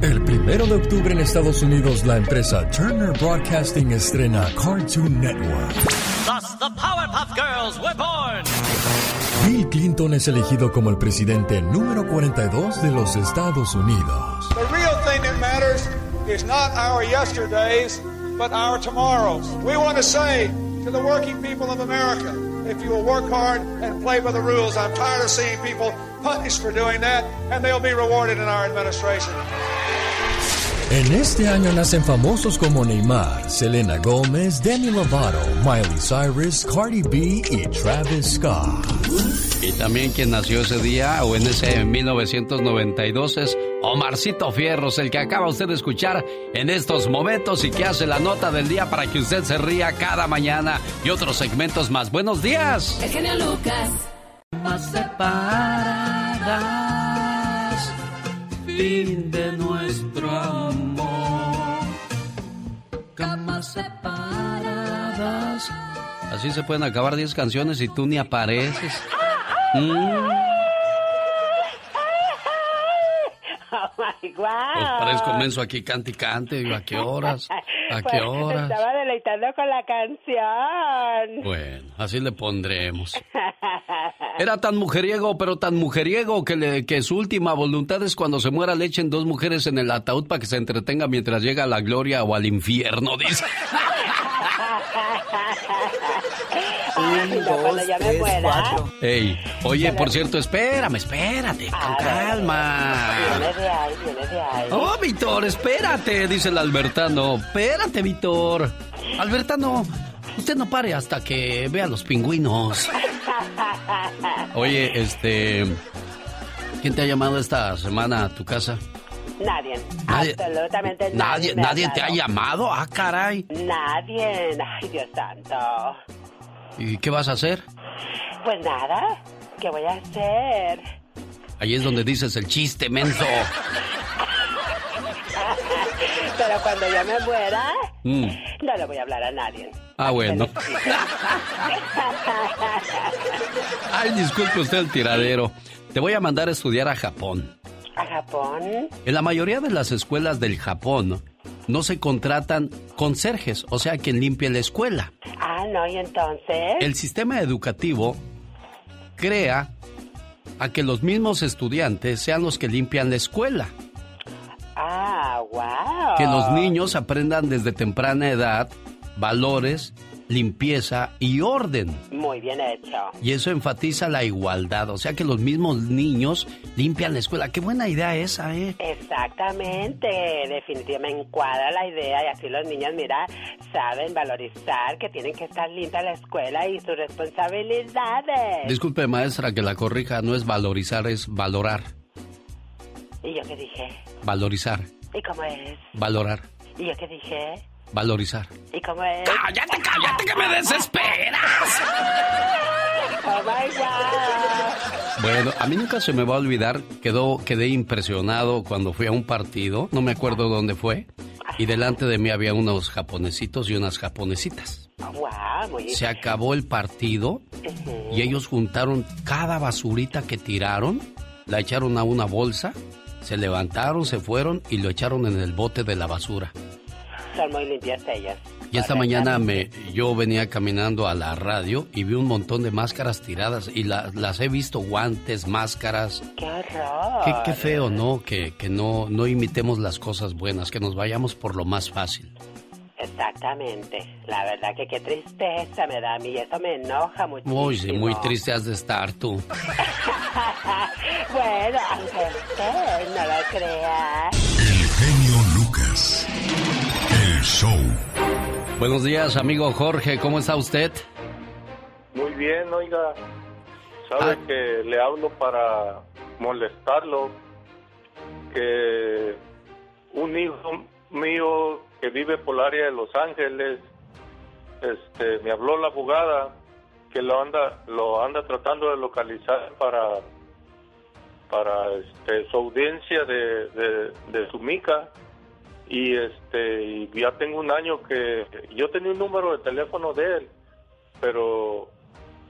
El primero de octubre en Estados Unidos, la empresa Turner Broadcasting estrena Cartoon Network. Thus, the Powerpuff Girls were born. Bill Clinton es elegido como el presidente número 42 de los Estados Unidos. The real thing that matters is not our yesterdays, but our tomorrows. We want to say to the working people of America, if you will work hard and play by the rules, I'm tired of seeing people punished for doing that, and they'll be rewarded in our administration. En este año nacen famosos como Neymar, Selena Gómez, Demi Lovato, Miley Cyrus, Cardi B y Travis Scott. Y también quien nació ese día o en ese 1992 es Omarcito Fierros, el que acaba usted de escuchar en estos momentos y que hace la nota del día para que usted se ría cada mañana y otros segmentos más. Buenos días. El genio Lucas. Más. Fin de nuestro amor. Camas separadas. Así se pueden acabar 10 canciones y tú ni apareces. Mm, My pues parezco menso aquí cante y cante. Digo, ¿A qué horas? [laughs] ¿A qué Pues, horas? Estaba deleitando con la canción. Bueno, así le pondremos. [laughs] Era tan mujeriego, pero tan mujeriego que, le- que su última voluntad es cuando se muera le echen dos mujeres en el ataúd para que se entretenga mientras llega a la gloria o al infierno, dice. [laughs] No, cuando ya me muera. Ey, oye, por cierto, espérame, espérate, con calma. Viene de ahí, viene de ahí. Oh, Víctor, espérate, dice el Albertano. Espérate, Víctor. Albertano, usted no pare hasta que vea los pingüinos. [laughs] Oye, este. ¿Quién te ha llamado esta semana a tu casa? Nadie. Nadie- Absolutamente nadie. ¿Nadie, nadie te ha llamado? Ah, caray. Nadie. Ay, Dios santo. ¿Y qué vas a hacer? Pues nada. ¿Qué voy a hacer? Ahí es donde dices el chiste, menso. [laughs] Pero cuando yo me muera, Mm. no le voy a hablar a nadie. Ah, bueno. [laughs] Ay, disculpe usted el tiradero. Te voy a mandar a estudiar a Japón. ¿A Japón? En la mayoría de las escuelas del Japón no se contratan conserjes, o sea, quien limpie la escuela. Ah, no, y entonces. El sistema educativo crea a que los mismos estudiantes sean los que limpian la escuela. Ah, wow. Que los niños aprendan desde temprana edad valores, limpieza y orden. Muy bien hecho. Y eso enfatiza la igualdad, o sea que los mismos niños limpian la escuela. Qué buena idea esa, ¿eh? Exactamente, definitivamente me encuadra la idea y así los niños, mira, saben valorizar que tienen que estar limpia la escuela y sus responsabilidades. Disculpe, maestra, que la corrija, no es valorizar, es valorar. ¿Y yo qué dije? Valorizar, ¿Y cómo es? valorar, ¿Y yo qué dije? Valorizar. ¿Y cómo es? ¡Cállate, cállate, que me desesperas! ¡Oh, my God! Bueno, a mí nunca se me va a olvidar, quedó, quedé impresionado cuando fui a un partido, no me acuerdo dónde fue, y delante de mí había unos japonesitos y unas japonesitas. Muy Se acabó el partido y ellos juntaron cada basurita que tiraron, la echaron a una bolsa, se levantaron, se fueron y lo echaron en el bote de la basura. Son muy limpias ellas. Y esta mañana me, yo venía caminando a la radio y vi un montón de máscaras tiradas y las he visto guantes, máscaras. ¡Qué horror! Qué, qué feo, ¿no? Que, que no, no imitemos las cosas buenas, que nos vayamos por lo más fácil. Exactamente. La verdad que qué tristeza me da a mí. Eso me enoja muchísimo. Uy, sí, muy triste has de estar tú. [laughs] bueno, aunque usted no lo crea. Show. Buenos días, amigo Jorge. ¿Cómo está usted? Muy bien, oiga. Sabe Ah. que le hablo para molestarlo. Que un hijo mío que vive por el área de Los Ángeles, este, me habló la abogada que lo anda, lo anda tratando de localizar para, para este, su audiencia de, de, de su mica y este ya tengo un año que yo tenía un número de teléfono de él pero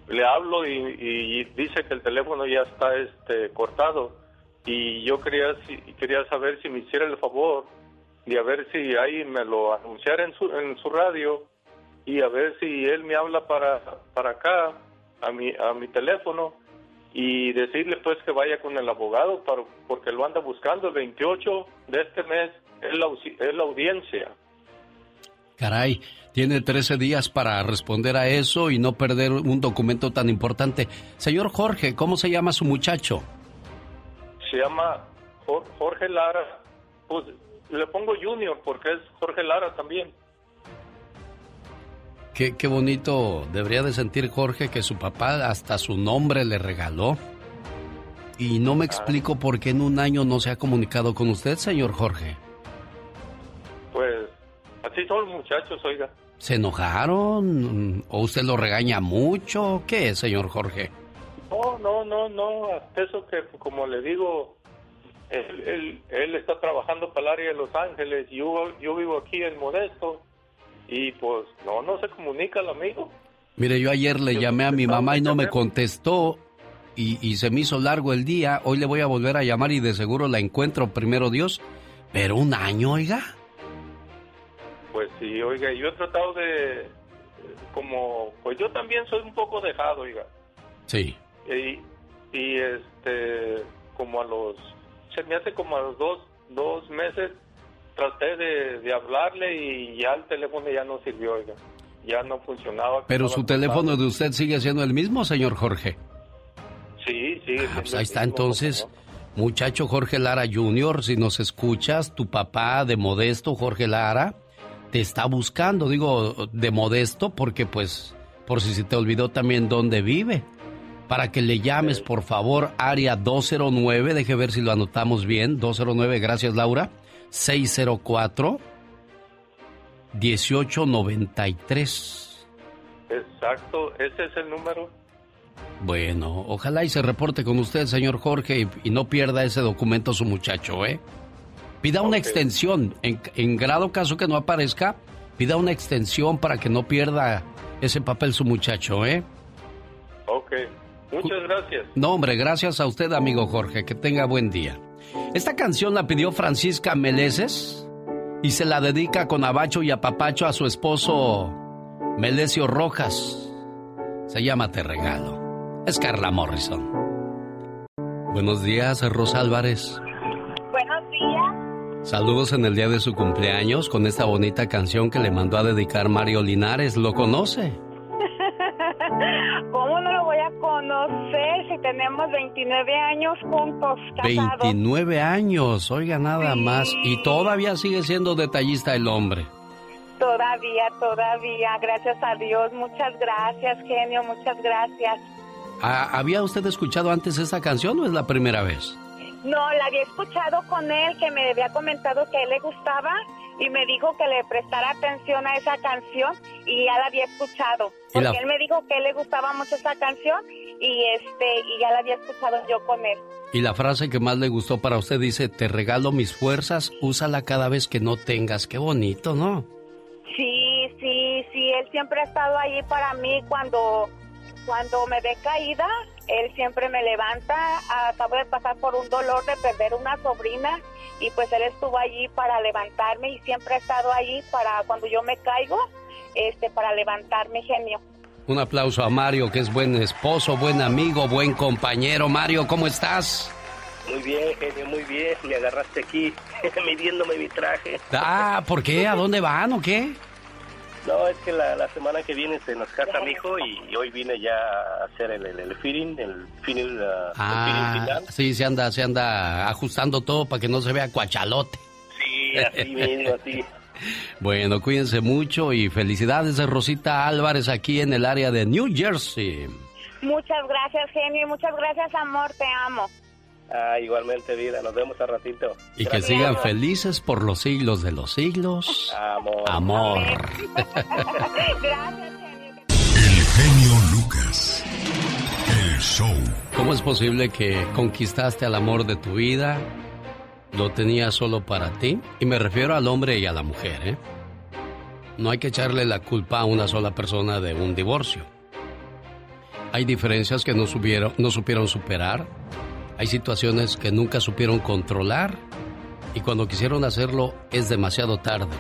le hablo y, y dice que el teléfono ya está este cortado. Y yo quería si- quería saber si me hiciera el favor de a ver si ahí me lo anunciara en su en su radio y a ver si él me habla para para acá a mi a mi teléfono y decirle pues que vaya con el abogado para, porque lo anda buscando el 28 de este mes es la, ausi- es la audiencia Caray, tiene 13 días para responder a eso y no perder un documento tan importante. Señor Jorge, ¿cómo se llama su muchacho? se llama Jor- Jorge Lara pues le pongo Junior porque es Jorge Lara también Qué, qué bonito debería de sentir Jorge que su papá hasta su nombre le regaló. Y no me explico por qué en un año no se ha comunicado con usted, señor Jorge. Así son los muchachos oiga ¿Se enojaron? ¿O usted lo regaña mucho? ¿Qué es, señor Jorge? No, no, no, no, eso que como le digo, él, él, él está trabajando para el área de Los Ángeles, yo, yo vivo aquí en Modesto y pues no, no se comunica el amigo. Mire, yo ayer le llamé a mi mamá y no me contestó y, y se me hizo largo el día. Hoy le voy a volver a llamar y de seguro la encuentro, primero Dios. Pero un año, oiga. Pues sí, oiga, yo he tratado de, eh, como, pues yo también soy un poco dejado, oiga, Sí. y, y este, como a los, se me hace como a los dos, dos meses, traté de, de hablarle y ya el teléfono ya no sirvió, oiga, ya no funcionaba. Pero su teléfono de usted sigue siendo el mismo, señor Jorge. Sí, sí. Ah, pues ahí está entonces, muchacho Jorge Lara Jr., si nos escuchas, tu papá de Modesto, Jorge Lara, te está buscando, digo, de Modesto, porque pues, por si se te olvidó también dónde vive. Para que le llames, por favor, área 209, deje ver si lo anotamos bien, 209, gracias Laura, 604 1893. Exacto, ese es el número. Bueno, ojalá y se reporte con usted, señor Jorge, y, y no pierda ese documento su muchacho, ¿eh? Pida una extensión, en, en grado caso que no aparezca, pida una extensión para que no pierda ese papel su muchacho, ¿eh? Ok, muchas gracias. No, hombre, gracias a usted, amigo Jorge, que tenga buen día. Esta canción la pidió Francisca Meleses y se la dedica con abacho y apapacho a su esposo Melesio Rojas. Se llama Te Regalo. Es Carla Morrison. Buenos días, Rosa Álvarez. Saludos en el día de su cumpleaños con esta bonita canción que le mandó a dedicar Mario Linares. ¿Lo conoce? [laughs] ¿Cómo no lo voy a conocer si tenemos 29 años juntos, casados? 29 años, oiga nada más. Y todavía sigue siendo detallista el hombre. Todavía, todavía, gracias a Dios. Muchas gracias, genio, muchas gracias. Ah, ¿Había usted escuchado antes esta canción o es la primera vez? No, la había escuchado con él, que me había comentado que a él le gustaba y me dijo que le prestara atención a esa canción y ya la había escuchado. La- Porque él me dijo que a él le gustaba mucho esa canción y este y ya la había escuchado yo con él. Y la frase que más le gustó para usted dice, te regalo mis fuerzas, úsala cada vez que no tengas. Qué bonito, ¿no? Sí, sí, sí, él siempre ha estado ahí para mí cuando, cuando me ve caída, él siempre me levanta. Acabo de pasar por un dolor de perder una sobrina y pues él estuvo allí para levantarme y siempre ha estado allí para cuando yo me caigo, este para levantarme, genio. Un aplauso a Mario, que es buen esposo, buen amigo, buen compañero. Mario, ¿cómo estás? Muy bien, genio, muy bien. Me agarraste aquí [laughs] midiéndome mi traje. Ah, ¿por qué? ¿A dónde van o qué? No, es que la, semana que viene se nos casa mi hijo y, hoy vine ya a hacer el, el, el feeding, el feeding, uh, ah, final. Sí, se anda, se anda ajustando todo para que no se vea cuachalote. Sí, así mismo, así. [laughs] Bueno, cuídense mucho y felicidades de Rosita Álvarez aquí en el área de New Jersey. Muchas gracias, genio, muchas gracias, amor, te amo. Ah, igualmente, vida. Nos vemos a ratito. Y que sigan felices por los siglos de los siglos. Amor. Amor. Gracias, [laughs] El genio Lucas. El show. ¿Cómo es posible que conquistaste al amor de tu vida? Lo tenías solo para ti. Y me refiero al hombre y a la mujer, ¿eh? No hay que echarle la culpa a una sola persona de un divorcio. Hay diferencias que no, subieron, no supieron superar hay situaciones que nunca supieron controlar y cuando quisieron hacerlo es demasiado tarde.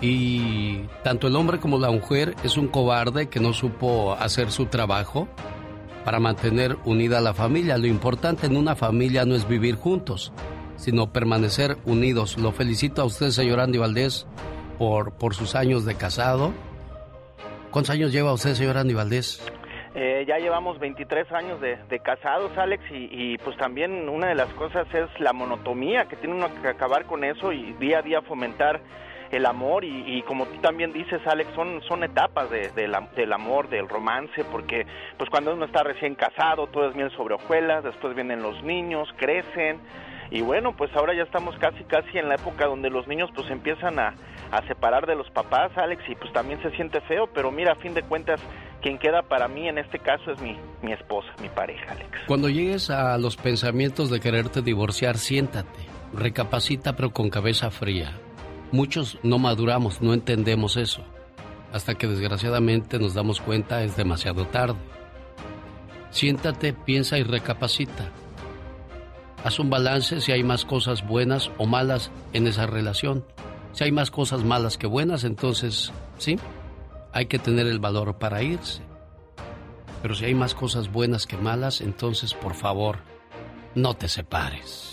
Y tanto el hombre como la mujer es un cobarde que no supo hacer su trabajo para mantener unida la familia. Lo importante en una familia no es vivir juntos, sino permanecer unidos. Lo felicito a usted, señor Andy Valdés, por, por sus años de casado. ¿Cuántos años lleva usted, señor Andy Valdés? Eh, ya llevamos 23 años de, casados, Alex, y, pues también una de las cosas es la monotomía, que tiene uno que acabar con eso y día a día fomentar el amor y, como tú también dices, Alex, son, son etapas de, del amor, del romance, porque pues cuando uno está recién casado, todo es miel sobre hojuelas, después vienen los niños, crecen, y bueno, pues ahora ya estamos casi casi en la época donde los niños pues empiezan a, a separar de los papás, Alex, y pues también se siente feo, pero mira, a fin de cuentas quien queda para mí en este caso es mi, mi esposa, mi pareja, Alex. Cuando llegues a los pensamientos de quererte divorciar, siéntate, recapacita pero con cabeza fría. Muchos no maduramos, no entendemos eso, hasta que desgraciadamente nos damos cuenta es demasiado tarde. Siéntate, piensa y recapacita. Haz un balance si hay más cosas buenas o malas en esa relación. Si hay más cosas malas que buenas, entonces, sí, hay que tener el valor para irse. Pero si hay más cosas buenas que malas, entonces por favor, no te separes.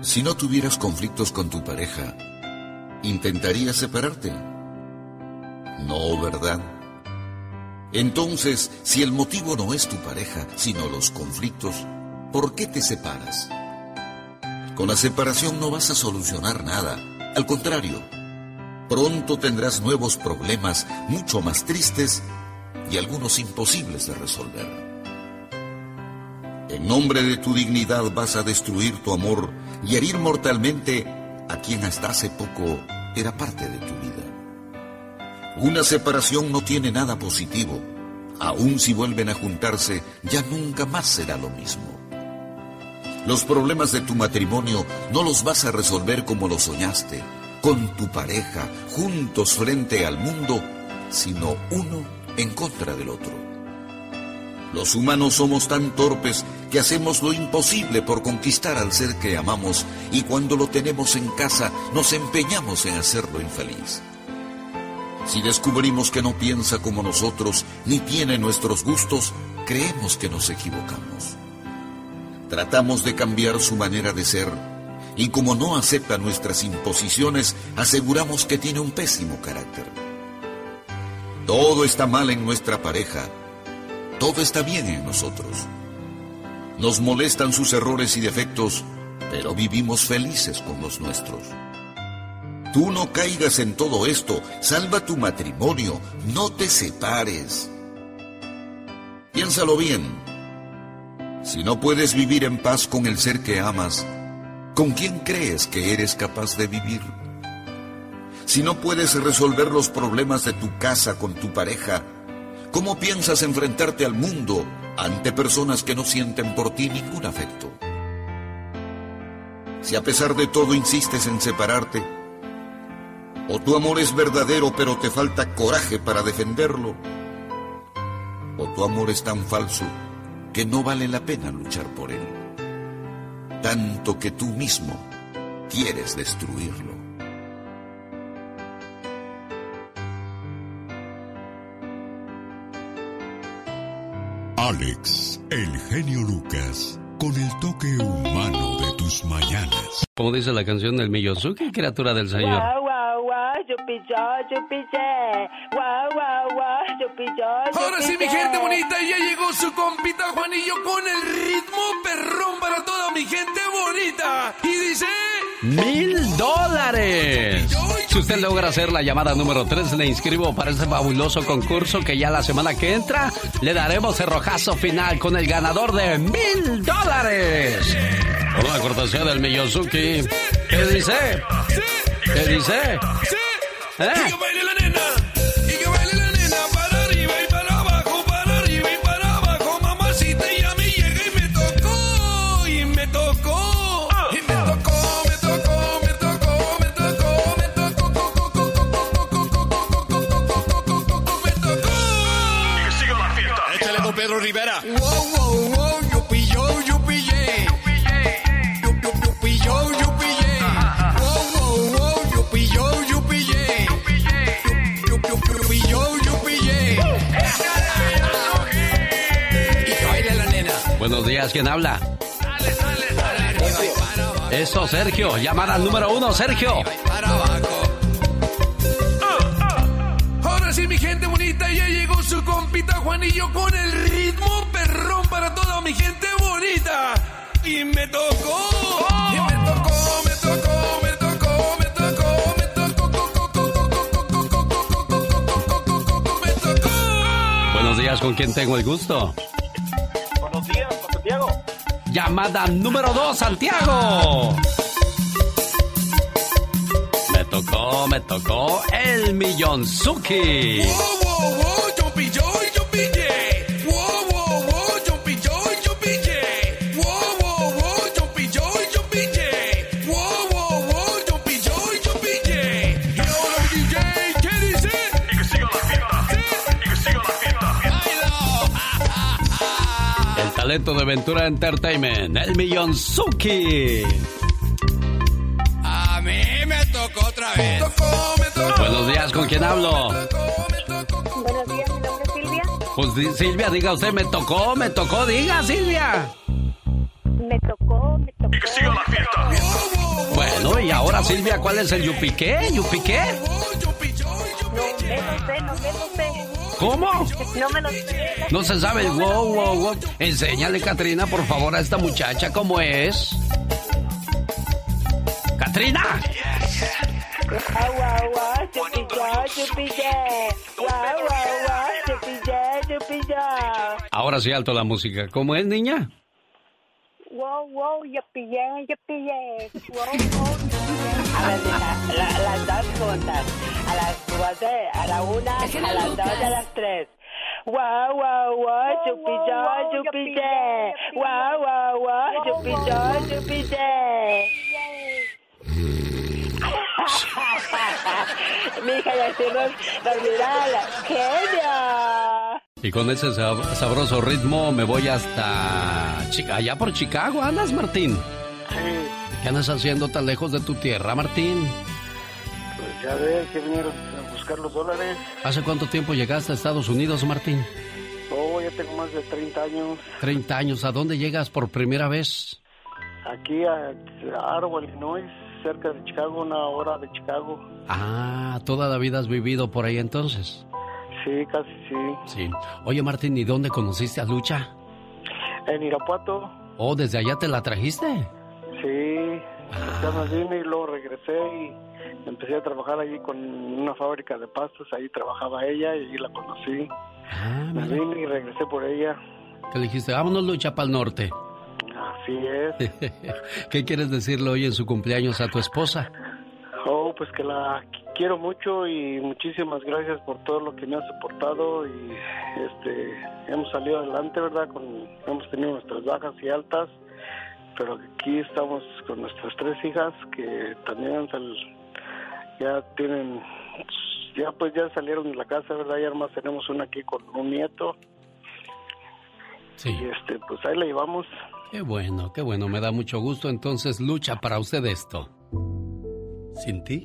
Si no tuvieras conflictos con tu pareja, ¿intentarías separarte? No, ¿verdad? Entonces, si el motivo no es tu pareja, sino los conflictos, ¿por qué te separas? Con la separación no vas a solucionar nada. Al contrario, Pronto tendrás nuevos problemas mucho más tristes y algunos imposibles de resolver. En nombre de tu dignidad vas a destruir tu amor y herir mortalmente a quien hasta hace poco era parte de tu vida. Una separación no tiene nada positivo. Aun si vuelven a juntarse, ya nunca más será lo mismo. Los problemas de tu matrimonio no los vas a resolver como lo soñaste con tu pareja, juntos frente al mundo, sino uno en contra del otro. Los humanos somos tan torpes que hacemos lo imposible por conquistar al ser que amamos y cuando lo tenemos en casa nos empeñamos en hacerlo infeliz. Si descubrimos que no piensa como nosotros ni tiene nuestros gustos, creemos que nos equivocamos. Tratamos de cambiar su manera de ser y como no acepta nuestras imposiciones, aseguramos que tiene un pésimo carácter. Todo está mal en nuestra pareja, todo está bien en nosotros. Nos molestan sus errores y defectos, pero vivimos felices con los nuestros. Tú no caigas en todo esto, salva tu matrimonio, no te separes. Piénsalo bien. Si no puedes vivir en paz con el ser que amas, ¿Con quién crees que eres capaz de vivir? Si no puedes resolver los problemas de tu casa con tu pareja, ¿cómo piensas enfrentarte al mundo ante personas que no sienten por ti ningún afecto? Si a pesar de todo insistes en separarte, o tu amor es verdadero pero te falta coraje para defenderlo, o tu amor es tan falso que no vale la pena luchar por él, tanto que tú mismo quieres destruirlo. Alex, el genio Lucas, con el toque humano de tus mañanas. Como dice la canción del Miyozuki, criatura del Señor yupi, yo, yupi, ye. Guau, guau, guau, yupi, yo, Ahora sí, mi gente bonita, ya llegó su compita Juanillo con el ritmo perrón para toda mi gente bonita. Y dice... ¡Mil dólares! Si usted logra hacer la llamada número 3, le inscribo para ese fabuloso concurso que ya la semana que entra le daremos el rojazo final con el ganador de mil dólares. Con una cortesía del Miyosuki. ¿Qué dice? ¿Qué dice? ¿Eh? Buenos días, ¿quién habla? Eso, Sergio. Llamada número uno, Sergio. Ahora sí, mi gente bonita, ya llegó su compita Juanillo con el ritmo perrón para toda mi gente bonita. Y me tocó, y me tocó, me tocó, me tocó, me tocó, me tocó. Buenos días, ¿con quién tengo el gusto? Llamada número dos, Santiago. Me tocó, me tocó el Millonzuki. Talento de Ventura Entertainment, el Millonzuki. A mí me tocó otra vez. Tocó, me tocó. Buenos días, ¿con quién hablo? Buenos días, mi nombre es Silvia. Pues Silvia, diga usted, me tocó, me tocó, diga Silvia. Me tocó, me tocó. Y que siga la fiesta. Bueno, y ahora Silvia, ¿cuál es el yupiqué? ¿Yupiqué? ¿Cómo? No me lo sé. No se sabe el wow, wow, wow. Enséñale, Katrina, por favor, a esta muchacha cómo es. Yo. Ahora sí alto la música. ¿Cómo es, niña? Wow, wow, yo pillé, yo pillé. Wow, wow, [laughs] A ver, mira, la- las dos juntas. A las dos de, a la una, a las dos y a las tres. Guau, guau, guau, yupi, yo. Guau, guau, guau, yupi, yo, ye. [laughs] Mija, ya estoy dormida la genio. Y con ese sab- sabroso ritmo me voy hasta allá por Chicago. ¿Andas, Martín? ¿Qué andas haciendo tan lejos de tu tierra, Martín? Pues ya ves que vinieron a buscar los dólares. ¿Hace cuánto tiempo llegaste a Estados Unidos, Martín? Oh, ya tengo más de 30 años. 30 años. ¿A dónde llegas por primera vez? Aquí a Arrow, Illinois, cerca de Chicago, una hora de Chicago. Ah, toda la vida has vivido por ahí entonces. Sí, casi sí. Sí. Oye, Martín, ¿y dónde conociste a Lucha? En Irapuato, ¿Oh, desde allá te la trajiste? sí. Ah. Ya me vine y luego regresé y empecé a trabajar allí con una fábrica de pastas. Ahí trabajaba ella y ahí la conocí. Ah, me vine y regresé por ella. ¿Qué le dijiste? Vámonos, Lucha, para el norte. Así es. [laughs] ¿Qué quieres decirle hoy en su cumpleaños a tu esposa? Oh, pues que la quiero mucho y muchísimas gracias por todo lo que me ha soportado y este hemos salido adelante, ¿verdad? Con, hemos tenido nuestras bajas y altas, pero aquí estamos con nuestras tres hijas que también sal- ya tienen, ya pues ya salieron de la casa, ¿verdad? Y además tenemos una aquí con un nieto. Sí. Y este, pues ahí la llevamos. Qué bueno, qué bueno, me da mucho gusto. Entonces, lucha para usted esto. Sin ti,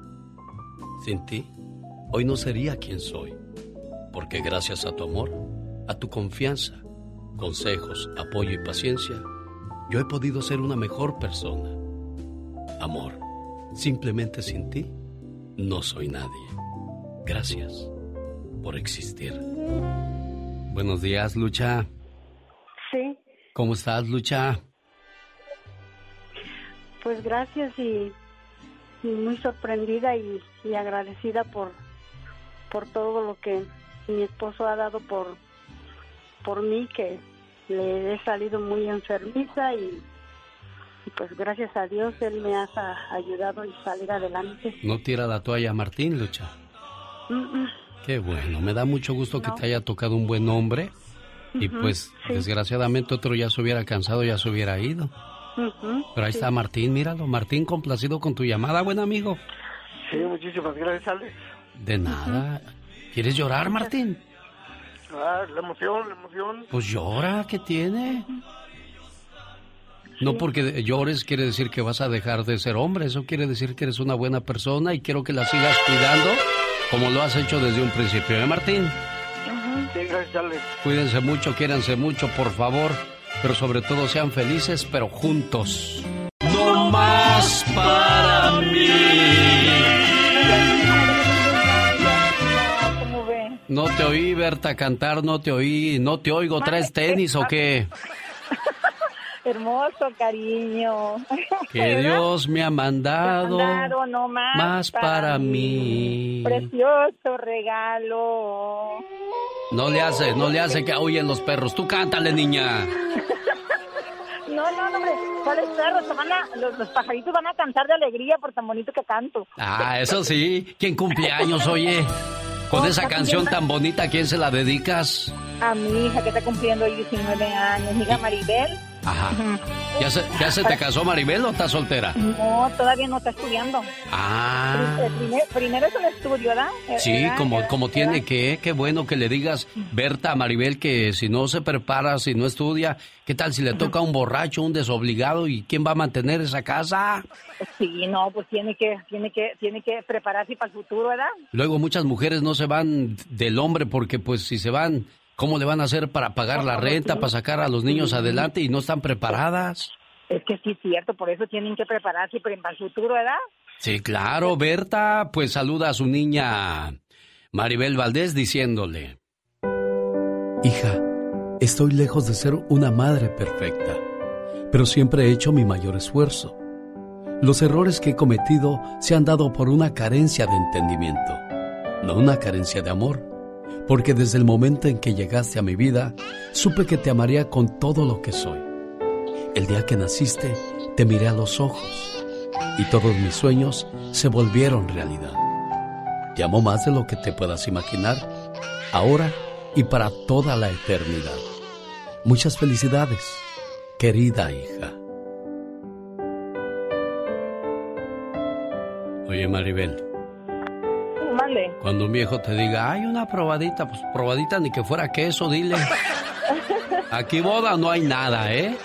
Sin ti, hoy no sería quien soy, porque gracias a tu amor, a tu confianza, consejos, apoyo y paciencia, yo he podido ser una mejor persona. Amor, simplemente sin ti, no soy nadie. Gracias por existir. Buenos días, Lucha. Sí, ¿Cómo estás, Lucha? pues gracias y, y muy sorprendida y, y agradecida por, por todo lo que mi esposo ha dado por, por mí, que le he salido muy enfermiza y, y pues gracias a Dios él me ha ayudado a salir adelante. No tira la toalla, Martín, Lucha. Mm, mm. Qué bueno, me da mucho gusto que te haya tocado un buen hombre. Y pues, sí. desgraciadamente otro ya se hubiera cansado, ya se hubiera ido. Pero ahí sí. está Martín, míralo. Martín, complacido con tu llamada, buen amigo. Sí, muchísimas gracias, Alex. De nada. ¿Quieres llorar, Martín? Ah, la emoción, la emoción. Pues llora, ¿qué tiene? No porque llores quiere decir que vas a dejar de ser hombre, eso quiere decir que eres una buena persona y quiero que la sigas cuidando como lo has hecho desde un principio, ¿eh, Martín? Sí, gracias, Alex. Cuídense mucho, quiéranse mucho, por favor, pero sobre todo sean felices, pero juntos. No más para ¿Cómo No te oí, Berta, cantar, no te oí, no te oigo, ¿traes tenis o qué? [laughs] Hermoso cariño. Que [laughs] Dios me ha mandado Mandado no más, más para mí. Precioso regalo. No le hace, no le hace que oyen los perros. Tú cántale, niña. [laughs] No, no, no, hombre. ¿Cuáles perros? Se van a- los, los pajaritos van a cantar de alegría por tan bonito que canto. Ah, eso sí. ¿Quién cumpleaños, oye? Con esa canción tan bonita, ¿a quién se la dedicas? A mi hija que está cumpliendo hoy 19 años, mi hija Maribel. Ajá. ¿Ya se, ¿Ya se te casó Maribel o estás soltera? No, todavía no está estudiando. Ah. Eh, primer- primero es un estudio, ¿verdad? Eh, Sí, como, como tiene que, qué bueno que le digas, Berta, a Maribel, que si no se prepara, si no estudia, ¿qué tal si le toca un borracho, un desobligado y quién va a mantener esa casa? Sí, no, pues tiene que, tiene que, tiene que prepararse para el futuro, ¿verdad? Luego muchas mujeres no se van del hombre porque pues si se van, ¿cómo le van a hacer para pagar la renta, para sacar a los niños adelante y no están preparadas? Es que sí es cierto, por eso tienen que prepararse para el futuro, ¿verdad? Sí, claro, Berta, pues saluda a su niña Maribel Valdés diciéndole. Hija, estoy lejos de ser una madre perfecta, pero siempre he hecho mi mayor esfuerzo. Los errores que he cometido se han dado por una carencia de entendimiento, no una carencia de amor, porque desde el momento en que llegaste a mi vida, supe que te amaría con todo lo que soy. El día que naciste, te miré a los ojos y todos mis sueños se volvieron realidad. Te amo más de lo que te puedas imaginar, ahora y para toda la eternidad. Muchas felicidades, querida hija. Oye, Maribel. Cuando un viejo te diga, hay una probadita, pues probadita ni que fuera queso, dile. [laughs] Aquí boda no hay nada, ¿eh?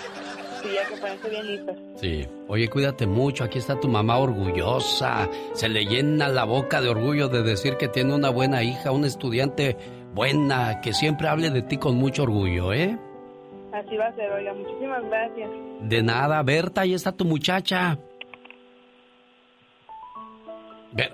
Sí, hay que ponerse bien listos. Sí. Oye, cuídate mucho. Aquí está tu mamá orgullosa. Se le llena la boca de orgullo de decir que tiene una buena hija, una estudiante buena, que siempre hable de ti con mucho orgullo, ¿eh? Así va a ser, oiga, muchísimas gracias. De nada, Berta, ahí está tu muchacha.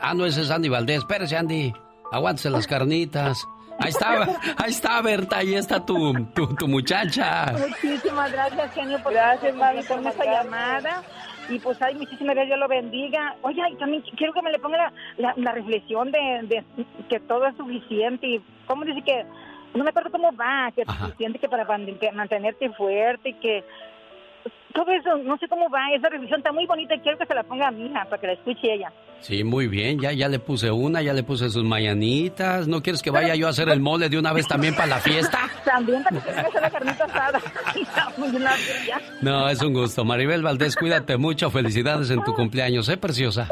Ah, no, ese es Andy Valdés. Espérese, Andy. Aguántese las carnitas. Ahí está, [laughs] ahí está, Berta, ahí está tu, tu, tu muchacha. Muchísimas gracias, genio, por, gracias, mami, por esta llamada. Y pues, ay, muchísimas gracias, Dios lo bendiga. Oye, y también quiero que me le ponga la, la, la reflexión de, de que todo es suficiente. Y, ¿Cómo dice que? No me acuerdo cómo va, que es suficiente que para mantenerte fuerte y que todo eso, no sé cómo va, esa reflexión está muy bonita y quiero que se la ponga a mi hija para que la escuche ella. Sí, muy bien, ya, ya le puse una, ya le puse sus mañanitas. ¿No quieres que vaya yo a hacer el mole de una vez también para la fiesta? [laughs] También para que se hacer la carnita asada. [laughs] No, es un gusto. Maribel Valdés, cuídate mucho. Felicidades en tu cumpleaños, ¿eh, preciosa?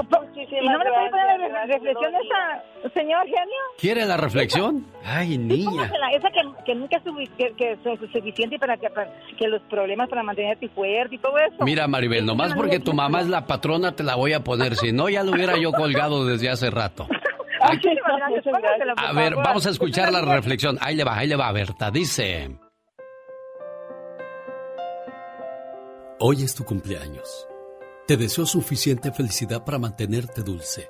¿Y no me poner la reflexión esa, señor genio? ¿Quiere la reflexión? Ay, niña. Esa que, que nunca es sufi- que, que es suficiente para que, para que los problemas para mantenerte fuerte y todo eso. Mira, Maribel, nomás porque tu mamá es la patrona te la voy a poner. Si no, ya lo hubiera yo colgado desde hace rato. [laughs] Gracias, A ver, vamos a escuchar la reflexión. Ahí le va, ahí le va, Berta. Dice... Hoy es tu cumpleaños. Te deseo suficiente felicidad para mantenerte dulce,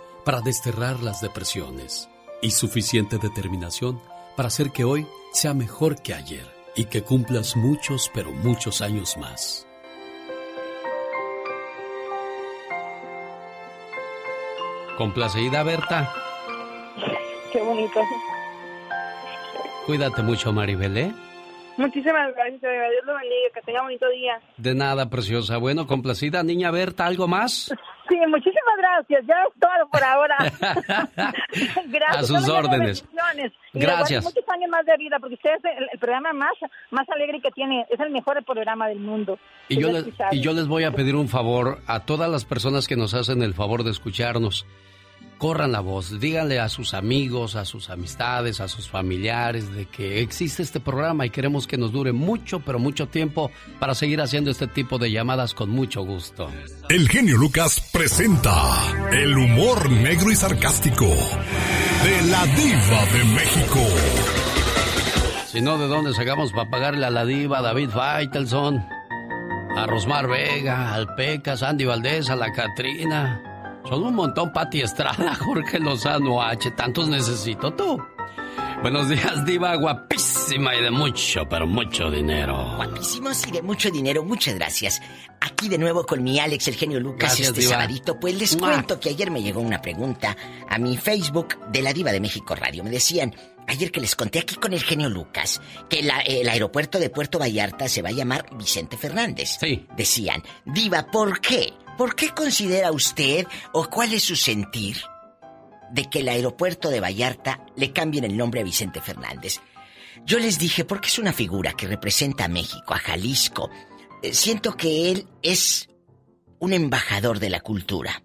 desterrar las depresiones y suficiente determinación para hacer que hoy sea mejor que ayer y que cumplas muchos, pero muchos años más. Complacida, Berta. Qué bonito. Cuídate mucho, Maribel, ¿eh? Muchísimas gracias, Dios lo bendiga, que tenga bonito día. De nada, preciosa. Bueno, complacida, niña Berta, ¿algo más? [laughs] Sí, muchísimas gracias, ya es todo por ahora. [laughs] gracias. A sus órdenes. Y Gracias. Muchos años más de vida, porque usted es el, el programa más, más alegre que tiene, es el mejor programa del mundo. Yo, les, y yo les voy a pedir un favor a todas las personas que nos hacen el favor de escucharnos. Corran la voz, díganle a sus amigos, a sus amistades, a sus familiares de que existe este programa y queremos que nos dure mucho, pero mucho tiempo para seguir haciendo este tipo de llamadas con mucho gusto. El genio Lucas presenta el humor negro y sarcástico de la diva de México. Si no, ¿de dónde sacamos para pagarle a la diva, a David Faitelson, a Rosmar Vega, al Pecas, Andy Valdés, a la Catrina? Son un montón, Pati Estrada, [laughs] Jorge Lozano H. Tantos necesito tú. Buenos días, diva, guapísima y de mucho, pero mucho dinero. Guapísimos y de mucho dinero, muchas gracias. Aquí de nuevo con mi Alex, el genio Lucas, Gracias, este diva. sabadito. Pues les ¡Mua! cuento que ayer me llegó una pregunta a mi Facebook de la Diva de México Radio. Me decían, ayer que les conté aquí con el genio Lucas, que la- el aeropuerto de Puerto Vallarta se va a llamar Vicente Fernández. Sí. Decían, Diva, ¿por qué? ¿Por qué considera usted o cuál es su sentir de que el aeropuerto de Vallarta le cambien el nombre a Vicente Fernández? Yo les dije, porque es una figura que representa a México, a Jalisco. Eh, Siento que él es un embajador de la cultura.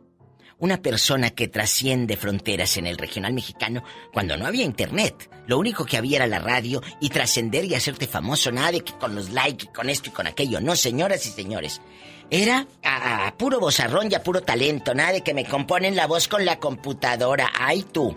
Una persona que trasciende fronteras en el regional mexicano cuando no había internet. Lo único que había era la radio y trascender y hacerte famoso. Nada de que con los likes con esto y con aquello. No, señoras y señores. Era a, a puro bozarrón y a puro talento. Nada de que me componen la voz con la computadora. ¡Ay, tú!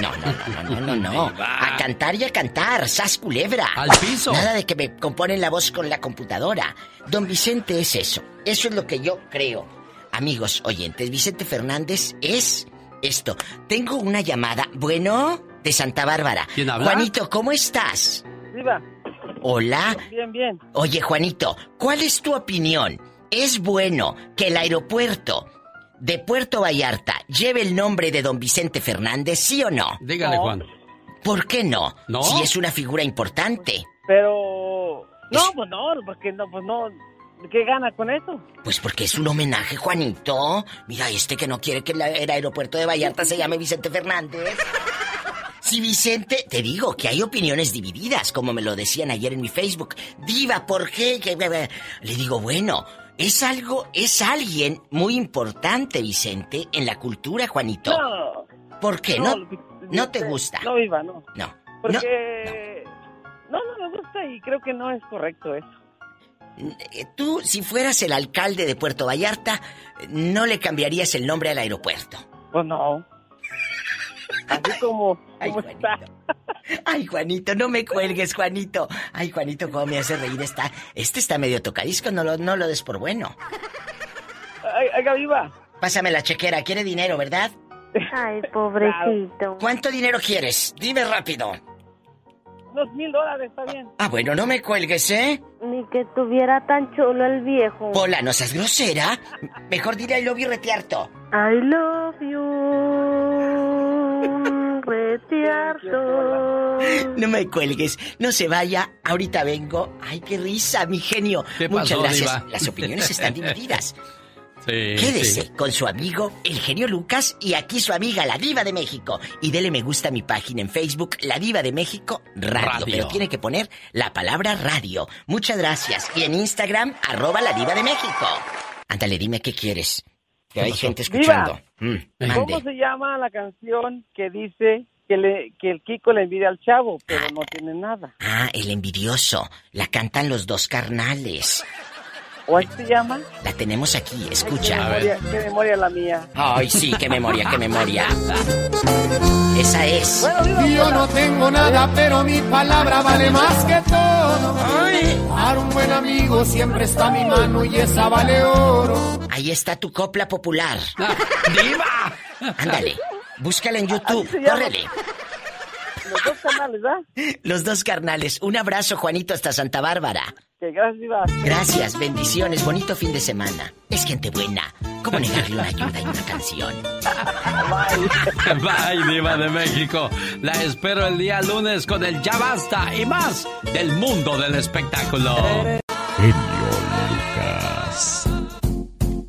No, no, no, no, no, no. no. [laughs] A cantar y a cantar. ¡Sas culebra! Al piso. Nada de que me componen la voz con la computadora. Don Vicente es eso. Eso es lo que yo creo. Amigos oyentes, Vicente Fernández es esto. Tengo una llamada. Bueno, de Santa Bárbara. ¿Quién habla? Juanito, ¿cómo estás? Viva. Hola. Bien, bien. Oye, Juanito, ¿cuál es tu opinión? ¿Es bueno que el aeropuerto de Puerto Vallarta lleve el nombre de don Vicente Fernández, sí o no? Dígale, No. Juan. ¿Por qué no? ¿No? Si es una figura importante. Pero. No, pues no, porque no, pues no. ¿Qué gana con eso? Pues porque es un homenaje, Juanito. Mira, este que no quiere que el aeropuerto de Vallarta se llame Vicente Fernández. Si Vicente, te digo que hay opiniones divididas, como me lo decían ayer en mi Facebook. Diva, ¿por qué? Que- Le digo, bueno, es algo, es alguien muy importante, Vicente, en la cultura, Juanito. No. ¿Por qué? No, ¿No, no te gusta? No, Viva, no. No. Porque. No, no me gusta y creo que no es correcto eso. Eh, Tú, si fueras el alcalde de Puerto Vallarta, no le cambiarías el nombre al aeropuerto. Pues no. Así como, Ay, como está. Ay, Juanito, no me cuelgues, Juanito. Ay, Juanito, cómo me hace reír está. Este está medio tocadisco, no lo, no lo des por bueno. Ay, viva. Pásame la chequera, quiere dinero, ¿verdad? Ay, pobrecito. ¿Cuánto dinero quieres? Dime rápido. Unos mil dólares, está bien. Ah, bueno, no me cuelgues, ¿eh? Ni que tuviera tan chulo el viejo. Hola, no seas grosera. Mejor diré I love you retiarto. I love you, retiarto. [laughs] No me cuelgues, no se vaya. Ahorita vengo. Ay, qué risa, mi genio. ¿Qué Muchas pasó, gracias. Diva? Las opiniones están divididas. [laughs] Sí, Quédese sí. con su amigo, el genio Lucas, y aquí su amiga, la Diva de México. Y dele me gusta a mi página en Facebook, La Diva de México Radio. Radio. Pero tiene que poner la palabra radio. Muchas gracias. Y en Instagram, arroba la Diva de México. Ándale, dime qué quieres. Que hay gente escuchando. Mm, ¿Cómo se llama la canción que dice que, le, que el Kiko le envidia al chavo, pero no tiene nada? Ah, el envidioso. La cantan los dos carnales. ¿O así se llama? La tenemos aquí, Qué escucha. memoria, qué memoria la mía. Ay, sí, qué memoria, qué memoria. Esa es. Yo no tengo nada, pero mi palabra vale más que todo. Para un buen amigo siempre está mi mano y esa vale oro. Ahí está tu copla popular. ¡Diva! Ándale, búscala en YouTube, córrele. Los dos canales, ¿verdad? Los dos carnales. Un abrazo, Juanito, hasta Santa Bárbara. Que gracias, Diva. Gracias, bendiciones, bonito fin de semana. Es gente buena. ¿Cómo negarle una ayuda y una canción? [laughs] Bye, Diva de México. La espero el día lunes con el Ya Basta y más del mundo del espectáculo. Genio Lucas.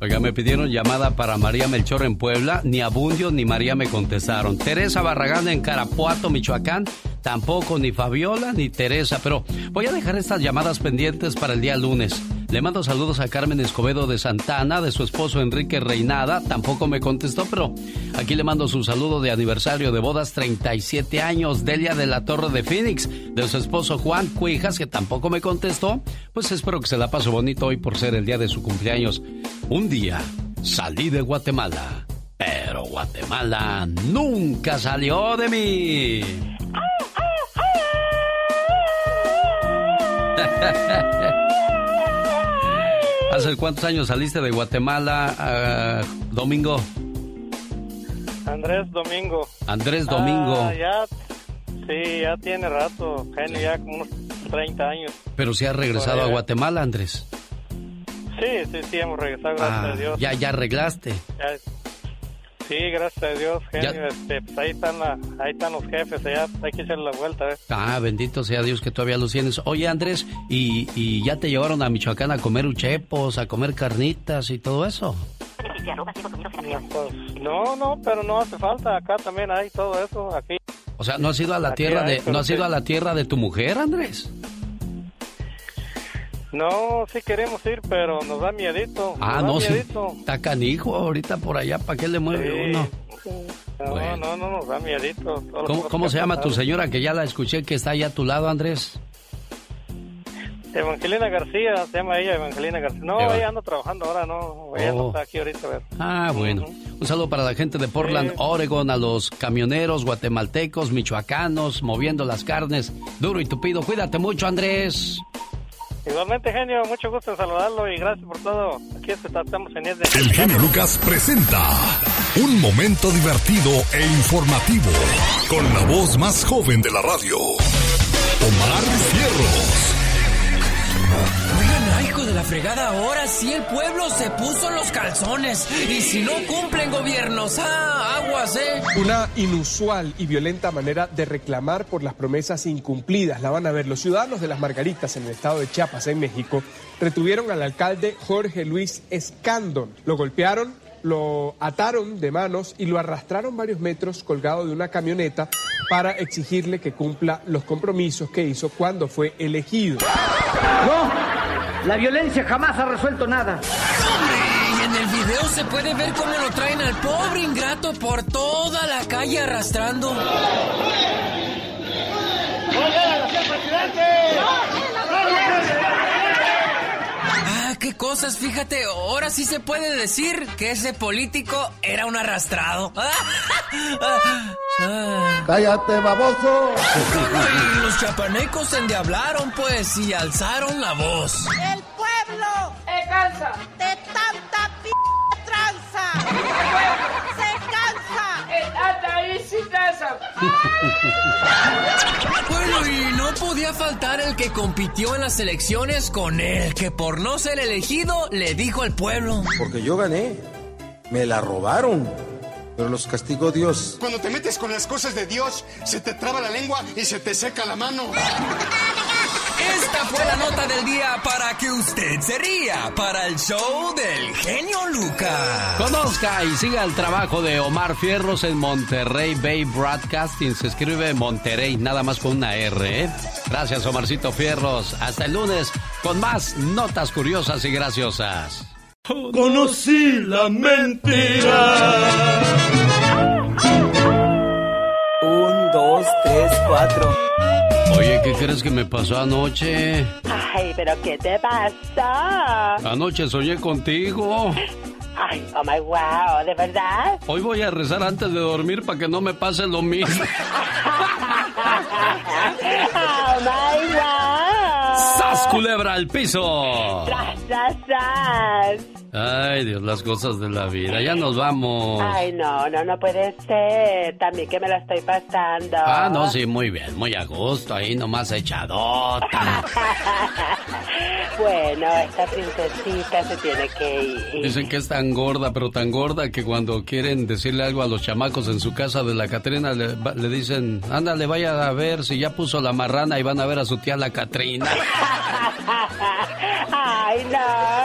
Oiga, me pidieron llamada para María Melchor en Puebla. Ni Abundio ni María me contestaron. Teresa Barragán en Carapuato, Michoacán. Tampoco ni Fabiola ni Teresa. Pero voy a dejar estas llamadas pendientes para el día lunes. Le mando saludos a Carmen Escobedo de Santana, de su esposo Enrique Reinada. Tampoco me contestó, pero aquí le mando su saludo de aniversario de bodas 37 años. Delia de la Torre de Phoenix, de su esposo Juan Cuijas, que tampoco me contestó. Pues espero que se la pase bonito hoy por ser el día de su cumpleaños. Un día salí de Guatemala, pero Guatemala nunca salió de mí. [laughs] ¿Hace cuántos años saliste de Guatemala, ah, Domingo? Andrés Domingo. Andrés Domingo. Ah, ya, sí, ya tiene rato, genio, ya como unos 30 años. Pero si has regresado a Guatemala, Andrés. Sí, sí, sí, hemos regresado, gracias Ah, a Dios. ya, ya arreglaste. Ya- sí, gracias a Dios, genio. Este, pues ahí, están la- ahí están los jefes, allá hay que echarle la vuelta. ¿eh? Ah, bendito sea Dios que todavía los tienes. Oye, Andrés, ¿y, y ya te llevaron a Michoacán a comer uchepos, a comer carnitas y todo eso? Pues, no, no, pero no hace falta. Acá también hay todo eso. Aquí. O sea, ¿no has ido a la Aquí tierra hay, de, no has sí. ido a la tierra de tu mujer, Andrés? No, sí queremos ir, pero nos da miedito. Ah, da no, sí. miedito. Está canijo ahorita por allá, ¿para qué le mueve Sí. uno? No, Bueno. no, no, nos da miedito. ¿Cómo, se llama tu señora que ya la escuché que está allá a tu lado, Andrés? Evangelina García, se llama ella Evangelina García. No, Eva. ella anda trabajando ahora, no. Ella Oh. no está aquí ahorita, a ver. Ah, bueno. Un saludo para la gente de Portland, Sí. Oregon, a los camioneros guatemaltecos, michoacanos, moviendo las carnes, duro y tupido. Cuídate mucho, Andrés. Igualmente, genio, mucho gusto en saludarlo y gracias por todo. Aquí estamos en 10 de... El genio Lucas presenta un momento divertido e informativo con la voz más joven de la radio, Omar Fierros. Hijo de la fregada, ahora sí el pueblo se puso los calzones. Y si no cumplen gobiernos, ah, aguas, ¿eh? Una inusual y violenta manera de reclamar por las promesas incumplidas. La van a ver. Los ciudadanos de las Margaritas en el estado de Chiapas, en México, retuvieron al alcalde Jorge Luis Escandon. Lo golpearon, lo ataron de manos y lo arrastraron varios metros colgado de una camioneta para exigirle que cumpla los compromisos que hizo cuando fue elegido. No, la violencia jamás ha resuelto nada. Y en el video se puede ver cómo lo traen al pobre ingrato por toda la calle arrastrando. Ah, qué cosas, fíjate, ahora sí se puede decir que ese político era un arrastrado. [laughs] ¡Cállate, baboso! Y los chapanecos se endiablaron, pues, y alzaron la voz. El pueblo se cansa de tanta p tranza. [laughs] Bueno, y no podía faltar el que compitió en las elecciones con él, que por no ser elegido le dijo al pueblo. Porque yo gané. Me la robaron. Pero los castigó Dios. Cuando te metes con las cosas de Dios, se te traba la lengua y se te seca la mano. [laughs] Esta fue la nota del día para que usted se ría para el show del genio Lucas. Conozca y siga el trabajo de Omar Fierros en Monterrey Bay Broadcasting. Se escribe Monterrey, nada más con una R. ¿eh? Gracias, Omarcito Fierros. Hasta el lunes con más notas curiosas y graciosas. Conocí la mentira. Un, dos, tres, cuatro. Oye, ¿qué crees que me pasó anoche? Ay, pero ¿qué te pasa? Anoche soñé contigo. Ay, oh my wow, ¿de verdad? Hoy voy a rezar antes de dormir para que no me pase lo mismo. oh my wow. ¡Sas, culebra al piso! Tras, tras, tras. Ay, Dios, las cosas de la vida. Ya nos vamos. Ay, no, no, no puede ser. También que me la estoy pasando. Ah, no, sí, muy bien, muy a gusto. Ahí nomás echadota. [laughs] bueno, esta princesita se tiene que ir. Dicen que es tan gorda, pero tan gorda que cuando quieren decirle algo a los chamacos en su casa de la Catrina, le, le dicen, ándale, vaya a ver si ya puso la marrana y van a ver a su tía la Catrina. [laughs] Ay, no,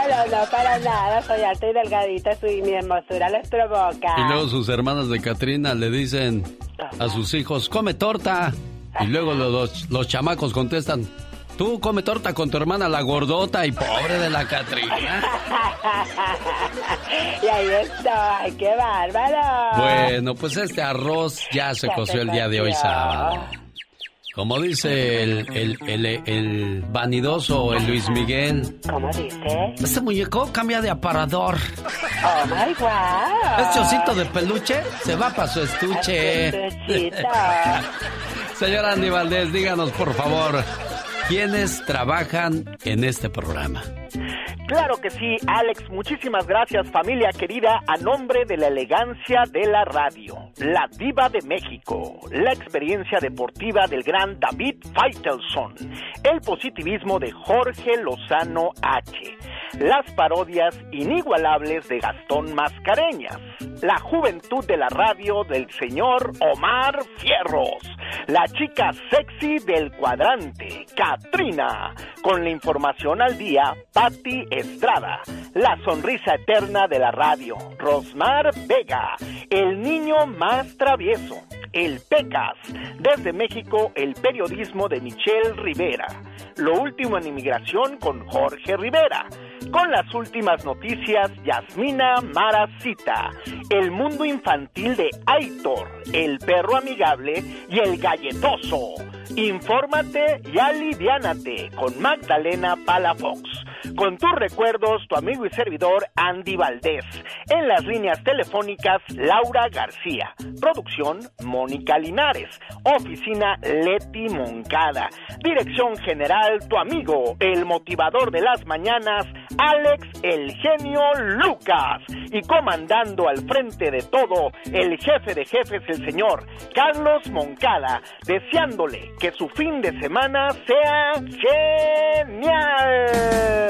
no, no, para nada. Soy alta y delgadita y mi hermosura les provoca. Y luego sus hermanas de Catrina le dicen a sus hijos, come torta. Y luego lo- los, los chamacos contestan, tú come torta con tu hermana la gordota y pobre de la Catrina. [laughs] y ahí estoy, qué bárbaro. Bueno, pues este arroz ya se coció el día de hoy sábado. Como dice el, el, el, el vanidoso, el Luis Miguel. ¿Cómo dice? Este muñeco cambia de aparador. Oh my wow. Este osito de peluche se va para su estuche. [laughs] Señora Andy Valdés, díganos por favor, ¿quiénes trabajan en este programa? Claro que sí, Alex. Muchísimas gracias, familia querida, a nombre de la elegancia de la radio, la diva de México, la experiencia deportiva del gran David Feitelson, el positivismo de Jorge Lozano H, las parodias inigualables de Gastón Mascareñas, la juventud de la radio del señor Omar Fierros, la chica sexy del cuadrante, Katrina, con la información al día, Patti Estrada, la sonrisa eterna de la radio, Rosmar Vega, el niño más travieso, el Pecas, desde México el periodismo de Michelle Rivera, lo último en inmigración con Jorge Rivera, con las últimas noticias Yasmina Maracita, el mundo infantil de Aitor, el perro amigable y el galletoso. Infórmate y aliviánate con Magdalena Palafox. Con tus recuerdos, tu amigo y servidor Andy Valdés. En las líneas telefónicas, Laura García. Producción, Mónica Linares. Oficina, Leti Moncada. Dirección general, tu amigo, el motivador de las mañanas, Alex el genio Lucas. Y comandando al frente de todo, el jefe de jefes, el señor Carlos Moncada. Deseándole que su fin de semana sea genial.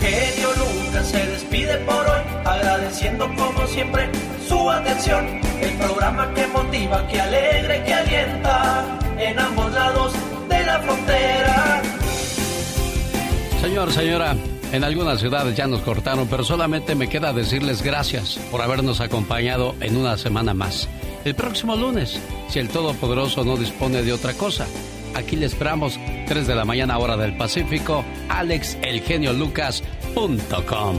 Genio Lucas se despide por hoy, agradeciendo como siempre su atención. El programa que motiva, que alegra y que alienta en ambos lados de la frontera. Señor, señora, en algunas ciudades ya nos cortaron, pero solamente me queda decirles gracias por habernos acompañado en una semana más. El próximo lunes, si el Todopoderoso no dispone de otra cosa, aquí le esperamos 3 de la mañana hora del Pacífico, alexelgeniolucas.com.